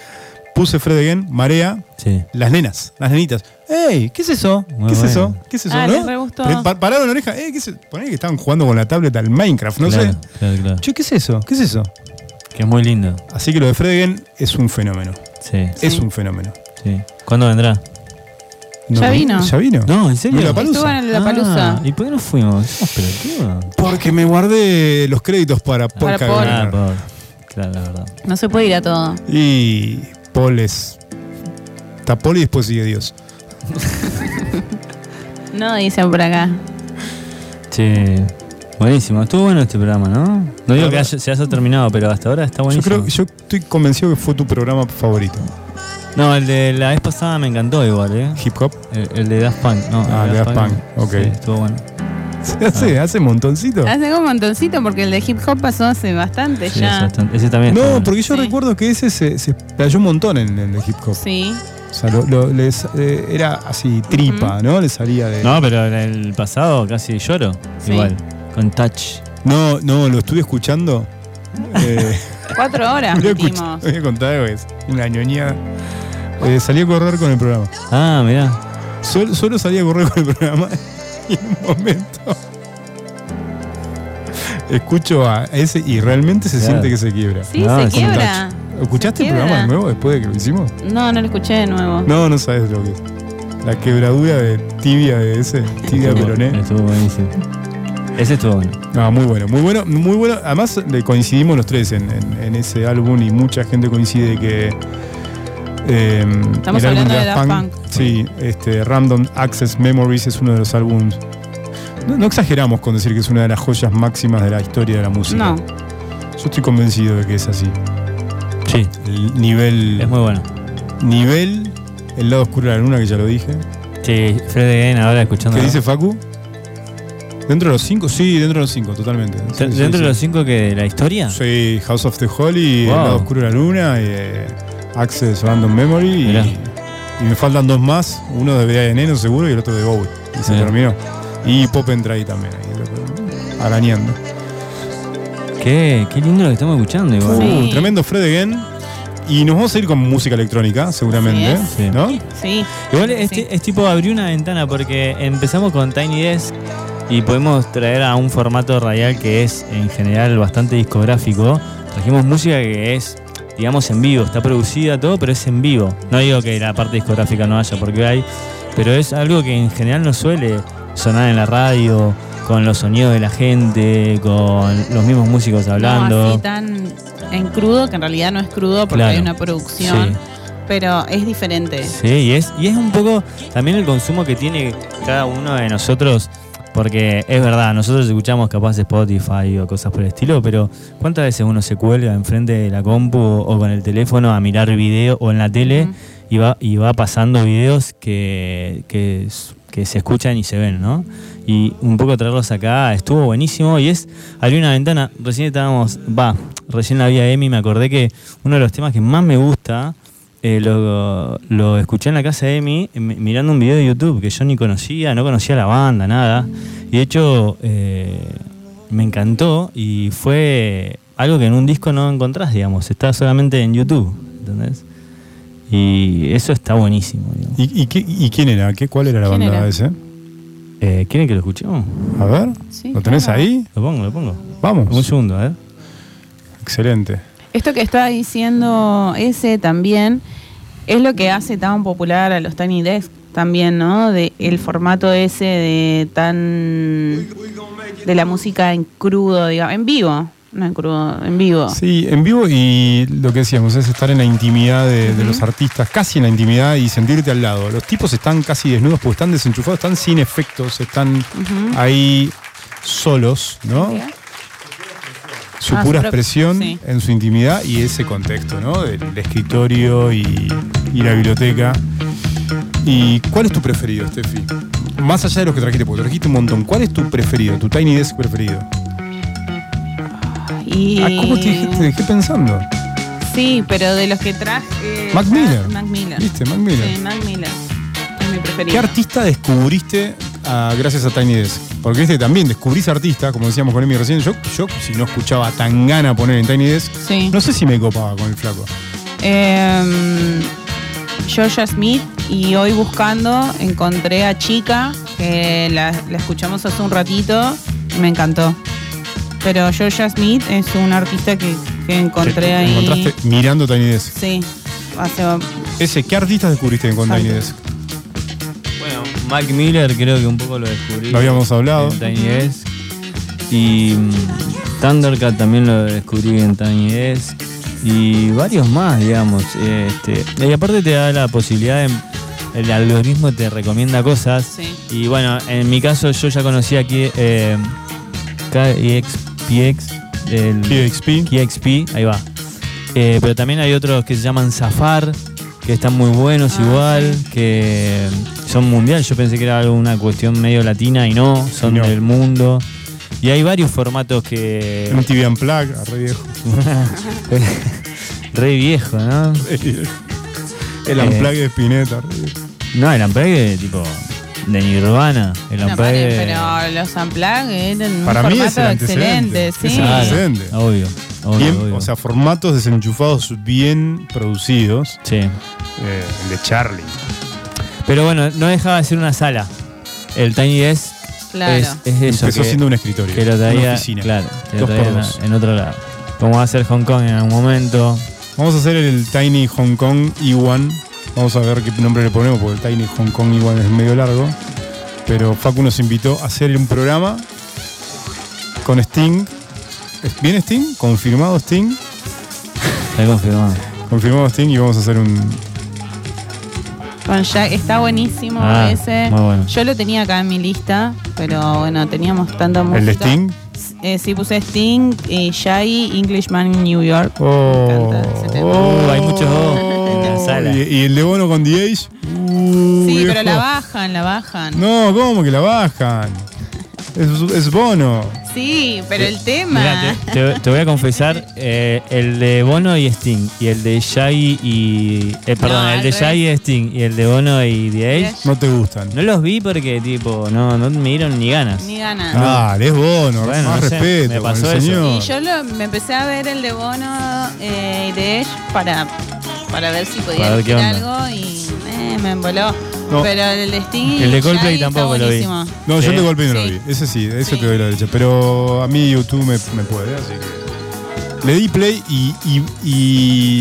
Puse Fred Again, Marea, Sí. las nenas, las nenitas. ¡Ey! ¿Qué es eso? Muy ¿Qué es bueno. eso? ¿Qué es eso? Ah, ¿no? les re gustó. Pre- pa- pararon la oreja. ¡Ey! ¿Qué es eso? Poné que estaban jugando con la tablet al Minecraft, no Claro, sé. Claro, claro. Che, ¿qué es eso? ¿Qué es eso? Que es muy lindo. Así que lo de Fred Again es un fenómeno. Sí. Es un fenómeno. sí. ¿Cuándo vendrá? No, ¿Ya vino? ¿Ya vino? No, ¿en serio? Lollapalooza. Estuvo en el Lollapalooza. Ah, ¿Y por qué no fuimos? Somos pelotudos. Porque me guardé los créditos para Paul Para Paul. Ah, por- Claro, la verdad. No se puede ir a todo. Y Paul es. Está Paul y después sigue Dios. [laughs] No, dicen por acá. Sí. Buenísimo. Estuvo bueno este programa, ¿no? No digo que haya- se haya terminado, pero hasta ahora está Yo buenísimo. creo yo estoy convencido que fue tu programa favorito. No, el de la vez pasada me encantó igual, ¿eh? Hip hop. El, el de Daft Punk, no. Ah, el de Daft Punk, ok. Sí, estuvo bueno. [laughs] Se hace, hace montoncito. Hace un montoncito porque el de hip hop pasó hace bastante Sí, ya. Ese también está No, bueno. porque yo recuerdo que ese se, se explayó un montón en el de hip hop. Sí. O sea, lo- lo- les, eh, era así, tripa, ¿no? Le salía de. No, pero en el pasado casi lloro. Sí. Igual. Con touch. No, no, lo estuve escuchando. Eh, [laughs] Cuatro horas lo metimos. voy a contar algo, es una ñoñada. Eh, salí a correr con el programa. Ah, mirá. Solo, solo salí a correr con el programa [laughs] y en un momento escucho a ese y realmente se Claro. siente que se quiebra. Sí, se es un quiebra. ¿Escuchaste el programa de nuevo después de que lo hicimos? No, no lo escuché de nuevo. No, no sabes lo que es. La quebradura de tibia de ese, tibia Estuvo- peroné. Estuvo buenísimo. Ese estuvo bueno. No, muy bueno, muy bueno, muy bueno. Además, le coincidimos los tres en, en- en ese álbum y mucha gente coincide que. eh, Estamos el álbum hablando de Daft Punk. Sí, este, Random Access Memories es uno de los álbumes. No, no exageramos con decir que es una de las joyas máximas de la historia de la música. No. Yo estoy convencido de que es así. Sí. El nivel. Es muy bueno. Nivel. El lado oscuro de la luna, que ya lo dije. Sí, Fred again ahora escuchando. ¿Qué dice Facu? ¿Dentro de los cinco? Sí, dentro de los cinco, totalmente. Sí, ¿Dentro sí, de sí. los cinco que de la historia? Sí, House of the Holy, Wow. El lado oscuro de la luna, y, eh, Access Random Memory y, Mirá. y me faltan dos más, uno de Brian Eno seguro y el otro de Bowie. Y se terminó. Y Pop entra ahí también, ahí, arañando. Qué, qué lindo lo que estamos escuchando igual. Uh, tremendo Fred Again. Y nos vamos a ir con música electrónica, seguramente. Sí. ¿No? Sí. Igual es, es tipo abrir una ventana porque empezamos con Tiny Desk y podemos traer a un formato radial que es en general bastante discográfico. Trajimos música que es, digamos, en vivo, está producida todo, pero es en vivo. No digo que la parte discográfica no haya, porque hay, pero es algo que en general no suele sonar en la radio, con los sonidos de la gente, con los mismos músicos No, hablando. así tan en crudo, que en realidad no es crudo porque Claro. hay una producción. Sí. Pero es diferente. Sí, y es, y es un poco también el consumo que tiene cada uno de nosotros, porque es verdad, nosotros escuchamos capaz Spotify o cosas por el estilo, pero ¿cuántas veces uno se cuelga enfrente de la compu o con el teléfono a mirar video o en la tele y, va, y va pasando videos que, que, que se escuchan y se ven, ¿no? Y un poco traerlos acá estuvo buenísimo y es, había una ventana, recién estábamos, va, recién la vi a Emi, me acordé que uno de los temas que más me gusta eh, lo, lo escuché en la casa de Emi mi- mirando un video de YouTube que yo ni conocía, no conocía la banda, nada. Y de hecho eh, me encantó y fue algo que en un disco no encontrás, digamos, está solamente en YouTube, ¿entendés? Y eso está buenísimo. digamos. ¿Y, y qué- y quién era? ¿Qué, ¿Cuál era la ¿Quién banda era? ese? Eh, ¿Quieren que lo escuchemos? A ver, Sí, ¿lo tenés claro. ahí? Lo pongo, lo pongo. Vamos. Un segundo, a ver. Excelente. Esto que está diciendo ese también es lo que hace tan popular a los Tiny Desk también, ¿no? De el formato ese de tan de la música en crudo, digamos, en vivo, no en crudo, en vivo. Sí, en vivo y lo que decíamos es estar en la intimidad de, de los artistas, casi en la intimidad y sentirte al lado. Los tipos están casi desnudos porque están desenchufados, están sin efectos, están ahí solos, ¿no? Su Ah, pura su pro- expresión sí. en su intimidad y ese contexto, ¿no? Del escritorio y, y la biblioteca. ¿Y cuál es tu preferido, Steffi? Más allá de los que trajiste, porque trajiste un montón. ¿Cuál es tu preferido, tu Tiny Desk preferido? Y Ah, ¿Cómo te dejé, te dejé pensando? Sí, pero de los que traje Mac Miller. Mac Miller. ¿Viste? Mac Miller. Sí, Mac Miller. Es mi preferido. ¿Qué artista descubriste ah, gracias a Tiny Desk? Porque viste, también descubrís artistas, como decíamos con Emi recién. Yo, yo si no escuchaba a Tangana poner en Tiny Desk, Sí. no sé si me copaba con el flaco. Eh, Georgia Smith y hoy buscando encontré a Chica, que la, la escuchamos hace un ratito y me encantó. Pero Georgia Smith es un artista que, que encontré ahí. Encontraste mirando Tiny Desk. Sí, hace Ese, ¿qué artistas descubriste con Tiny. Desk? Mac Miller creo que un poco lo descubrí. Lo habíamos hablado. En Tiny Desk. Y mm, Thundercat también lo descubrí en Tiny Desk. Y varios más, digamos. Este, y aparte te da la posibilidad de el algoritmo te recomienda cosas. Y bueno, en mi caso yo ya conocía aquí eh, KXPX, el KXP. KXP, ahí va. Eh, pero también hay otros que se llaman Safar, que están muy buenos Ah, igual, que son mundiales. Yo pensé que era alguna cuestión medio latina y no, son No. del mundo. Y hay varios formatos que. Un TV Unplugged, re viejo. [laughs] Re viejo, ¿no? [laughs] El Eh, Unplugged de Spinetta. re viejo. No, el Unplugged tipo de Nirvana. El No, Unplugged. pero los Unplugged eran Para un mí es formato el antecedente. excelente, sí. Es el antecedente. Obvio. obvio, Bien, obvio. O sea, formatos desenchufados bien producidos. Sí. Eh, el de Charlie. Pero bueno, no dejaba de ser una sala. El Tiny Desk Claro. es, es eso. Empezó que- siendo un escritorio, Que lo una traía, oficina. Claro, que lo traía en, en otro lado. Como va a ser Hong Kong en algún momento. Vamos a hacer el Tiny Hong Kong E1. Vamos a ver qué nombre le ponemos, porque el Tiny Hong Kong E1 es medio largo. Pero Facu nos invitó a hacer un programa con Sting. ¿Viene Sting? ¿Confirmado Sting? Está confirmado. Confirmado Sting y vamos a hacer un. Con Jack, está buenísimo Ah, ese. muy bueno. Yo lo tenía acá en mi lista, pero bueno, teníamos tanta música. ¿El de Sting? Eh, sí, puse Sting y Shaggy, Englishman in New York. Oh, Oh, hay muchos en la sala. ¿Y, y el de Bono con The Age? Uh, Sí, pero la bajan, la bajan. No, ¿cómo que la bajan? Es, es Bono. Sí, pero el tema. Mirá, te, te- te voy a confesar, eh, el de Bono y Sting, y el de Shaggy y... eh, perdón, No, el de. Shaggy y Sting, y el de Bono y The Age, No te gustan. no los vi porque, tipo, no, no me dieron ni ganas. Ni ganas. Ah, es Bono. Bueno, más no sé, respeto me con pasó el eso. señor. Y yo lo- me empecé a ver el de Bono eh, y de Edge para, para ver si podía Para ver qué elegir onda. algo y eh, me emboló. No. Pero el de Sting y El de Coldplay Shaggy está tampoco lo vi. buenísimo. No, yo Sí. el de golpe no lo Sí. vi. Ese sí, ese te doy la derecha. Pero a mí YouTube me, me puede, así que. Le di play y, y,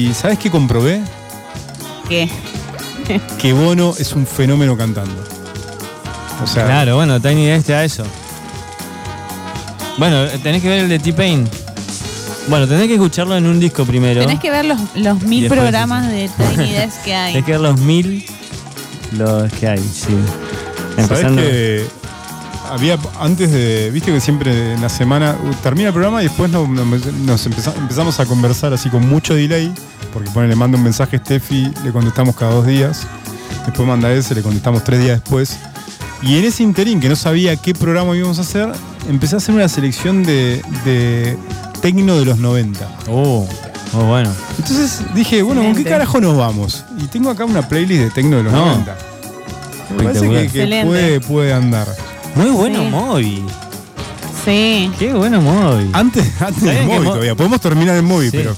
y ¿sabes qué comprobé? ¿Qué? Que Bono es un fenómeno cantando. O sea, Claro, bueno, Tiny Desk te da eso. Bueno, tenés que ver el de T-Pain. Bueno, tenés que escucharlo en un disco primero. Tenés que ver los, los mil programas de [laughs] Tiny Desk que hay. Tenés que ver los mil los que hay, sí. ¿sabes Empezando. que había antes de. Viste que siempre en la semana uh, termina el programa y después nos, nos- nos empeza- empezamos a conversar así con mucho delay. Porque pone, le manda un mensaje a Steffi, le contestamos cada dos días. Después manda ese, le contestamos tres días después. Y en ese interín, que no sabía qué programa íbamos a hacer, empecé a hacer una selección de, de tecno de los 90. Oh, muy bueno. Entonces dije, bueno, ¿con qué Excelente. carajo nos vamos? Y tengo acá una playlist de tecno de los No. 90. Me parece que, que Excelente. puede, puede andar. Muy bueno Sí. Moby. Sí. Qué bueno Moby. Antes, antes del ¿Saben que móvil Mo- todavía. Podemos terminar el móvil, Sí. pero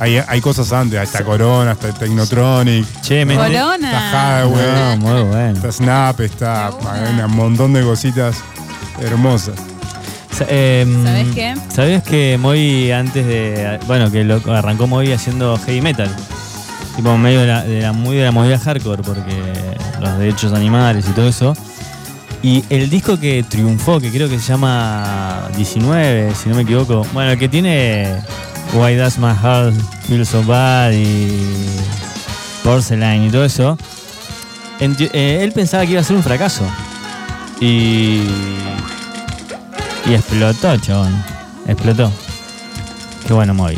hay, hay cosas antes. Hasta Corona, hasta Technotronic, Che, me está Corona. Highway, No, muy bueno. está Snap, está un montón de cositas hermosas. Sa- em, ¿Sabés qué? ¿Sabías que Moby antes de. Bueno, que lo arrancó Moby haciendo heavy metal? Tipo medio de la, de la- muy de la movida hardcore, porque los derechos animales y todo eso. Y el disco que triunfó, que creo que se llama 19, si no me equivoco. Bueno, el que tiene Why Does My Heart Feel So Bad y Porcelain y todo eso. eh, él pensaba que iba a ser un fracaso. Y. Y explotó, chabón. Explotó. Qué bueno, Moby.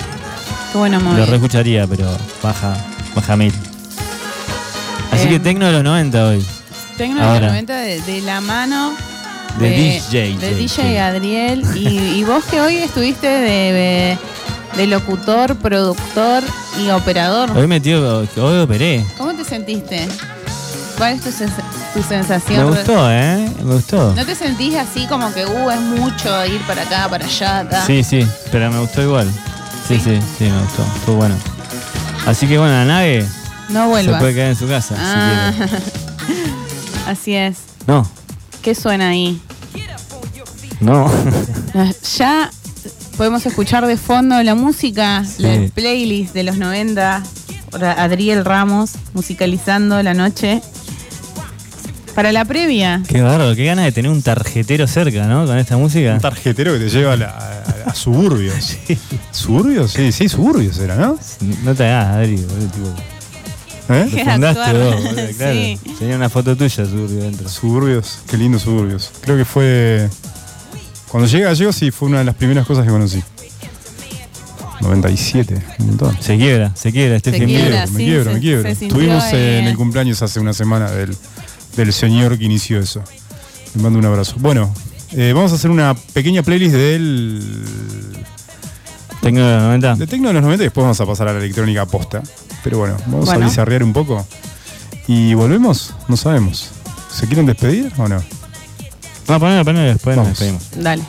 Qué bueno, muy Lo reescucharía, pero baja, baja mil. Así Eh. que tecno de los 90 hoy. Tecno de los Ahora. 90 de, de la mano De DJ, De DJ. Adriel. Y, [laughs] y vos que hoy estuviste de, de- locutor, productor y operador. Hoy metió, hoy operé. ¿Cómo te sentiste? ¿Cuál es tu, sens- tu Me sensación? gustó, ¿eh? Me gustó. ¿No te sentís así como que, uh, es mucho ir para acá, para allá? ta? Sí, sí, pero me gustó igual. Sí, sí, sí, me gustó. Estuvo bueno. Así que bueno, la nave No se vuelvas. puede quedar en su casa. Ah, Si [laughs] así es. No, ¿Qué suena ahí? no. [laughs] [laughs] Ya podemos escuchar de fondo la música, Sí. la playlist de los 90, por Adriel Ramos, musicalizando la noche. Para la previa. Qué bárbaro, qué ganas de tener un tarjetero cerca, ¿no? Con esta música. Un tarjetero que te lleva a, la, suburbios. ¿Suburbios? [laughs] Sí, sí, suburbios era, ¿no? No te hagas, Adri, tipo. ¿Eh? [laughs] Fundaste vos, [laughs] claro. Tenía una foto tuya, suburbio dentro. Suburbios, qué lindo suburbios. Creo que fue. Cuando llegué a Gallegos, sí, fue una de las primeras cosas que conocí. 97, un montón. Se quiebra, se quiebra, este se quiebra, me sí, me quiebro. Me quiebro. Estuvimos en el cumpleaños hace una semana del del señor que inició eso. Le mando un abrazo. Bueno, eh, vamos a hacer una pequeña playlist del. Tecno de los 90. De Tecno de los 90 y después vamos a pasar a la electrónica posta. Pero bueno, vamos bueno. a bizarrear un poco. ¿Y volvemos? No sabemos. ¿Se quieren despedir o no? No, ponelo, ponelo después nos despedimos. Dale.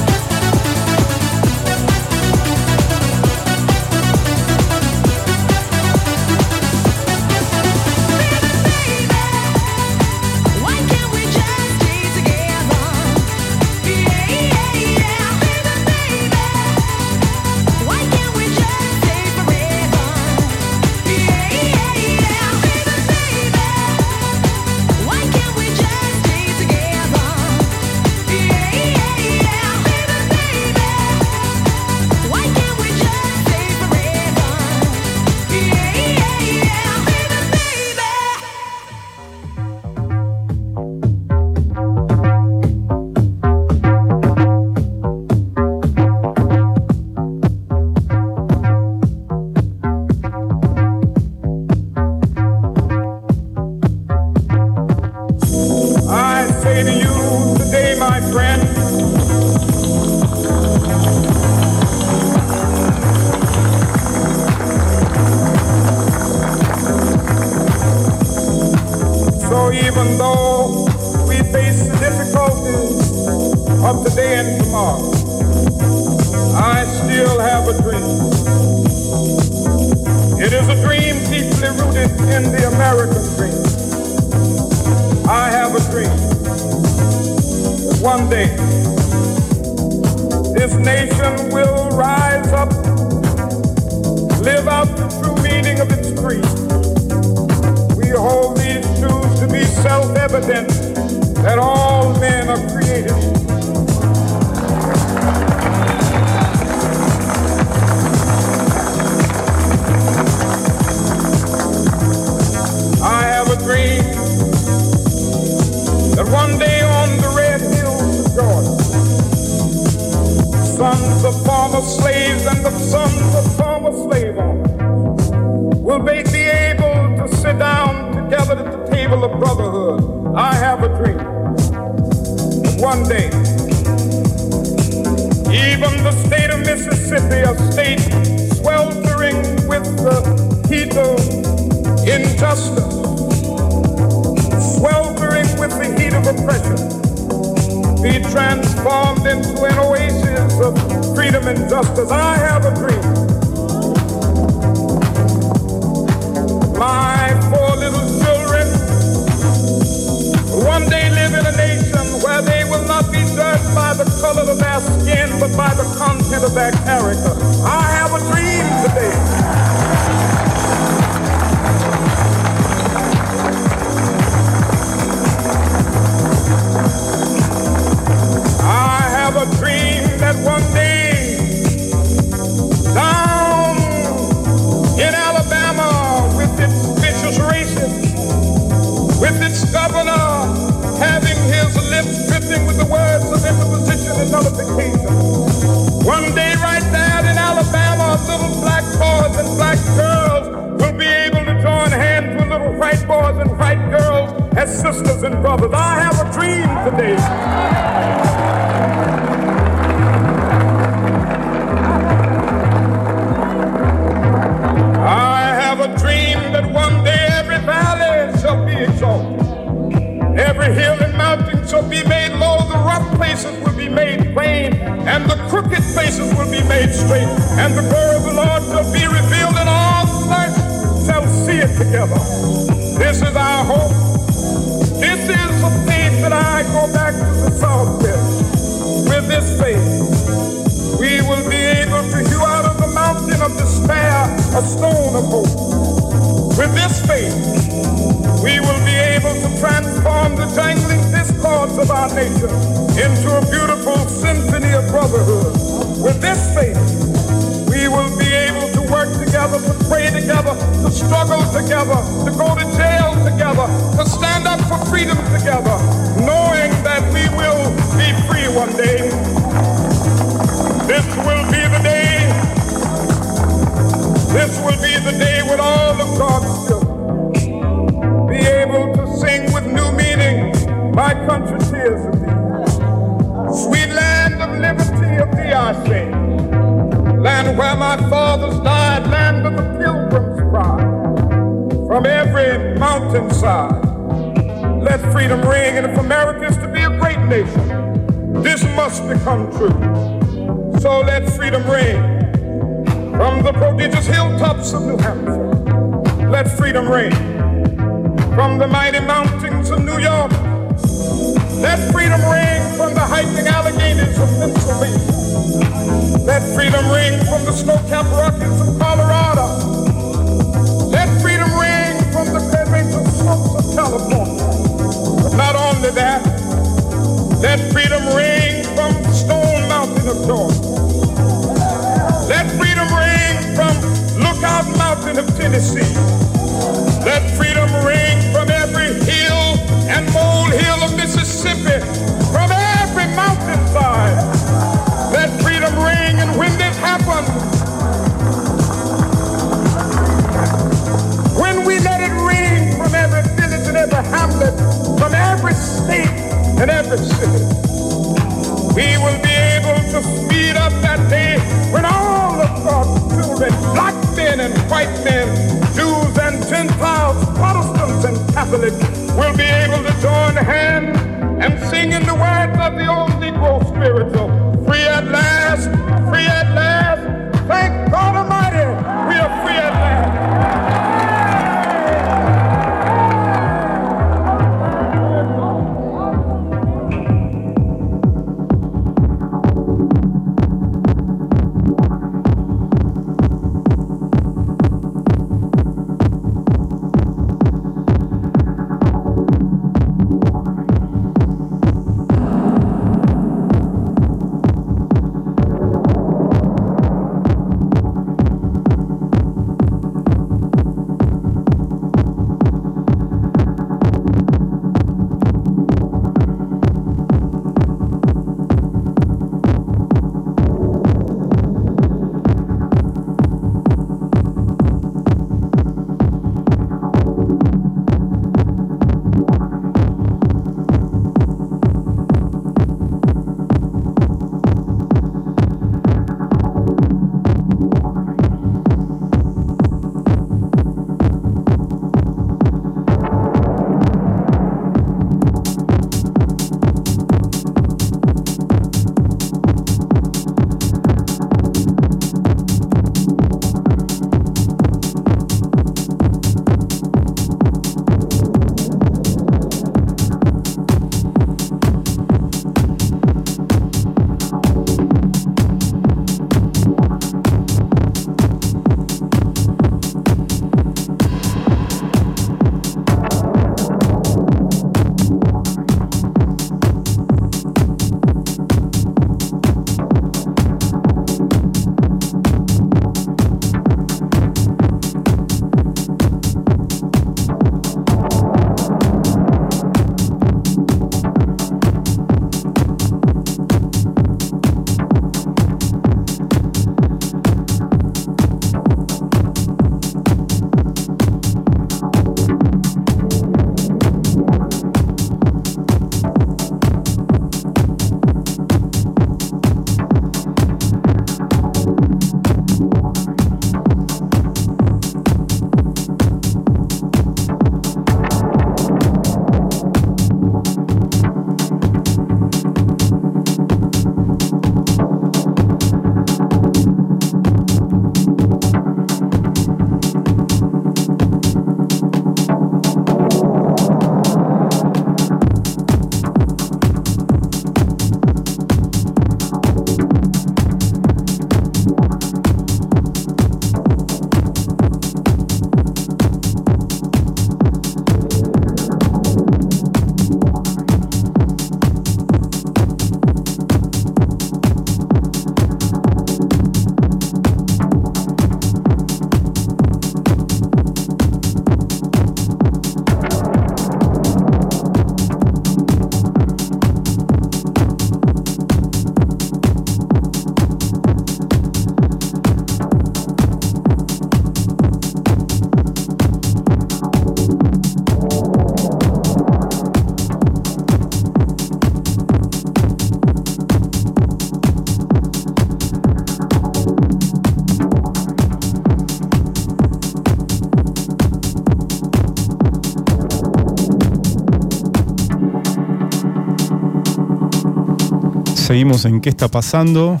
Seguimos en qué está pasando.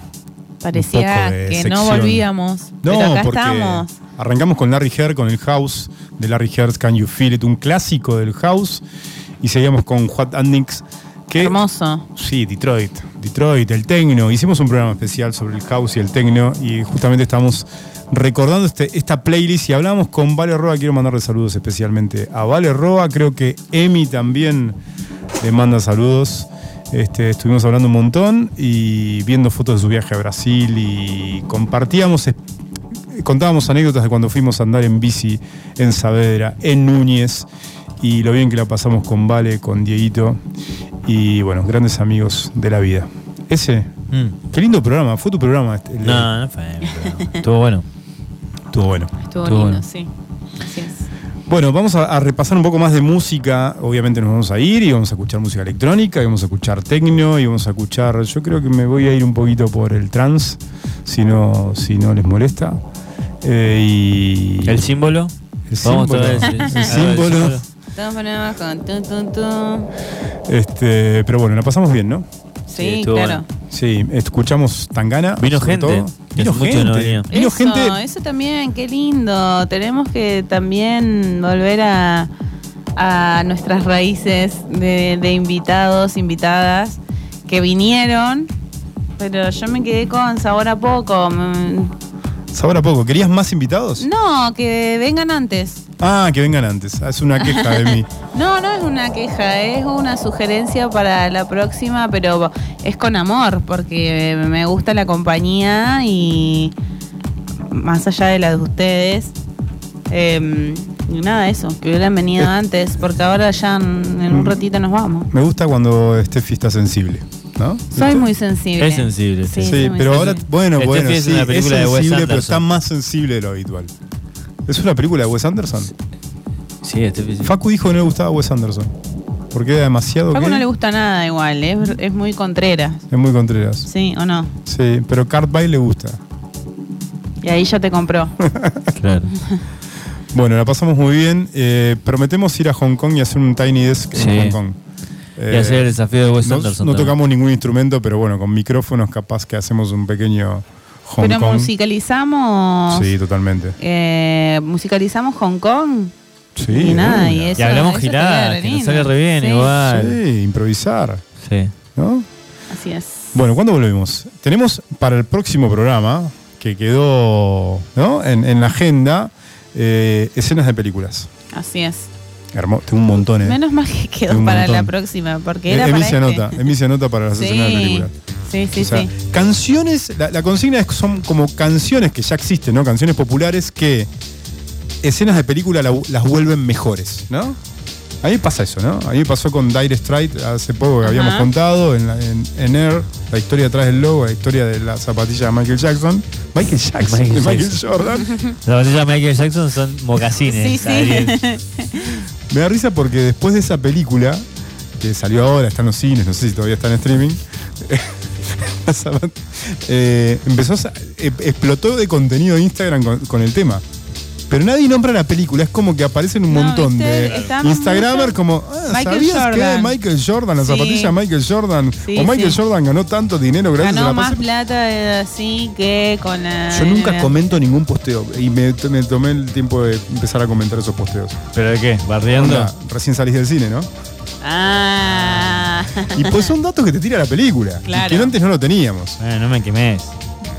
Parecía que no volvíamos. No, pero acá porque estamos. arrancamos con Larry Herr, con el House de Larry Herr's Can You Feel It, un clásico del House. Y seguíamos con What Andix. Que, Hermoso. Sí, Detroit. Detroit, el tecno. Hicimos un programa especial sobre el house y el tecno y justamente estamos recordando este, esta playlist y hablamos con Vale Roa. Quiero mandarle saludos especialmente a Vale Roa. Creo que Emi también le manda saludos. Este, estuvimos hablando un montón y viendo fotos de su viaje a Brasil y compartíamos, contábamos anécdotas de cuando fuimos a andar en bici en Saavedra, en Núñez y lo bien que la pasamos con Vale, con Dieguito y bueno, grandes amigos de la vida. Ese, qué lindo programa, fue tu programa. este, el Mm. No, no fue. [laughs] Estuvo bueno. Estuvo bueno. Estuvo Estuvo lindo, bueno. sí. Bueno, vamos a, a repasar un poco más de música. Obviamente nos vamos a ir y vamos a escuchar música electrónica, y vamos a escuchar tecno, y vamos a escuchar. Yo creo que me voy a ir un poquito por el trance, si no, si no les molesta. Eh, y ¿El símbolo? El Vamos símbolo. [laughs] a ver si- El símbolo. Este, pero bueno, la pasamos bien, ¿no? Sí, claro. Sí, escuchamos Tangana. Vino sobre gente, todo. Vino mucho gente. venía. Vino eso, gente. eso también, qué lindo. Tenemos que también volver a, a nuestras raíces de, de invitados, invitadas que vinieron, pero yo me quedé con sabor a poco. Mm, Sabor a poco. ¿Querías más invitados? No, que vengan antes. Ah, que vengan antes. Ah, Es una queja de mí. [laughs] No, no es una queja, es una sugerencia para la próxima, pero es con amor, porque me gusta la compañía y más allá de la de ustedes. eh, nada, eso, que hubieran venido antes, porque ahora ya en, en un ratito nos vamos. Me gusta cuando Steffi está sensible, ¿no? Soy muy sensible. Es sensible, Sí, Sí, pero sensible. ahora, bueno, Steffi bueno, es sí, una es película de Wes sensible, pero Anderson. está más sensible de lo habitual. ¿Es una película de Wes Anderson? Sí, este Facu dijo que no le gustaba Wes Anderson. Porque era demasiado gay. no le gusta nada igual, es, es muy contreras. Es muy contreras. ¿Sí o no? Sí, pero Cart By le gusta. Y ahí ya te compró. [laughs] Claro. Bueno, la pasamos muy bien. Eh, prometemos ir a Hong Kong y hacer un Tiny Desk Sí. en Hong Kong. Eh, Y hacer el desafío de Wes no, Anderson No también. tocamos ningún instrumento, pero bueno, con micrófonos capaz que hacemos un pequeño Hong Pero Kong. musicalizamos. Sí, totalmente. eh, musicalizamos Hong Kong. Sí, y nada, y una. eso. Y hablamos re que nos sale re bien Sí, igual. Sí, improvisar. Sí. ¿No? Así es. Bueno, ¿cuándo volvemos? Tenemos para el próximo programa, que quedó ¿no? en, en la agenda, eh, escenas de películas. Así es. Hermoso, tengo un montón, ¿eh? Menos mal que quedó para montón. la próxima, porque Eh, era Emi para se este. anota, Emi se anota para las Sí. escenas de películas. Sí, sí, O sea, sí. Canciones, la, la consigna es que son como canciones que ya existen, ¿no? Canciones populares que escenas de película la- las vuelven mejores, ¿no? A mí pasa eso, ¿no? A mí me pasó con Dire Strike hace poco que Ajá. habíamos contado en, la- en, en Air, la historia atrás del logo, la historia de la zapatilla de Michael Jackson. Michael Jackson, Michael de Michael Jackson. Jordan. [laughs] Las zapatillas de Michael Jackson son mocasines. Sí, Ariel. sí. [laughs] Me da risa porque después de esa película, que salió ahora, está en los cines, no sé si todavía está en streaming, [laughs] eh, empezó a, eh, explotó de contenido de Instagram con, con el tema. Pero nadie nombra la película, es como que aparecen un No, montón ¿viste? de Instagramers como, ah, Michael ¿sabías que Jordan. Michael Jordan, la Sí. zapatilla de Michael Jordan, Sí, o Michael sí. Jordan ganó tanto dinero gracias a la más plata eh, así que con la. Yo nunca comento ningún posteo y me, me tomé el tiempo de empezar a comentar esos posteos. ¿Pero de qué? ¿Bardeando? Onda, recién salís del cine, ¿no? Ah. Y pues son datos que te tira la película. y Claro. que antes no lo teníamos. Eh, no me quemes.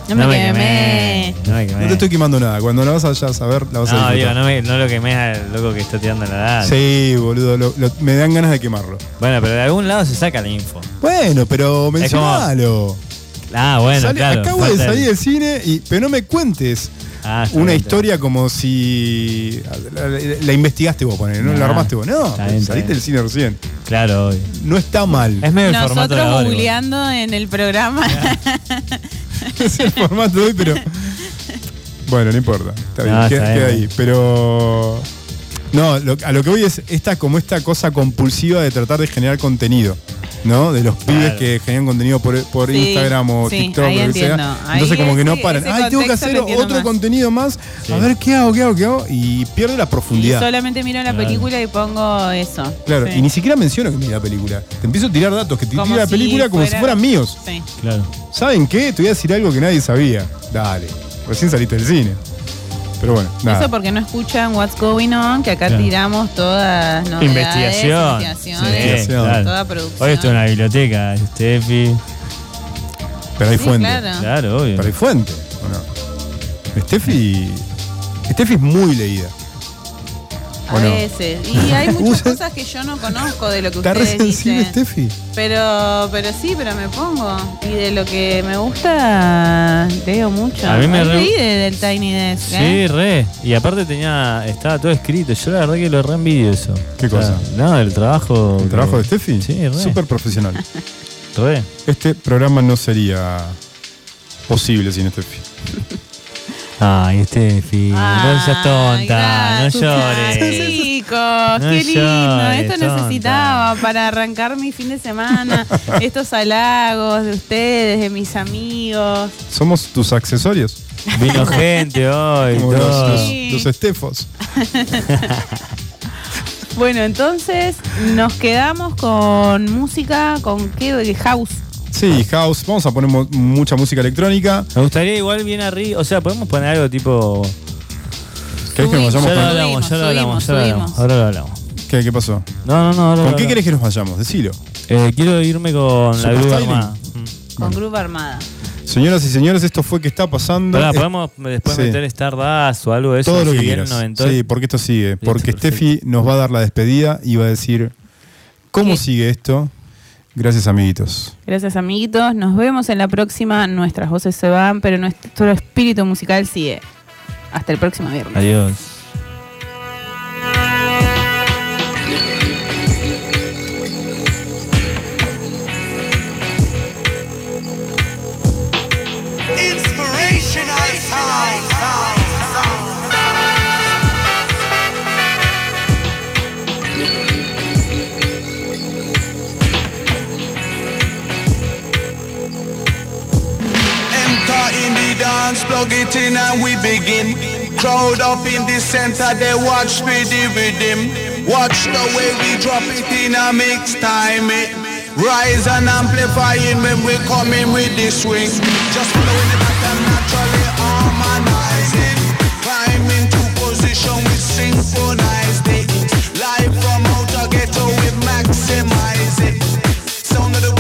No me quemé. No me quemé. No te estoy quemando nada. Cuando la vas a ya saber, la vas a No, digo, disfrutar. no, me, no lo quemés al loco que está tirando la edad. Sí, boludo. lo- lo- me dan ganas de quemarlo. Bueno, pero de algún lado se saca la info. Bueno, pero mencionalo. Ah, bueno, Sale- claro. Acabo de salir del cine, y, pero no me cuentes Ah, una bien, historia como si la, la- la investigaste vos, poner, ¿no? La Ah, armaste vos. No, bien, saliste del cine recién. Claro, obvio. No está mal. Es medio el formato de Nosotros ahora. googleando en el programa. [laughs] es el formato de hoy, pero. [laughs] Bueno, no importa. Está bien, No, queda, está queda ahí. Pero. No, lo- a lo que voy es esta como esta cosa compulsiva de tratar de generar contenido. ¿no? De los pibes que generan contenido por, por Sí, Instagram o sí, TikTok ahí o lo que sea. Ahí Entonces como que no paran. Ay, tengo que hacer otro más. contenido más. A ver qué hago, qué hago, qué hago. Y pierde la Y profundidad. solamente miro la Claro. película y pongo eso. Claro, Sí. y ni siquiera menciono que mira la película. Te empiezo a tirar datos que te tira la si película como si fuera- fueran míos. Sí. Claro. ¿Saben qué? Te voy a decir algo que nadie sabía. Dale. Recién saliste del cine. Pero bueno, nada. Eso porque no escuchan What's Going On, que acá Claro. tiramos todas novedades, Investigación. investigaciones, Sí, claro. toda producción. Hoy estoy en la biblioteca, Steffi. Pero hay Sí, fuente. claro. Claro, obvio. Pero hay fuente, ¿o no? Steffi. Steffi es muy leída. A veces. Y hay [laughs] muchas cosas que yo no conozco de lo que ¿Está re ustedes sensible, dicen. Steffi? Pero, pero sí, pero me pongo. Y de lo que me gusta, leo mucho. A mí me re- de- del Tiny Desk. ¿eh? Sí, re. Y aparte tenía, estaba todo escrito. Yo la verdad que lo re envidio eso. ¿Qué cosa? No, el trabajo. ¿El trabajo de Steffi? Sí, re. Súper profesional. Re. Este programa no sería posible sin Steffi. Ay, Steffi, no seas tonta, no llores. Chicos, No qué lindo. llores, Esto tonta. necesitaba para arrancar mi fin de semana. [laughs] Estos halagos de ustedes, de mis amigos. Somos tus accesorios. Vino gente hoy, Como los, todo. los- Sí. los estefos. [laughs] Bueno, entonces nos quedamos con música, con qué house. Sí, house. Vamos a poner mu- mucha música electrónica. Me gustaría igual bien arriba. O sea, podemos poner algo tipo. ¿Querés que nos Ya vayamos lo con- hablamos, ya lo hablamos, ya lo hablamos. Ahora lo hablamos. ¿Qué, qué pasó? No, no, no. ahora ¿Con lo qué hablamos. querés que nos vayamos? Decilo. Eh, quiero irme con la Super Blue Styling. Armada. Con Groove Armada. Señoras y señores, esto fue que está pasando. Pará, podemos después sí. meter Stardust o algo de eso. Todo lo así que bien quieras. Sí, porque esto sigue. Porque Steffi nos va a dar la despedida y va a decir cómo sigue esto. Gracias, amiguitos. Gracias, amiguitos. Nos vemos en la próxima. Nuestras voces se van, pero nuestro espíritu musical sigue. Hasta el próximo viernes. Adiós. Inspirational dance, plug it in and we begin. Crowd up in the center, they watch me the rhythm. Watch the way we drop it in a mix time. It rise and amplifying when we come in with the swing. Just following the pattern naturally harmonizing. Climb into position, we synchronize it. Live from outer ghetto, we maximize it. Sound of the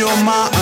your mind.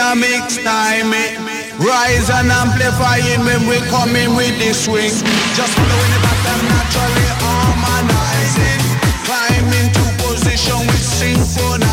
a mix time it. Rise and amplifying when we coming with the swing. Just following it back and naturally harmonizing. Climbing to position with synchronize.